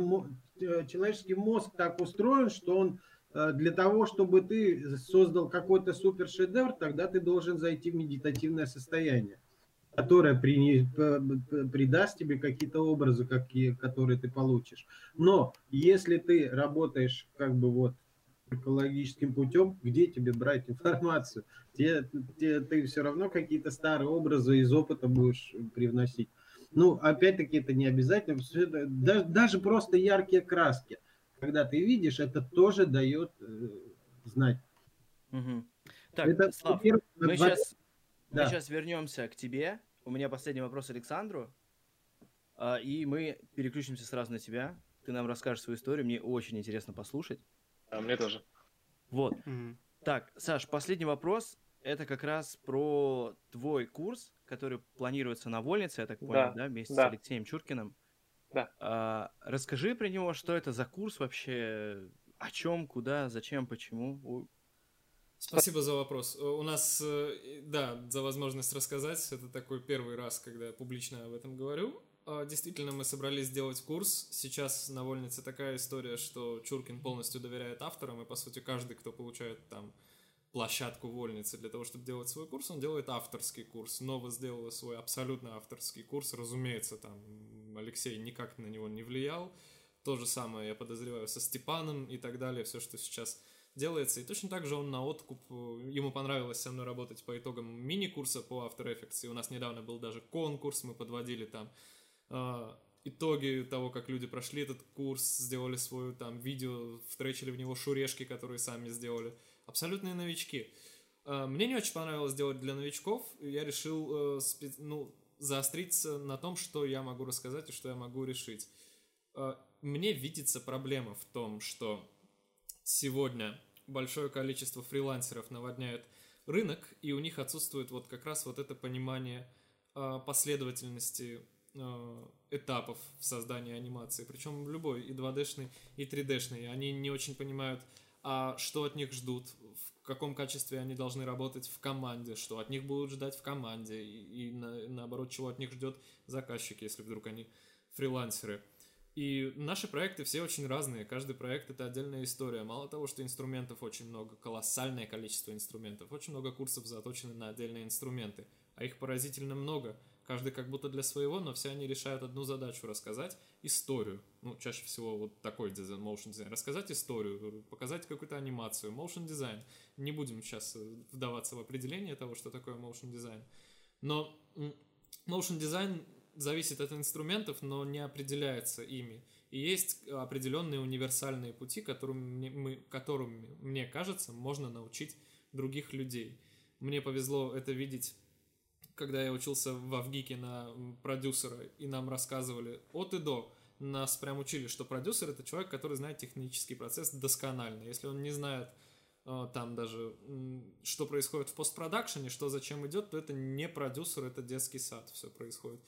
э, человеческий мозг так устроен, что он э, для того, чтобы ты создал какой-то супер шедевр, тогда ты должен зайти в медитативное состояние, которое при- придаст тебе какие-то образы, какие, которые ты получишь. Но если ты работаешь как бы вот экологическим путем, где тебе брать информацию? Тебе, тебе, ты все равно какие-то старые образы из опыта будешь привносить. Ну, опять-таки, это не обязательно. Даже, даже просто яркие краски, когда ты видишь, это тоже дает э, знать. Угу. Так, это, Слав, мы, сейчас, да. мы сейчас вернемся к тебе. У меня последний вопрос Александру. А, и мы переключимся сразу на тебя. Ты нам расскажешь свою историю. Мне очень интересно послушать. А мне тоже. Вот. Mm-hmm. Так, Саш, последний вопрос. Это как раз про твой курс, который планируется на Вольнице, я так понял, да, да вместе да. с Алексеем Чуркиным. Да. А, расскажи про него, что это за курс вообще, о чем, куда, зачем, почему. Спасибо за вопрос. У нас, э, да, за возможность рассказать. Это такой первый раз, когда я публично об этом говорю. А, действительно, мы собрались сделать курс. Сейчас на Вольнице такая история, что Чуркин полностью доверяет авторам, и, по сути, каждый, кто получает там площадку Вольницы для того, чтобы делать свой курс, он делает авторский курс. Нова сделала свой абсолютно авторский курс. Разумеется, там Алексей никак на него не влиял. То же самое, я подозреваю, со Степаном и так далее. Все, что сейчас делается. И точно так же он на откуп, ему понравилось со мной работать по итогам мини-курса по After Effects. И у нас недавно был даже конкурс, мы подводили там а, итоги того, как люди прошли этот курс, сделали свою там видео, втречили в него шурешки, которые сами сделали. Абсолютные новички. А, мне не очень понравилось делать для новичков. Я решил э, ну, заостриться на том, что я могу рассказать и что я могу решить. А, мне видится проблема в том, что сегодня большое количество фрилансеров наводняет рынок, и у них отсутствует вот как раз вот это понимание последовательности Э, этапов в создании анимации, причем любой, и 2D-шный, и 3D-шный. Они не очень понимают, а что от них ждут, в каком качестве они должны работать в команде, что от них будут ждать в команде, и, и на, наоборот, чего от них ждет заказчик, если вдруг они фрилансеры. И наши проекты все очень разные, каждый проект это отдельная история. Мало того, что инструментов очень много, колоссальное количество инструментов, очень много курсов заточены на отдельные инструменты, а их поразительно много – Каждый как будто для своего, но все они решают одну задачу – рассказать историю. Ну, чаще всего вот такой дизайн, motion дизайн. Рассказать историю, показать какую-то анимацию. Motion дизайн. Не будем сейчас э, вдаваться в определение того, что такое motion дизайн. Но motion дизайн зависит от инструментов, но не определяется ими. И есть определенные универсальные пути, которыми, мы, которыми, мне кажется, можно научить других людей. Мне повезло это видеть когда я учился в Авгике на продюсера, и нам рассказывали от и до, нас прям учили, что продюсер это человек, который знает технический процесс досконально. Если он не знает э, там даже, что происходит в постпродакшене, что зачем идет, то это не продюсер, это детский сад, все происходит.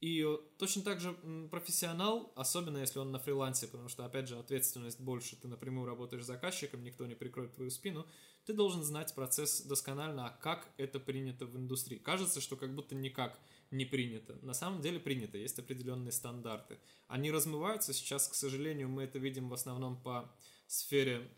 И точно так же профессионал, особенно если он на фрилансе, потому что, опять же, ответственность больше, ты напрямую работаешь с заказчиком, никто не прикроет твою спину, ты должен знать процесс досконально, а как это принято в индустрии. Кажется, что как будто никак не принято. На самом деле принято, есть определенные стандарты. Они размываются сейчас, к сожалению, мы это видим в основном по сфере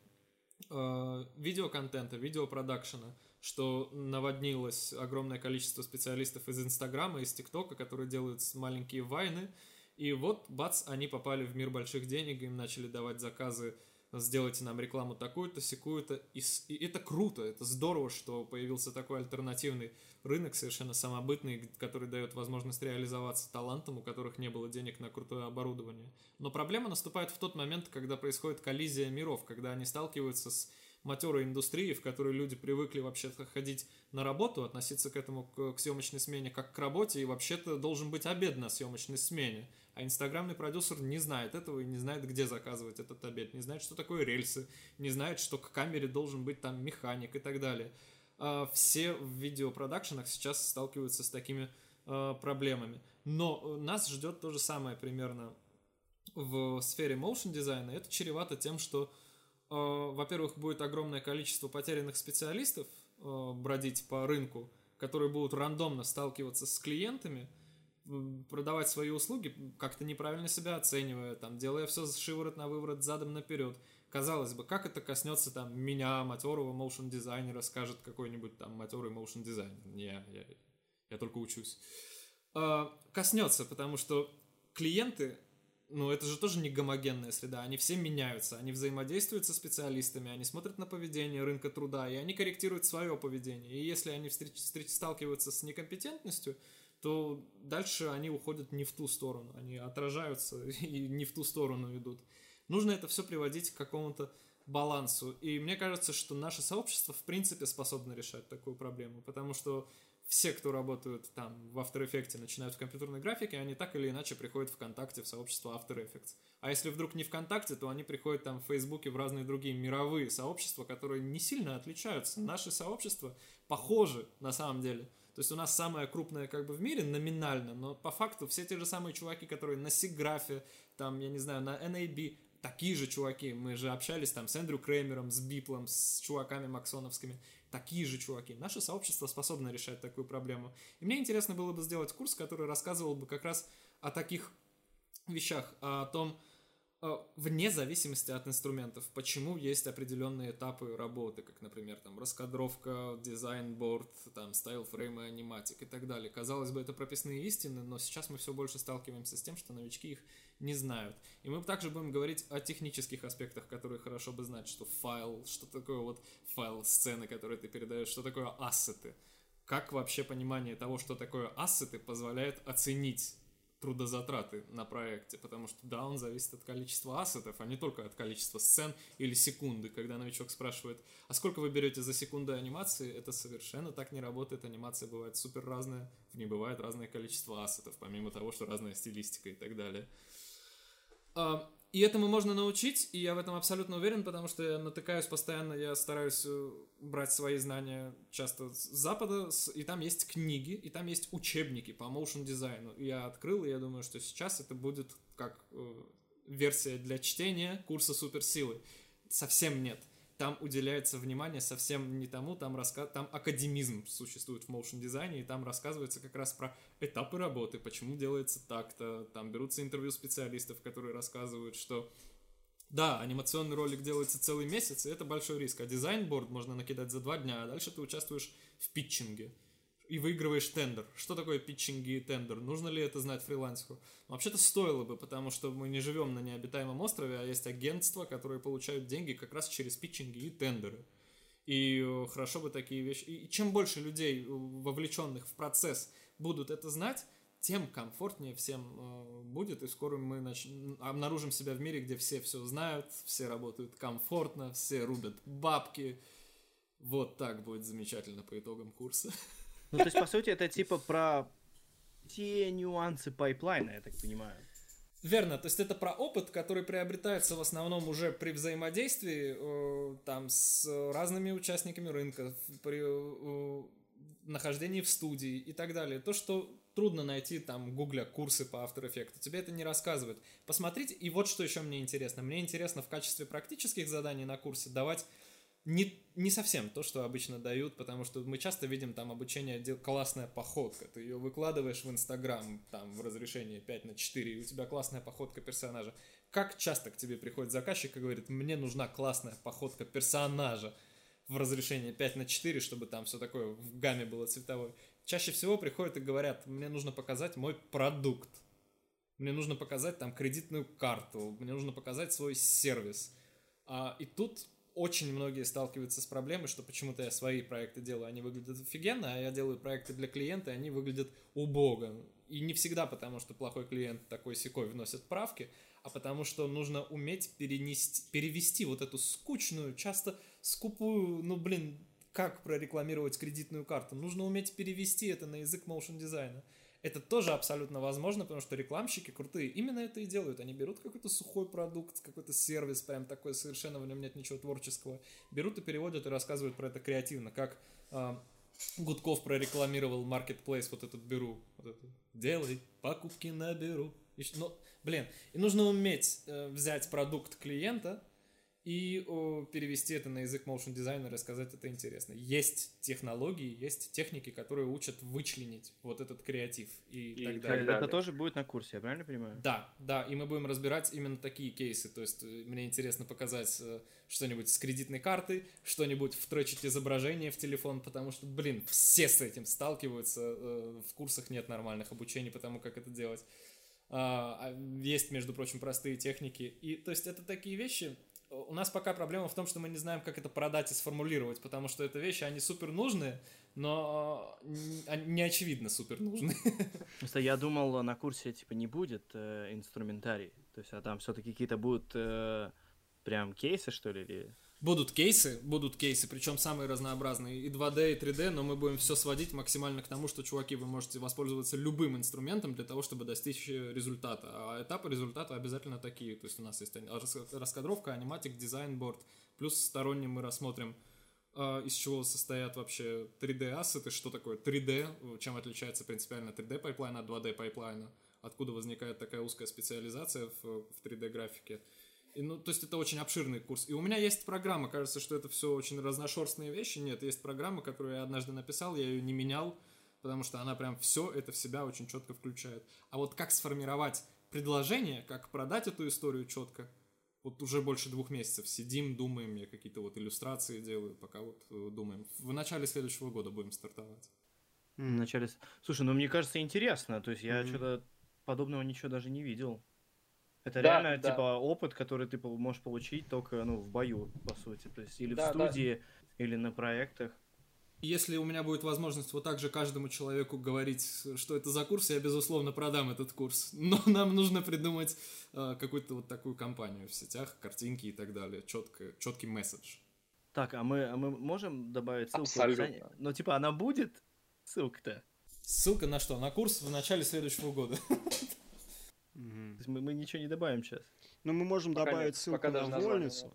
э, видеоконтента, видеопродакшена, что наводнилось огромное количество специалистов из Инстаграма, из ТикТока, которые делают маленькие вайны, и вот, бац, они попали в мир больших денег, им начали давать заказы сделайте нам рекламу такую-то, секую-то. И, и это круто, это здорово, что появился такой альтернативный рынок, совершенно самобытный, который дает возможность реализоваться талантам, у которых не было денег на крутое оборудование. Но проблема наступает в тот момент, когда происходит коллизия миров, когда они сталкиваются с матерой индустрии, в которой люди привыкли вообще-то ходить на работу, относиться к этому, к, к съемочной смене как к работе, и вообще-то должен быть обед на съемочной смене. А инстаграмный продюсер не знает этого и не знает, где заказывать этот обед, не знает, что такое рельсы, не знает, что к камере должен быть там механик и так далее. А, все в видеопродакшенах сейчас сталкиваются с такими а, проблемами. Но нас ждет то же самое примерно в сфере motion дизайна. Это чревато тем, что, а, во-первых, будет огромное количество потерянных специалистов бродить по рынку, которые будут рандомно сталкиваться с клиентами – продавать свои услуги, как-то неправильно себя оценивая, там, делая все шиворот на выворот, задом наперед. Казалось бы, как это коснется там меня, матерого моушен дизайнера, скажет какой-нибудь там матерый моушен дизайнер. Не, я, я только учусь. А, коснется, потому что клиенты ну, это же тоже не гомогенная среда, они все меняются, они взаимодействуют со специалистами, они смотрят на поведение рынка труда, и они корректируют свое поведение. И если они встреч, встреч, сталкиваются с некомпетентностью, то дальше они уходят не в ту сторону, они отражаются и не в ту сторону идут. Нужно это все приводить к какому-то балансу. И мне кажется, что наше сообщество в принципе способно решать такую проблему, потому что все, кто работают там в After Effects, начинают в компьютерной графике, они так или иначе приходят в ВКонтакте в сообщество After Effects. А если вдруг не ВКонтакте, то они приходят там в Фейсбуке в разные другие мировые сообщества, которые не сильно отличаются. Наши сообщества похожи на самом деле. То есть у нас самое крупное как бы в мире номинально, но по факту все те же самые чуваки, которые на Сиграфе, там, я не знаю, на NAB, такие же чуваки. Мы же общались там с Эндрю Креймером, с Биплом, с чуваками максоновскими такие же чуваки. Наше сообщество способно решать такую проблему. И мне интересно было бы сделать курс, который рассказывал бы как раз о таких вещах, о том, вне зависимости от инструментов, почему есть определенные этапы работы, как, например, там, раскадровка, design board, там, style frame и аниматик и так далее. Казалось бы, это прописные истины, но сейчас мы все больше сталкиваемся с тем, что новички их не знают. И мы также будем говорить о технических аспектах, которые хорошо бы знать, что файл, что такое вот файл сцены, которые ты передаешь, что такое ассеты. Как вообще понимание того, что такое ассеты, позволяет оценить трудозатраты на проекте, потому что да, он зависит от количества ассетов, а не только от количества сцен или секунды. Когда новичок спрашивает, а сколько вы берете за секунды анимации, это совершенно так не работает. Анимация бывает супер разная, в ней бывает разное количество ассетов, помимо того, что разная стилистика и так далее. А, и этому можно научить, и я в этом абсолютно уверен, потому что я натыкаюсь постоянно, я стараюсь э, брать свои знания часто с Запада, и там есть книги, и там есть учебники по моушен дизайну. Я открыл, и я думаю, что сейчас это будет как э, версия для чтения курса суперсилы. Совсем нет там уделяется внимание совсем не тому, там, раска... там академизм существует в моушен дизайне, и там рассказывается как раз про этапы работы, почему делается так-то, там берутся интервью специалистов, которые рассказывают, что да, анимационный ролик делается целый месяц, и это большой риск, а design board можно накидать за два дня, а дальше ты участвуешь в питчинге и выигрываешь тендер. Что такое питчинг и тендер? Нужно ли это знать фрилансеру? Вообще-то стоило бы, потому что мы не живем на необитаемом острове, а есть агентства, которые получают деньги как раз через питчинги и тендеры. И э, хорошо бы такие вещи. И чем больше людей, э, вовлеченных в процесс, будут это знать, тем комфортнее всем э, будет, и скоро мы нач... обнаружим себя в мире, где все все знают, все работают комфортно, все рубят бабки. Вот так будет замечательно по итогам курса. Ну, то есть, по сути, это типа про те нюансы пайплайна, я так понимаю. Верно, то есть это про опыт, который приобретается в основном уже при взаимодействии э, там с разными участниками рынка, при э, нахождении в студии и так далее. То, что трудно найти там гугля курсы по After Effects, тебе это не рассказывают. Посмотрите, и вот что еще мне интересно. Мне интересно в качестве практических заданий на курсе давать не, не совсем то, что обычно дают, потому что мы часто видим там обучение, классная походка, ты ее выкладываешь в Инстаграм, там, в разрешении 5 на 4, и у тебя классная походка персонажа. Как часто к тебе приходит заказчик и говорит, мне нужна классная походка персонажа в разрешении 5 на 4, чтобы там все такое в гамме было цветовой. Чаще всего приходят и говорят, мне нужно показать мой продукт, мне нужно показать там кредитную карту, мне нужно показать свой сервис. А, и тут очень многие сталкиваются с проблемой, что почему-то я свои проекты делаю, они выглядят офигенно, а я делаю проекты для клиента, и они выглядят убого. И не всегда потому, что плохой клиент такой секой вносит правки, а потому что нужно уметь перенести, перевести вот эту скучную, часто скупую, ну блин, как прорекламировать кредитную карту. Нужно уметь перевести это на язык моушен дизайна. Это тоже абсолютно возможно, потому что рекламщики крутые именно это и делают. Они берут какой-то сухой продукт, какой-то сервис, прям такой совершенно в нем нет ничего творческого. Берут и переводят и рассказывают про это креативно, как э, Гудков прорекламировал Marketplace, вот этот беру, вот это, делай покупки на беру. Ну, блин, и нужно уметь э, взять продукт клиента, и о, перевести это на язык motion дизайнера и сказать это интересно. Есть технологии, есть техники, которые учат вычленить вот этот креатив и, и так далее. Это тоже будет на курсе, я правильно понимаю? Да, да, и мы будем разбирать именно такие кейсы. То есть э, мне интересно показать э, что-нибудь с кредитной картой, что-нибудь втречить изображение в телефон, потому что, блин, все с этим сталкиваются. Э, в курсах нет нормальных обучений, потому как это делать. А, а есть, между прочим, простые техники. И, то есть, это такие вещи, у нас пока проблема в том, что мы не знаем, как это продать и сформулировать, потому что это вещи, они супер нужные, но не очевидно супер нужные. Просто я думал, на курсе типа не будет э, инструментарий, то есть а там все-таки какие-то будут э, прям кейсы, что ли, или Будут кейсы, будут кейсы, причем самые разнообразные, и 2D, и 3D, но мы будем все сводить максимально к тому, что, чуваки, вы можете воспользоваться любым инструментом для того, чтобы достичь э, результата. А этапы результата обязательно такие. То есть у нас есть раскадровка, аниматик, дизайн-борд, плюс сторонним мы рассмотрим, а, из чего состоят вообще 3D-ассеты, что такое 3D, чем отличается принципиально 3D-пайплайн от 2D-пайплайна, откуда возникает такая узкая специализация в, в 3D-графике. И, ну, то есть это очень обширный курс. И у меня есть программа, кажется, что это все очень разношерстные вещи. Нет, есть программа, которую я однажды написал, я ее не менял, потому что она прям все это в себя очень четко включает. А вот как сформировать предложение, как продать эту историю четко, вот уже больше двух месяцев сидим, думаем, я какие-то вот иллюстрации делаю, пока вот э, думаем. В начале следующего года будем стартовать. В начале... Слушай, ну мне кажется интересно, то есть я mm-hmm. что-то подобного ничего даже не видел. Это да, реально, да. типа, опыт, который ты можешь получить только, ну, в бою, по сути. То есть, или да, в студии, да. или на проектах. Если у меня будет возможность вот так же каждому человеку говорить, что это за курс, я, безусловно, продам этот курс. Но нам нужно придумать э, какую-то вот такую компанию в сетях, картинки и так далее. Четко, четкий месседж. Так, а мы, а мы можем добавить ссылку? Абсолютно. Ну, типа, она будет? Ссылка-то? Ссылка на что? На курс в начале следующего года. Угу. То есть мы, мы ничего не добавим сейчас. Но мы можем пока добавить нет, ссылку на вольницу,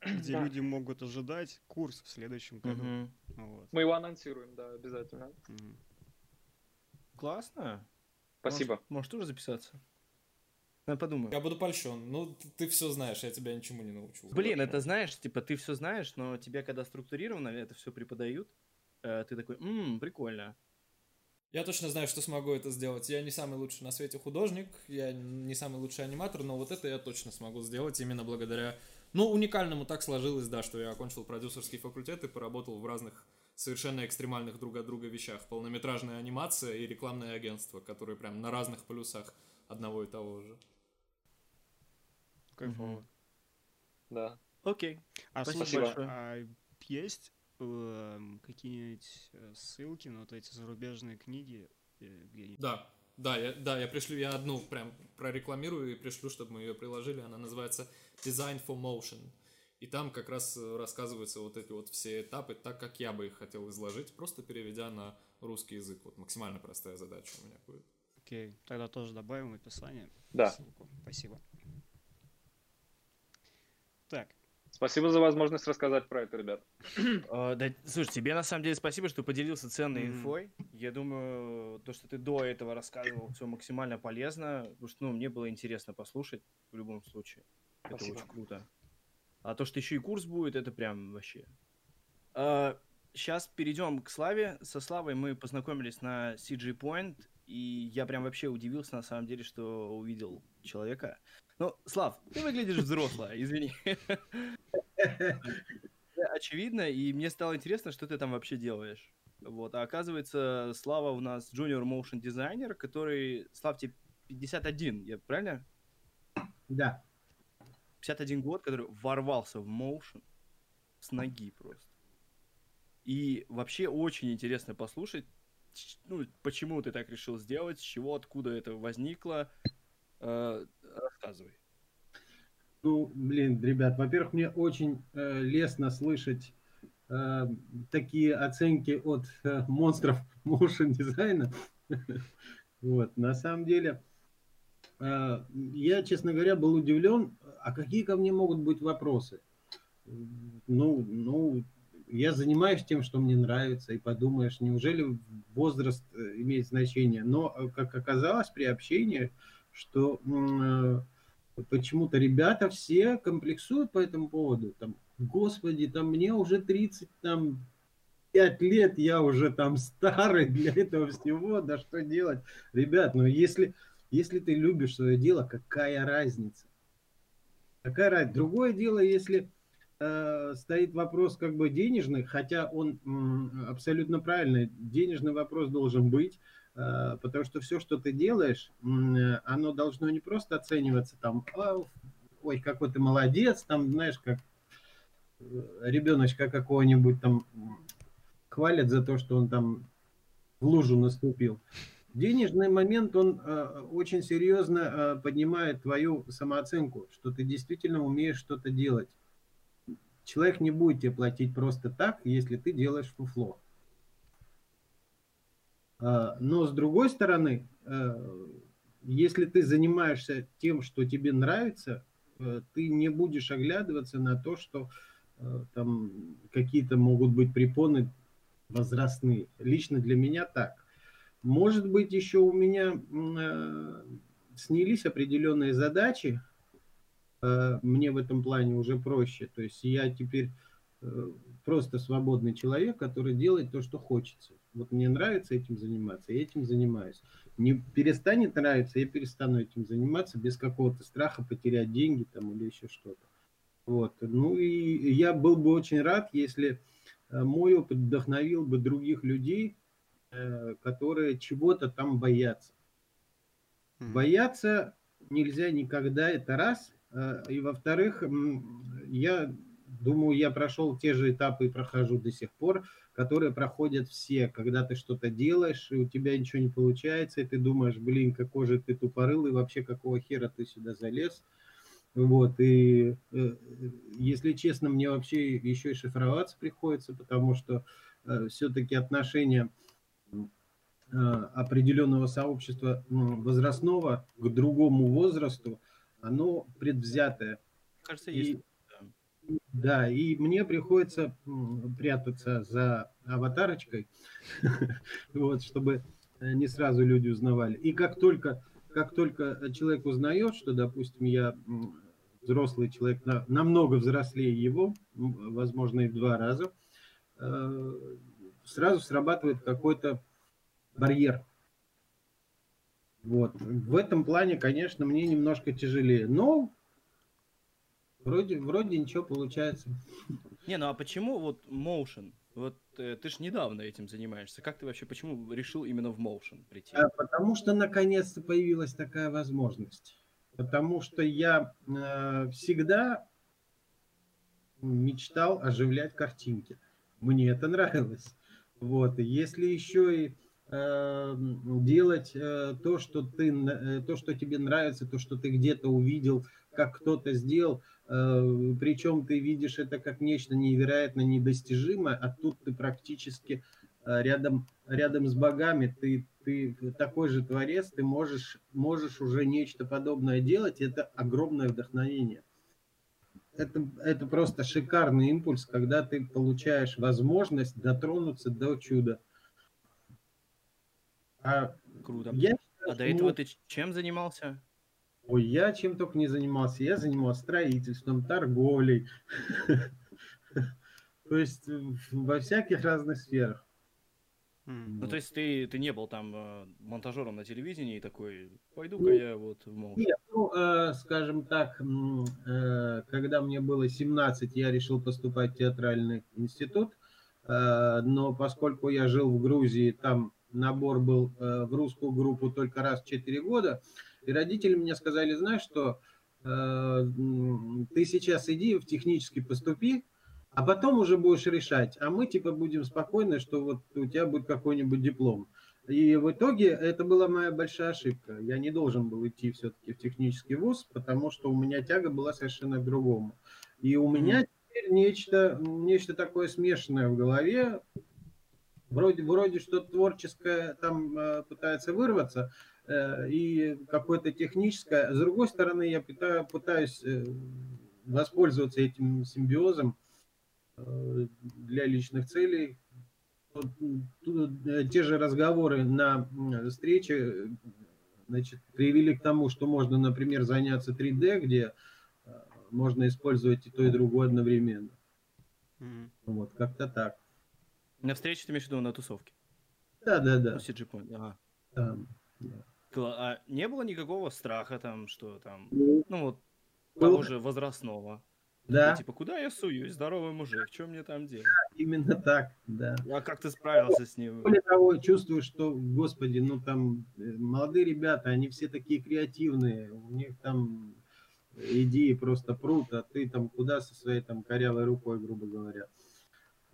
где да. люди могут ожидать курс в следующем году. Угу. Вот. Мы его анонсируем, да, обязательно. Угу. Классно. Спасибо. Может, может тоже записаться? Я подумаю. Я буду польщен. Ну, ты, ты все знаешь, я тебя ничему не научу. Блин, это знаешь, типа, ты все знаешь, но тебе, когда структурированно это все преподают, э, ты такой, ммм, прикольно. Я точно знаю, что смогу это сделать. Я не самый лучший на свете художник, я не самый лучший аниматор, но вот это я точно смогу сделать именно благодаря... Ну, уникальному так сложилось, да, что я окончил продюсерский факультет и поработал в разных совершенно экстремальных друг от друга вещах. Полнометражная анимация и рекламное агентство, которые прям на разных полюсах одного и того же. Кайфово. Угу. Да. Окей. А Спасибо. А есть Какие-нибудь э, ссылки на вот эти зарубежные книги э, где Да, да, я, да, я пришлю, я одну прям прорекламирую и пришлю, чтобы мы ее приложили. Она называется Design for Motion. И там как раз э, рассказываются вот эти вот все этапы, так как я бы их хотел изложить, просто переведя на русский язык. Вот максимально простая задача у меня будет. Окей, okay. тогда тоже добавим в описание. Да. Ссылку. Спасибо. Так, Спасибо за возможность рассказать про это, ребят. Uh, да, слушай, тебе на самом деле спасибо, что поделился ценной mm-hmm. инфой. Я думаю, то, что ты до этого рассказывал, все максимально полезно, потому что ну, мне было интересно послушать в любом случае. Спасибо. Это очень круто. А то, что еще и курс будет, это прям вообще. Uh, сейчас перейдем к Славе. Со Славой мы познакомились на CG Point, и я прям вообще удивился на самом деле, что увидел человека. Ну, Слав, ты выглядишь взросло, извини. Очевидно, и мне стало интересно, что ты там вообще делаешь. Вот, а оказывается, Слава у нас junior motion дизайнер, который, Слав, тебе 51, я правильно? Да. 51 год, который ворвался в motion с ноги просто. И вообще очень интересно послушать, ну, почему ты так решил сделать, с чего, откуда это возникло. Э, рассказывай. Ну, блин, ребят, во-первых, мне очень э, лестно слышать э, такие оценки от э, монстров motion дизайна. Вот, на самом деле, э, я, честно говоря, был удивлен, а какие ко мне могут быть вопросы? Ну, ну, я занимаюсь тем, что мне нравится, и подумаешь, неужели возраст э, имеет значение? Но, э, как оказалось при общении, что э, почему-то ребята все комплексуют по этому поводу. Там, господи, там мне уже 30, там, 5 лет, я уже там старый для этого всего, да что делать? Ребят, ну если, если ты любишь свое дело, какая разница? Какая разница? Другое дело, если э, стоит вопрос как бы денежный, хотя он м, абсолютно правильный, денежный вопрос должен быть, потому что все, что ты делаешь, оно должно не просто оцениваться там, ой, какой ты молодец, там, знаешь, как э, ребеночка какого-нибудь там хвалят за то, что он там в лужу наступил. Денежный момент, он э, очень серьезно э, поднимает твою самооценку, что ты действительно умеешь что-то делать. Человек не будет тебе платить просто так, если ты делаешь фуфло. А, но с другой стороны, э, если ты занимаешься тем, что тебе нравится, э, ты не будешь оглядываться на то, что э, там какие-то могут быть препоны возрастные. Лично для меня так. Может быть, еще у меня снялись определенные задачи. Мне в этом плане уже проще. То есть я теперь просто свободный человек, который делает то, что хочется. Вот мне нравится этим заниматься, я этим занимаюсь. Не перестанет нравиться, я перестану этим заниматься без какого-то страха потерять деньги там или еще что-то. Вот. Ну и я был бы очень рад, если э, мой опыт вдохновил бы других людей, э, которые чего-то там боятся. Бояться нельзя никогда, это раз. Э, и во-вторых, я думаю, я прошел те же этапы и прохожу до сих пор которые проходят все, когда ты что-то делаешь, и у тебя ничего не получается, и ты думаешь, блин, какой же ты тупорылый, вообще какого хера ты сюда залез. Вот, и э, если честно, мне вообще еще и шифроваться приходится, потому что э, все-таки отношение э, определенного сообщества возрастного к другому возрасту, оно предвзятое. Кажется, есть. Да, и мне приходится прятаться за аватарочкой, вот, чтобы э, не сразу люди узнавали. И как только, как только человек узнает, что, допустим, я взрослый человек, намного взрослее его, возможно, и в два раза, э, сразу срабатывает какой-то барьер. Вот. В этом плане, конечно, мне немножко тяжелее. Но Вроде, вроде ничего получается. Не, ну а почему вот Motion? Вот э, ты же недавно этим занимаешься. Как ты вообще, почему решил именно в Motion прийти? А, потому что наконец-то появилась такая возможность. Потому что я э, всегда мечтал оживлять картинки. Мне это нравилось. Вот. И если еще и э, делать э, то, что ты, э, то, что тебе нравится, то, что ты где-то увидел, как кто-то сделал, причем ты видишь это как нечто невероятно недостижимое, а тут ты практически э, рядом, рядом с богами, ты, ты такой же творец, ты можешь, можешь уже нечто подобное делать, это огромное вдохновение. Это, это просто шикарный импульс, когда ты получаешь возможность дотронуться до чуда. А Круто. Я, а до этого ты чем занимался? Ой, я чем только не занимался. Я занимался строительством, торговлей. То есть во всяких разных сферах. Ну, то есть ты, ты не был там э, монтажером на телевидении и такой, пойду-ка я вот в молча. Нет, ну, э, скажем так, э, когда мне было 17, я решил поступать в театральный институт, э, но поскольку я жил в Грузии, там набор был э, в русскую группу только раз в 4 года, и родители мне сказали, знаешь что, э, ты сейчас иди в технический поступи, а потом уже будешь решать, а мы типа будем спокойны, что вот у тебя будет какой-нибудь диплом. И в итоге это была моя большая ошибка. Я не должен был идти все-таки в технический вуз, потому что у меня тяга была совершенно к другому. И у меня теперь нечто, нечто такое смешанное в голове. Вроде, вроде что-то творческое там э, пытается вырваться, Э, и какое-то техническое. С другой стороны, я пытаюсь э, воспользоваться этим симбиозом э, для личных целей. Те же разговоры на встрече значит, привели к тому, что можно, например, заняться 3D, где можно использовать и то, и другое одновременно. Mm-hmm. Вот, как-то так. На встрече ты имеешь в виду на тусовке? Да, да, да. Ну, CG ага. Да, да. А не было никакого страха там, что там, ну, ну вот, того же возрастного? Да, Ну, типа, куда я суюсь? Здоровый мужик, что мне там делать? именно так, да. А как ты справился с ним? Более того, чувствую, что, господи, ну там э, молодые ребята, они все такие креативные, у них там идеи просто прут, а ты там куда со своей там корявой рукой, грубо говоря.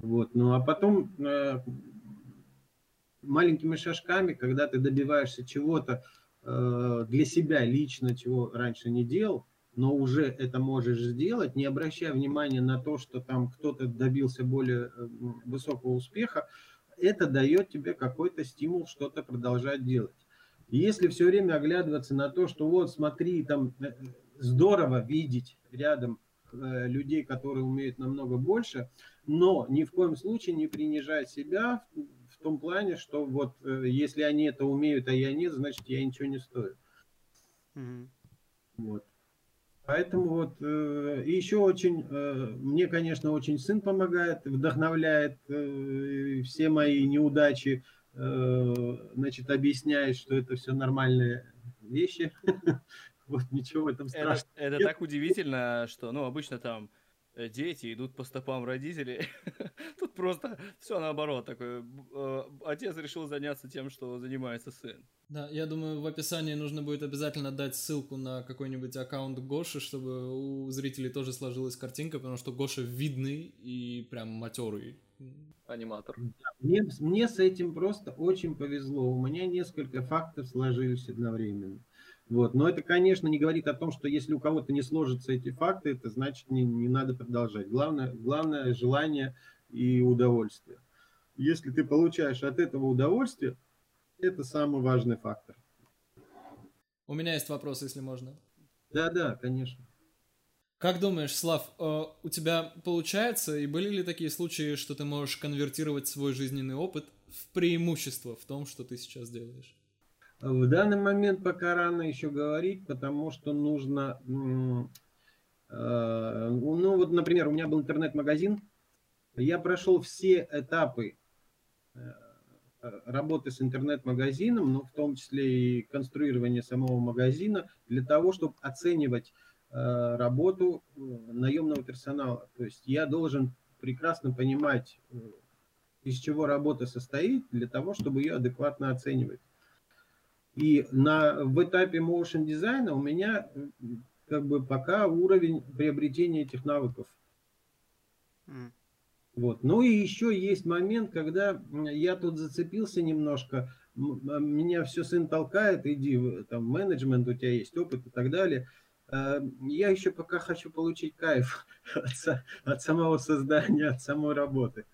Вот, ну а потом э, маленькими шажками, когда ты добиваешься чего-то э, для себя лично, чего раньше не делал, но уже это можешь сделать, не обращая внимания на то, что там кто-то добился более э, высокого успеха, это дает тебе какой-то стимул что-то продолжать делать. И если все время оглядываться на то, что вот смотри, там э, здорово видеть рядом э, людей, которые умеют намного больше, но ни в коем случае не принижать себя в, том плане, что вот э, если они это умеют, а я нет, значит я ничего не стою. Мгм. Вот. Поэтому вот э, еще очень, э, мне, конечно, очень сын помогает, вдохновляет э, все мои неудачи, э, значит, объясняет, что это все нормальные вещи. Вот ничего в этом Это, страшного. это так удивительно, что, ну, обычно там дети идут по стопам родителей. Тут просто все наоборот. Такой, э, отец решил заняться тем, что занимается сын. Да, я думаю, в описании нужно будет обязательно дать ссылку на какой-нибудь аккаунт Гоши, чтобы у зрителей тоже сложилась картинка, потому что Гоша видный и прям матерый. Аниматор. Мне, мне с этим просто очень повезло. У меня несколько фактов сложились одновременно. Вот. Но это, конечно, не говорит о том, что если у кого-то не сложатся эти факты, это значит не, не надо продолжать. Главное, главное желание и удовольствие. Если ты получаешь от этого удовольствие, это самый важный фактор. У меня есть вопрос, если можно. Да-да, конечно. Как думаешь, Слав, э, у тебя получается, и были ли такие случаи, что ты можешь конвертировать свой жизненный опыт в преимущество в том, что ты сейчас делаешь? В данный момент пока рано еще говорить, потому что нужно... э, Ну вот, например, у меня был интернет-магазин. Я прошел все этапы э, работы с интернет-магазином, но в том числе и конструирование самого магазина, для того, чтобы оценивать э, работу наемного персонала. То есть я должен прекрасно понимать, из чего работа состоит, для того, чтобы ее адекватно оценивать. И на, в этапе motion дизайна у меня как бы пока уровень приобретения этих навыков. Вот. Ну и еще есть момент, когда я тут зацепился немножко, а меня все сын толкает, иди, в- там менеджмент, у тебя есть опыт и так далее. Э, Я еще пока хочу получить кайф от, от самого создания, от самой работы.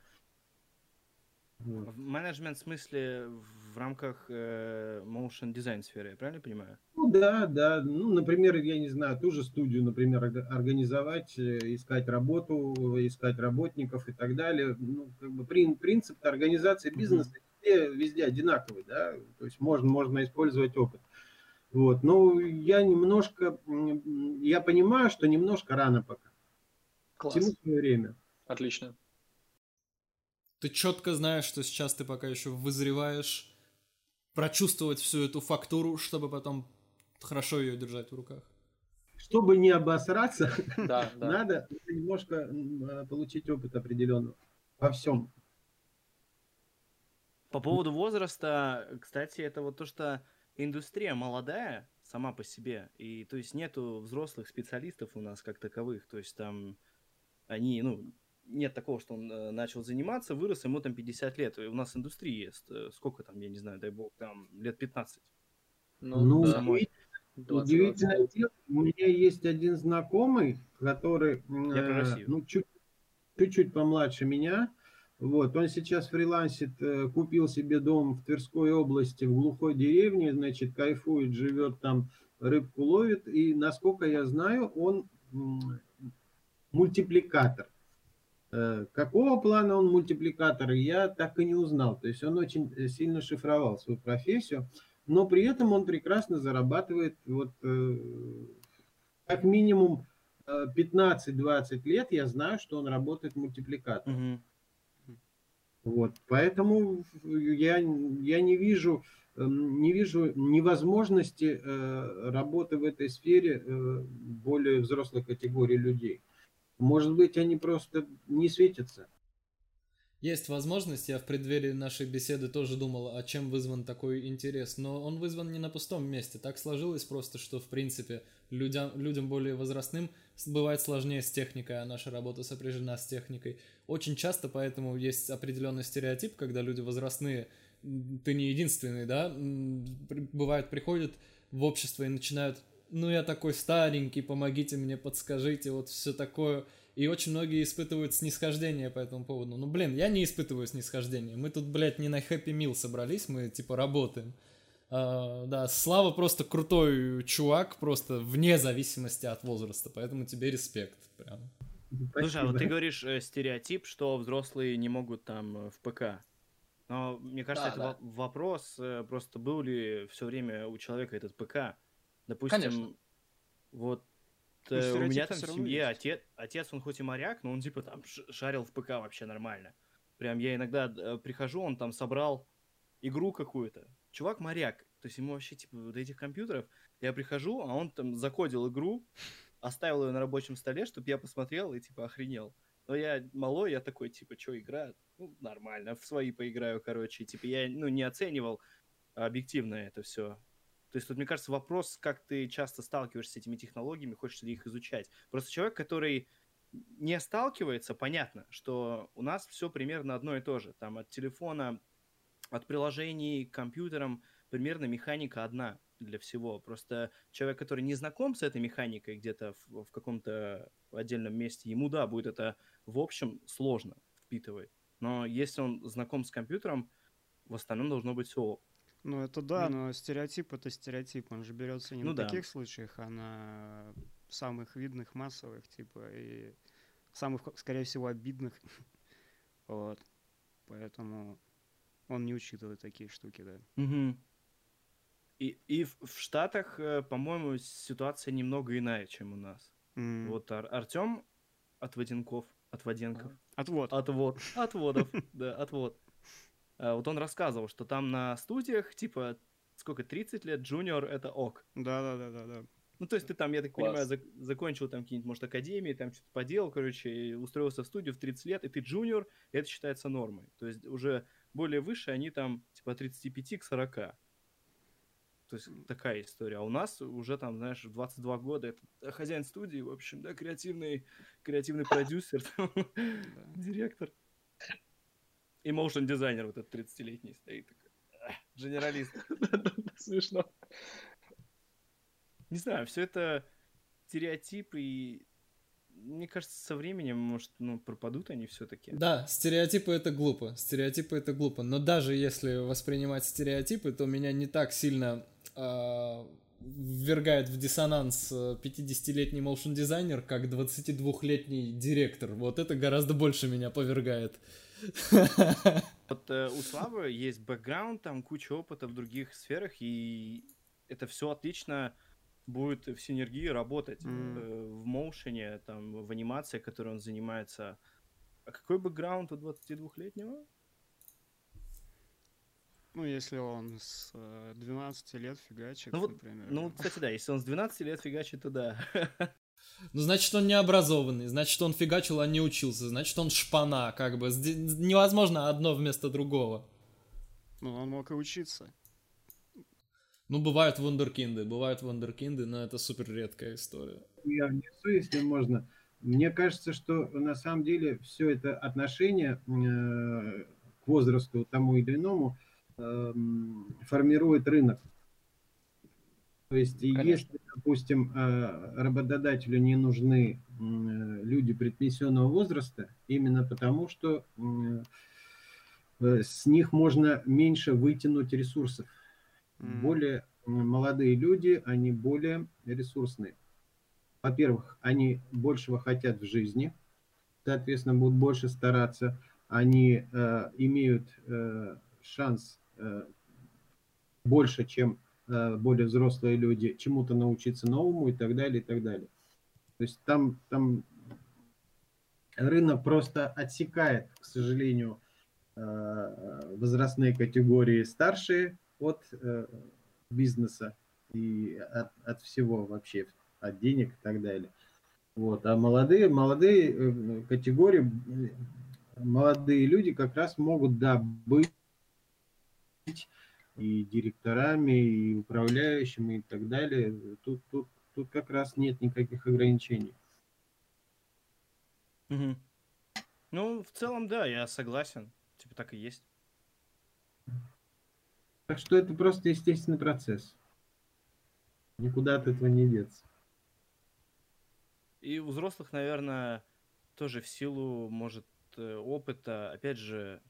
Вот. В менеджмент смысле в рамках э, motion дизайн сферы, я правильно понимаю? Ну да, да. Ну, например, я не знаю, ту же студию, например, орга- организовать, э, искать работу, искать работников и так далее. Ну, как бы прин- принцип организации бизнеса везде, везде одинаковый, да. То есть можно, можно использовать опыт. Вот. Но я немножко, я понимаю, что немножко рано пока. Класс. Всему свое время. Отлично. Ты четко знаешь, что сейчас ты пока еще вызреваешь прочувствовать всю эту фактуру, чтобы потом хорошо ее держать в руках. Чтобы не обосраться, Да, да. надо немножко э, получить опыт определенного во всем. По поводу возраста, кстати, это вот то, что индустрия молодая сама по себе, и то есть нету взрослых специалистов у нас как таковых, то есть там они, ну, нет такого, что он э, начал заниматься, вырос, ему там 50 лет, и у нас индустрия есть, э, сколько там, я не знаю, дай бог, там лет 15. Ну, да. самой. 20, Удивительное дело, у меня есть один знакомый, который Я про э, Россию. ну, чуть, чуть-чуть помладше меня. Вот, он сейчас фрилансит, э, купил себе дом в Тверской области, в глухой деревне, значит, кайфует, живет там, рыбку ловит. И, насколько я знаю, он мультипликатор. Э, Какого плана он мультипликатор, я так и не узнал. То есть он очень э, сильно шифровал свою профессию но при этом он прекрасно зарабатывает вот э, как минимум э, 15-20 лет я знаю, что он работает мультипликатором. Мгм. Вот, поэтому я, я не вижу эм, не вижу невозможности работы в этой сфере более взрослой категории людей. Может быть, они просто не светятся. Есть возможность, я в преддверии нашей беседы тоже думал, а чем вызван такой интерес, но он вызван не на пустом месте. Так сложилось просто, что, в принципе, людям, людям более возрастным бывает сложнее с техникой, а наша работа сопряжена с техникой. Очень часто поэтому есть определенный стереотип, когда люди возрастные, ты не единственный, да, бывает, приходят в общество и начинают, ну я такой старенький, помогите мне, подскажите, вот все такое – и очень многие испытывают снисхождение по этому поводу. Ну, блин, я не испытываю снисхождение. Мы тут, блядь, не на Happy Meal собрались, мы, типа, работаем. А, да, Слава просто крутой чувак, просто вне зависимости от возраста, поэтому тебе респект, прям. Слушай, а вот ты говоришь э, стереотип, что взрослые не могут там э, в ПК. Но мне кажется, да, это да. вопрос, э, просто был ли все время у человека этот ПК. Допустим, Конечно. вот э, у меня там в семье отец, отец, он хоть и моряк, но он типа там шарил в ПК вообще нормально. Прям я иногда э, прихожу, он там собрал игру какую-то. Чувак моряк, то есть ему вообще типа до этих компьютеров. Я прихожу, а он там закодил игру, оставил ее на рабочем столе, чтобы я посмотрел и типа охренел. Но я малой, я такой, типа, что, игра? Ну, нормально, в свои поиграю, короче. Типа, я, ну, не оценивал объективно это все. То есть тут, мне кажется, вопрос, как ты часто сталкиваешься с этими технологиями, хочешь ли их изучать. Просто человек, который не сталкивается, понятно, что у нас все примерно одно и то же. Там от телефона, от приложений к компьютерам примерно механика одна для всего. Просто человек, который не знаком с этой механикой где-то в, в каком-то отдельном месте, ему, да, будет это в общем сложно впитывать. Но если он знаком с компьютером, в остальном должно быть все ну, это да, но стереотип это стереотип. Он же берется не ну, на да. таких случаях, а на самых видных, массовых, типа, и самых, скорее всего, обидных. вот. Поэтому он не учитывает такие штуки, да. Угу. И, и в, в Штатах, э, по-моему, ситуация немного иная, чем у нас. Mm. Вот Ар- Артем от Воденков, от Воденков. Отвод. Отвод. Отводов, да, отвод. Э, вот он рассказывал, что там на студиях, типа, сколько, 30 лет, джуниор — это ок. Да-да-да-да. Ну, то есть ты там, я так Класс. понимаю, зак- закончил там какие-нибудь, может, академии, там что-то поделал, короче, и устроился в студию в 30 лет, и ты джуниор, и это считается нормой. То есть уже более выше они там, типа, от 35 к 40. То есть такая история. А у нас уже там, знаешь, 22 года, это хозяин студии, в общем, да, креативный, креативный продюсер, директор. И моушен дизайнер вот этот 30-летний стоит такой. Генералист. Смешно. Не знаю, все это стереотипы и мне кажется, со временем, может, ну, пропадут они все-таки. Да, стереотипы это глупо. Стереотипы это глупо. Но даже если воспринимать стереотипы, то меня не так сильно э, ввергает в диссонанс 50-летний моушен дизайнер, как 22-летний директор. Вот это гораздо больше меня повергает. Вот э, у Славы есть бэкграунд, там куча опыта в других сферах, и это все отлично будет в синергии работать mm. э, в моушене, там, в анимации, которой он занимается. А какой бэкграунд у 22-летнего? Ну, если он с 12 э, лет фигачит, ну, вот, например. Ну, кстати, да, если он с 12 лет фигачит, то да. Ну, значит, он не образованный, значит, он фигачил, а не учился, значит, он шпана, как бы. Невозможно одно вместо другого. Ну, он мог и учиться. Ну, бывают вундеркинды, бывают вундеркинды, но это супер редкая история. Я внесу, если можно. Мне кажется, что на самом деле все это отношение э, к возрасту тому или иному э, формирует рынок. То есть, Конечно. если, допустим, э, работодателю не нужны люди предпенсионного возраста, именно потому что э, с них можно меньше вытянуть ресурсов. Mm. Более молодые люди, они более ресурсные. Во-первых, они большего хотят в жизни, соответственно, будут больше стараться, они э, имеют э, шанс э, больше, чем Э, более взрослые люди чему-то научиться новому и так далее, и так далее. То есть там, там рынок просто отсекает, к сожалению, э, возрастные категории старшие от э, бизнеса и от, от всего вообще, от денег и так далее. Вот. А молодые, молодые э, категории, э, молодые люди как раз могут, да, быть и директорами, и управляющими, и так далее. Тут, тут, тут как раз нет никаких ограничений. Мгм. Ну, в целом, да, я согласен. Типа так и есть. Так что это просто естественный процесс. Никуда от этого не деться. И у взрослых, наверное, тоже в силу, может, э, опыта, опять же,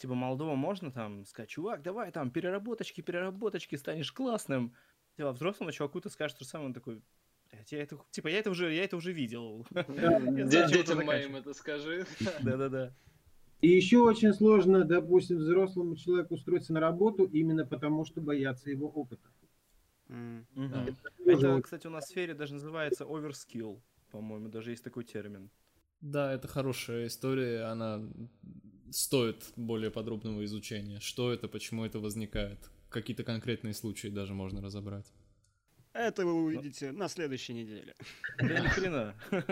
типа молодого можно там сказать, чувак, давай там переработочки, переработочки, станешь классным. Типа взрослому чуваку ты скажешь то же самое, он такой, блядь, я это, типа, я это уже, я это уже видел. Детям моим это скажи. Да-да-да. И еще очень сложно, допустим, взрослому человеку устроиться на работу именно потому, что боятся его опыта. Тоже Это, вот кстати, у нас в сфере даже называется overskill, по-моему, даже есть такой термин. Да, это хорошая история, она стоит более подробного изучения. Что это, почему это возникает. Какие-то конкретные случаи даже можно разобрать. Это вы увидите на следующей неделе. Да ни хрена.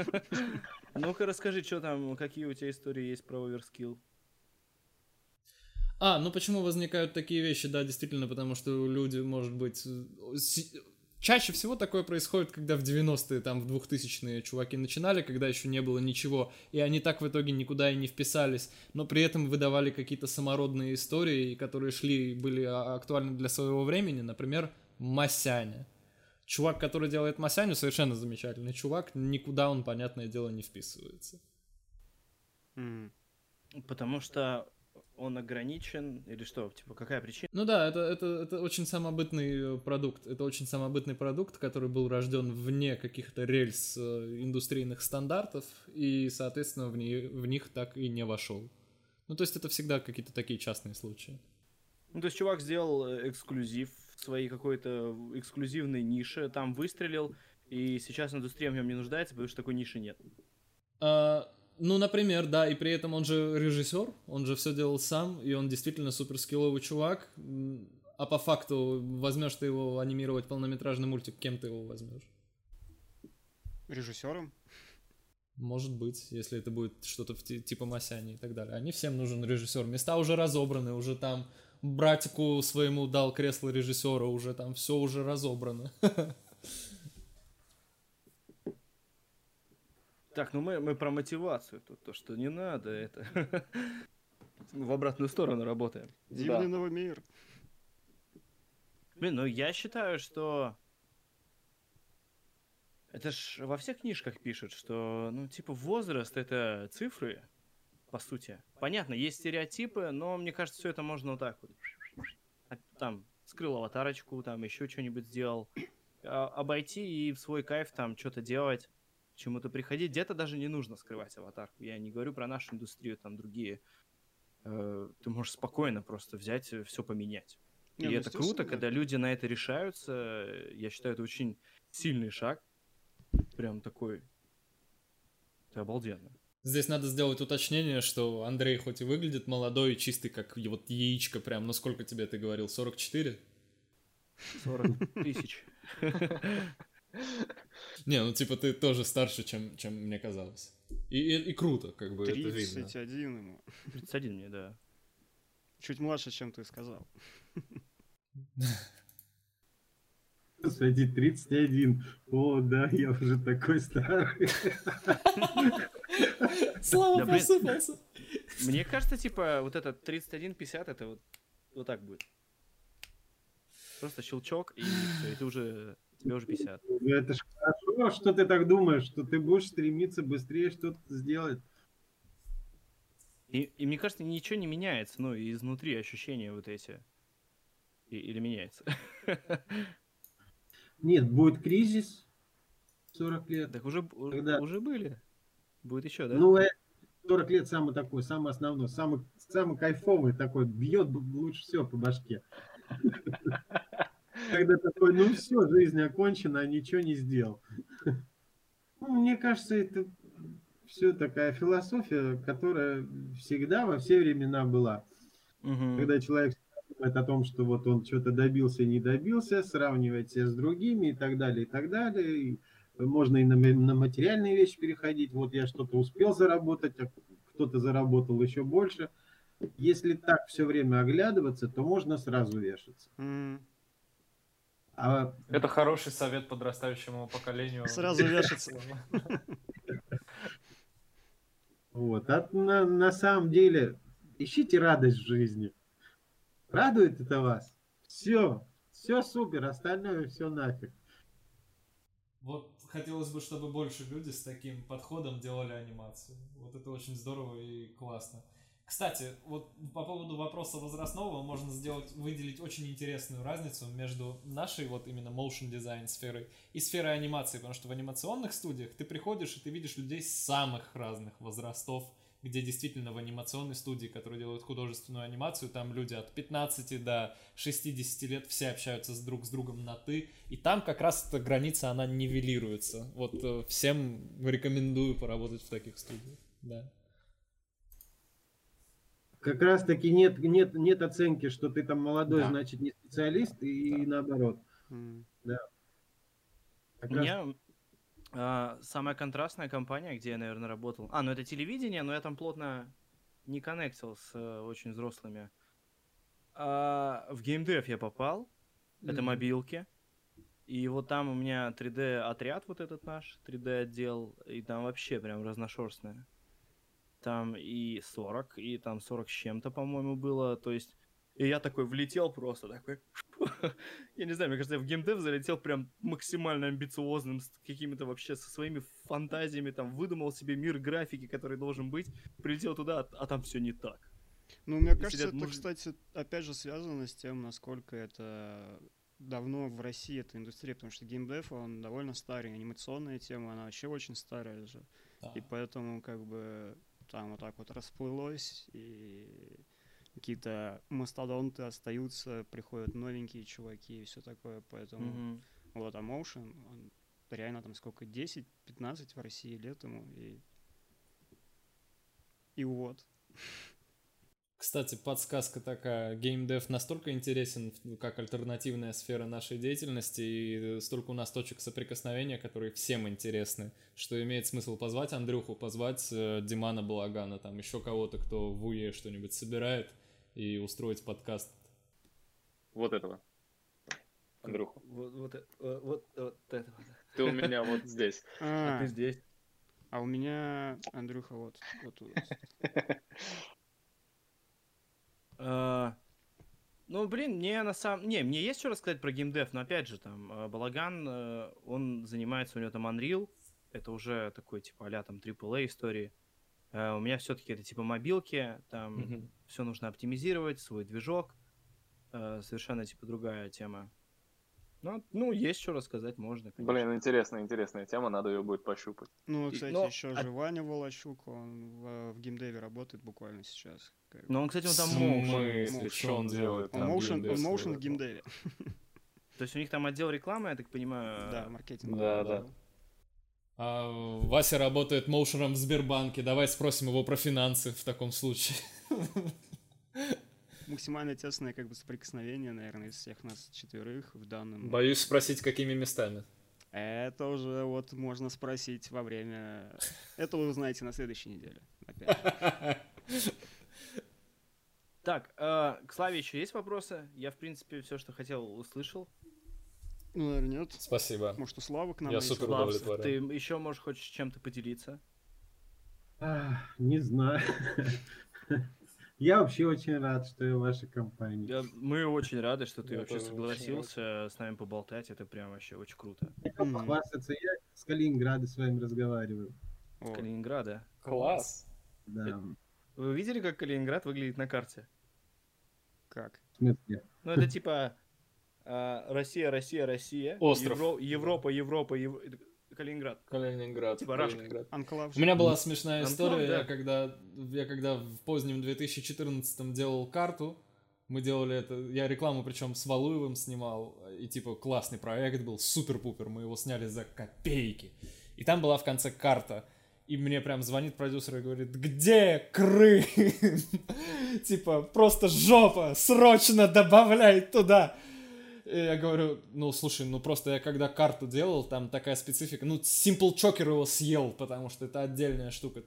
Ну-ка расскажи, что там, какие у тебя истории есть про overskill. А, ну почему возникают такие вещи? Да, действительно, потому что люди, может быть... Чаще всего такое происходит, когда в 90-е, там, в 2000-е чуваки начинали, когда еще не было ничего, и они так в итоге никуда и не вписались, но при этом выдавали какие-то самородные истории, которые шли, были а- актуальны для своего времени, например, Масяня. Чувак, который делает Масяню, совершенно замечательный чувак, никуда он, понятное дело, не вписывается. Потому что он ограничен, или что, типа, какая причина? Ну да, это, это, это очень самобытный э, продукт. Это очень самобытный продукт, который был рожден вне каких-то рельс э, индустрийных стандартов, и, соответственно, в, не- в них так и не вошел. Ну, то есть это всегда какие-то такие частные случаи. Ну, то есть чувак сделал э, эксклюзив в своей какой-то эксклюзивной нише, там выстрелил, и сейчас индустрия в нем не нуждается, потому что такой ниши нет. А, ну, например, да, и при этом он же режиссер, он же все делал сам, и он действительно суперскилловый чувак. А по факту, возьмешь ты его анимировать полнометражный мультик, кем ты его возьмешь? Режиссером? Может быть, если это будет что-то типа Масяни и так далее. Они всем нужен режиссер. Места уже разобраны, уже там братику своему дал кресло режиссера, уже там все уже разобрано. Так, ну мы, мы про мотивацию тут, то, что не надо это. В обратную сторону работаем. Дивный Да. новый мир. Блин, ну я считаю, что... Это ж во всех книжках пишут, что, ну, типа, возраст — это цифры, по сути. Понятно, есть стереотипы, но мне кажется, все это можно вот так вот. Там, скрыл аватарочку, там, еще что-нибудь сделал. А, обойти и в свой кайф там что-то делать, чему-то приходить. Где-то даже не нужно скрывать аватарку. Я не говорю про нашу индустрию, там, другие. Э, Ты можешь спокойно просто взять, все поменять. Не, И ну, это круто, естественно, когда люди на это решаются. Я считаю, это очень сильный шаг. Прям такой. Это обалденно. Здесь надо сделать уточнение, что Андрей хоть и выглядит молодой и чистый, как вот яичко прям, ну сколько тебе ты говорил, 44? 40 тысяч. Не, ну типа ты тоже старше, чем, чем мне казалось. И, и, и круто, как бы это видно. 31 ему. 31 мне, да. Чуть младше, чем ты сказал. Господи, 31. О, да, я уже такой старый. Слава Да, просыпался. Мне кажется, типа, вот этот 31-50, это вот, вот так будет. Просто щелчок, и все, и ты уже, тебе уже 50. Ну, Это ж хорошо, что ты так думаешь, что ты будешь стремиться быстрее что-то сделать. И, и мне кажется, ничего не меняется, ну, изнутри ощущения вот эти. И- или меняется. Нет, будет кризис 40 лет. Так уже, Когда- уже были. Будет еще, да? Ну, э, 40 лет самый такой, самый основной, самый, самый кайфовый такой, бьет лучше всего по башке. Когда такой, ну все, жизнь окончена, а ничего не сделал. Ну, Мне кажется, это все такая философия, которая всегда во все времена была. Мгм. Когда человек думает о том, что вот он что-то добился и не добился, сравнивает себя с другими и так далее, и так далее. И можно и на, на материальные вещи переходить. Вот я что-то успел заработать, а кто-то заработал еще больше. Если так все время оглядываться, то можно сразу вешаться. М, А Это хороший совет подрастающему поколению. Сразу вешаться. Вот. А на, на самом деле, ищите радость в жизни. Радует это вас? Все. Все супер, остальное все нафиг. Вот хотелось бы, чтобы больше люди с таким подходом делали анимацию. Вот это очень здорово и классно. Кстати, вот по поводу вопроса возрастного можно сделать, выделить очень интересную разницу между нашей вот именно motion дизайн сферой и сферой анимации, потому что в анимационных студиях ты приходишь и ты видишь людей самых разных возрастов, где действительно в анимационной студии, которые делают художественную анимацию, там люди от 15 до 60 лет все общаются с друг с другом на «ты», и там как раз эта граница, она нивелируется. Вот э, всем рекомендую поработать в таких студиях, да. Как раз таки нет, нет, нет оценки, что ты там молодой, Да. значит не специалист, и наоборот. м. Как У раз меня а, самая контрастная компания, где я, наверное, работал. А, ну это телевидение, но я там плотно не коннектил с э, очень взрослыми. А, в геймдев я попал. Это Мгм. мобилки. И вот там у меня 3D-отряд вот этот наш, 3D-отдел, и там вообще прям разношерстное. Там и 40, и там 40 с чем-то, по-моему, было. То есть, и я такой влетел просто, такой... Я не знаю, мне кажется, я в геймдев залетел прям максимально амбициозным, с какими-то вообще, со своими фантазиями, там, выдумал себе мир графики, который должен быть, прилетел туда, а, а там все не так. Ну, мне И кажется, сидят это, муж- кстати, опять же связано с тем, насколько это давно в России эта индустрия, потому что геймдев, он довольно старый, анимационная тема, она вообще очень старая же. Да. И поэтому как бы там вот так вот расплылось, и какие-то мастодонты остаются, приходят новенькие чуваки и все такое, поэтому Мгм. вот, а Motion, он реально там сколько, 10-15 в России лет ему, и... И вот. Кстати, подсказка такая. Геймдев настолько интересен, ну, как альтернативная сфера нашей деятельности, и столько у нас точек соприкосновения, которые всем интересны, что имеет смысл позвать Андрюху, позвать э, Димана Балагана, там еще кого-то, кто в УЕ что-нибудь собирает, и устроить подкаст. Вот этого. Андрюху. Вот, вот, вот, вот это вот. Ты у меня вот здесь. А А, ты здесь. а у меня Андрюха вот, вот тут. А, Ну, блин, мне на самом... Не, мне есть что рассказать про геймдев, но опять же, там, э, Балаган, э, он занимается, у него там Unreal, это уже такой, типа, а там AAA истории. Э, У меня все-таки это, типа, мобилки, там Мгм. все нужно оптимизировать, свой движок, э, совершенно, типа, другая тема. Ну, ну, есть что рассказать, можно, конечно. Блин, интересная, интересная тема, надо ее будет пощупать. Ну, кстати, но- еще а- же Ваня Волощук, он в, в геймдеве работает буквально сейчас. Как. Но он, кстати, он там смысле, что он делает? Он свой? в геймдеве. То есть у них там отдел рекламы, я так понимаю. Да, маркетинг. да, да. А Вася работает моушером в Сбербанке, давай спросим его про финансы в таком случае. Максимально тесное как бы соприкосновение, наверное, из всех нас четверых в данном. Боюсь спросить, какими местами. Это уже вот можно спросить во время... Это вы узнаете на следующей неделе. Опять. Так, э, к Славе еще есть вопросы? Я, в принципе, все, что хотел, услышал. Ну, наверное, нет. Спасибо. Может, у Славы к нам Я супер удовлетворен. ты еще можешь хочешь чем-то поделиться? Не знаю. Я вообще очень рад, что я в вашей компании. Я- мы очень рады, что ты Я вообще согласился с нами поболтать. Это прям вообще очень круто. Похвастаться, я с Калининграда с вами разговариваю. О, Калининграда. Класс. Да, Вы видели, как Калининград выглядит на карте? как? в смысле. Ну, это типа а, Россия, Россия, Россия. Остров. Евро- Европа, Европа, Ев- Калининград. Калининград. Типа. Калининград. Анклав. У меня была смешная история, да. я когда, я когда в позднем 2014 делал карту, мы делали это, я рекламу причем с Валуевым снимал, и типа классный проект был, супер-пупер, мы его сняли за копейки. И там была в конце карта, и мне прям звонит продюсер и говорит, где Крым? Типа, просто жопа, срочно добавляй туда. И я говорю, ну, слушай, ну просто я когда карту делал, там такая специфика, ну, Simple Choker его съел, потому что это отдельная штука.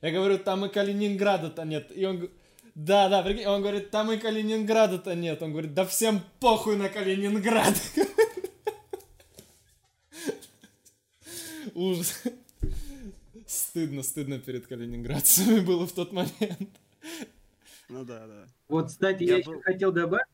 Я говорю, там и Калининграда-то нет. И он да, да, прикинь, он говорит, там и Калининграда-то нет. Он говорит, да всем похуй на Калининград. Ужас. Стыдно, стыдно перед калининградцами было в тот момент. Ну да, да. Вот, кстати, Я я, был- еще хотел добавить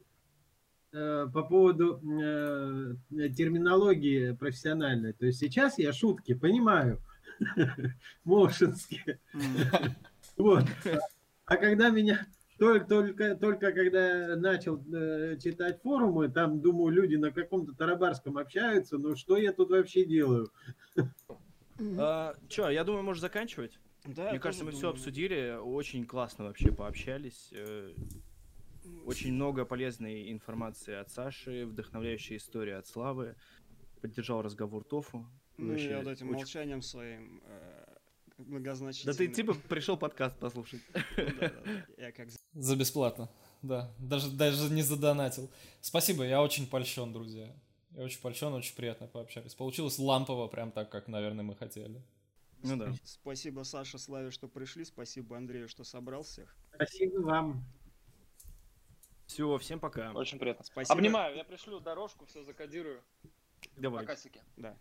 по поводу э, терминологии профессиональной. То есть сейчас я шутки понимаю, мошенские. Вот. А когда меня только, только, только когда начал э, читать форумы, там, думаю, люди на каком-то тарабарском общаются, ну что я тут вообще делаю? А, Че, я думаю, можешь заканчивать. Да, Мне кажется, мы все обсудили, очень классно вообще пообщались. Очень много полезной информации от Саши, вдохновляющая история от Славы. Поддержал разговор Тофу. Ну, Вообще я вот этим очень- молчанием своим э, Да многозначительным. ты типа пришел подкаст послушать. Ну да, да, да. Я как За бесплатно. Да, даже, даже не задонатил. Спасибо, я очень польщен, друзья. Я очень польщен, очень приятно пообщались. Получилось лампово, прям так, как, наверное, мы хотели. Ну да. Спасибо Саше, Славе, что пришли. Спасибо Андрею, что собрал всех. Спасибо вам. Все, всем пока. Очень приятно. Спасибо. Обнимаю, я пришлю дорожку, все закодирую. Давай. Покасики. Да.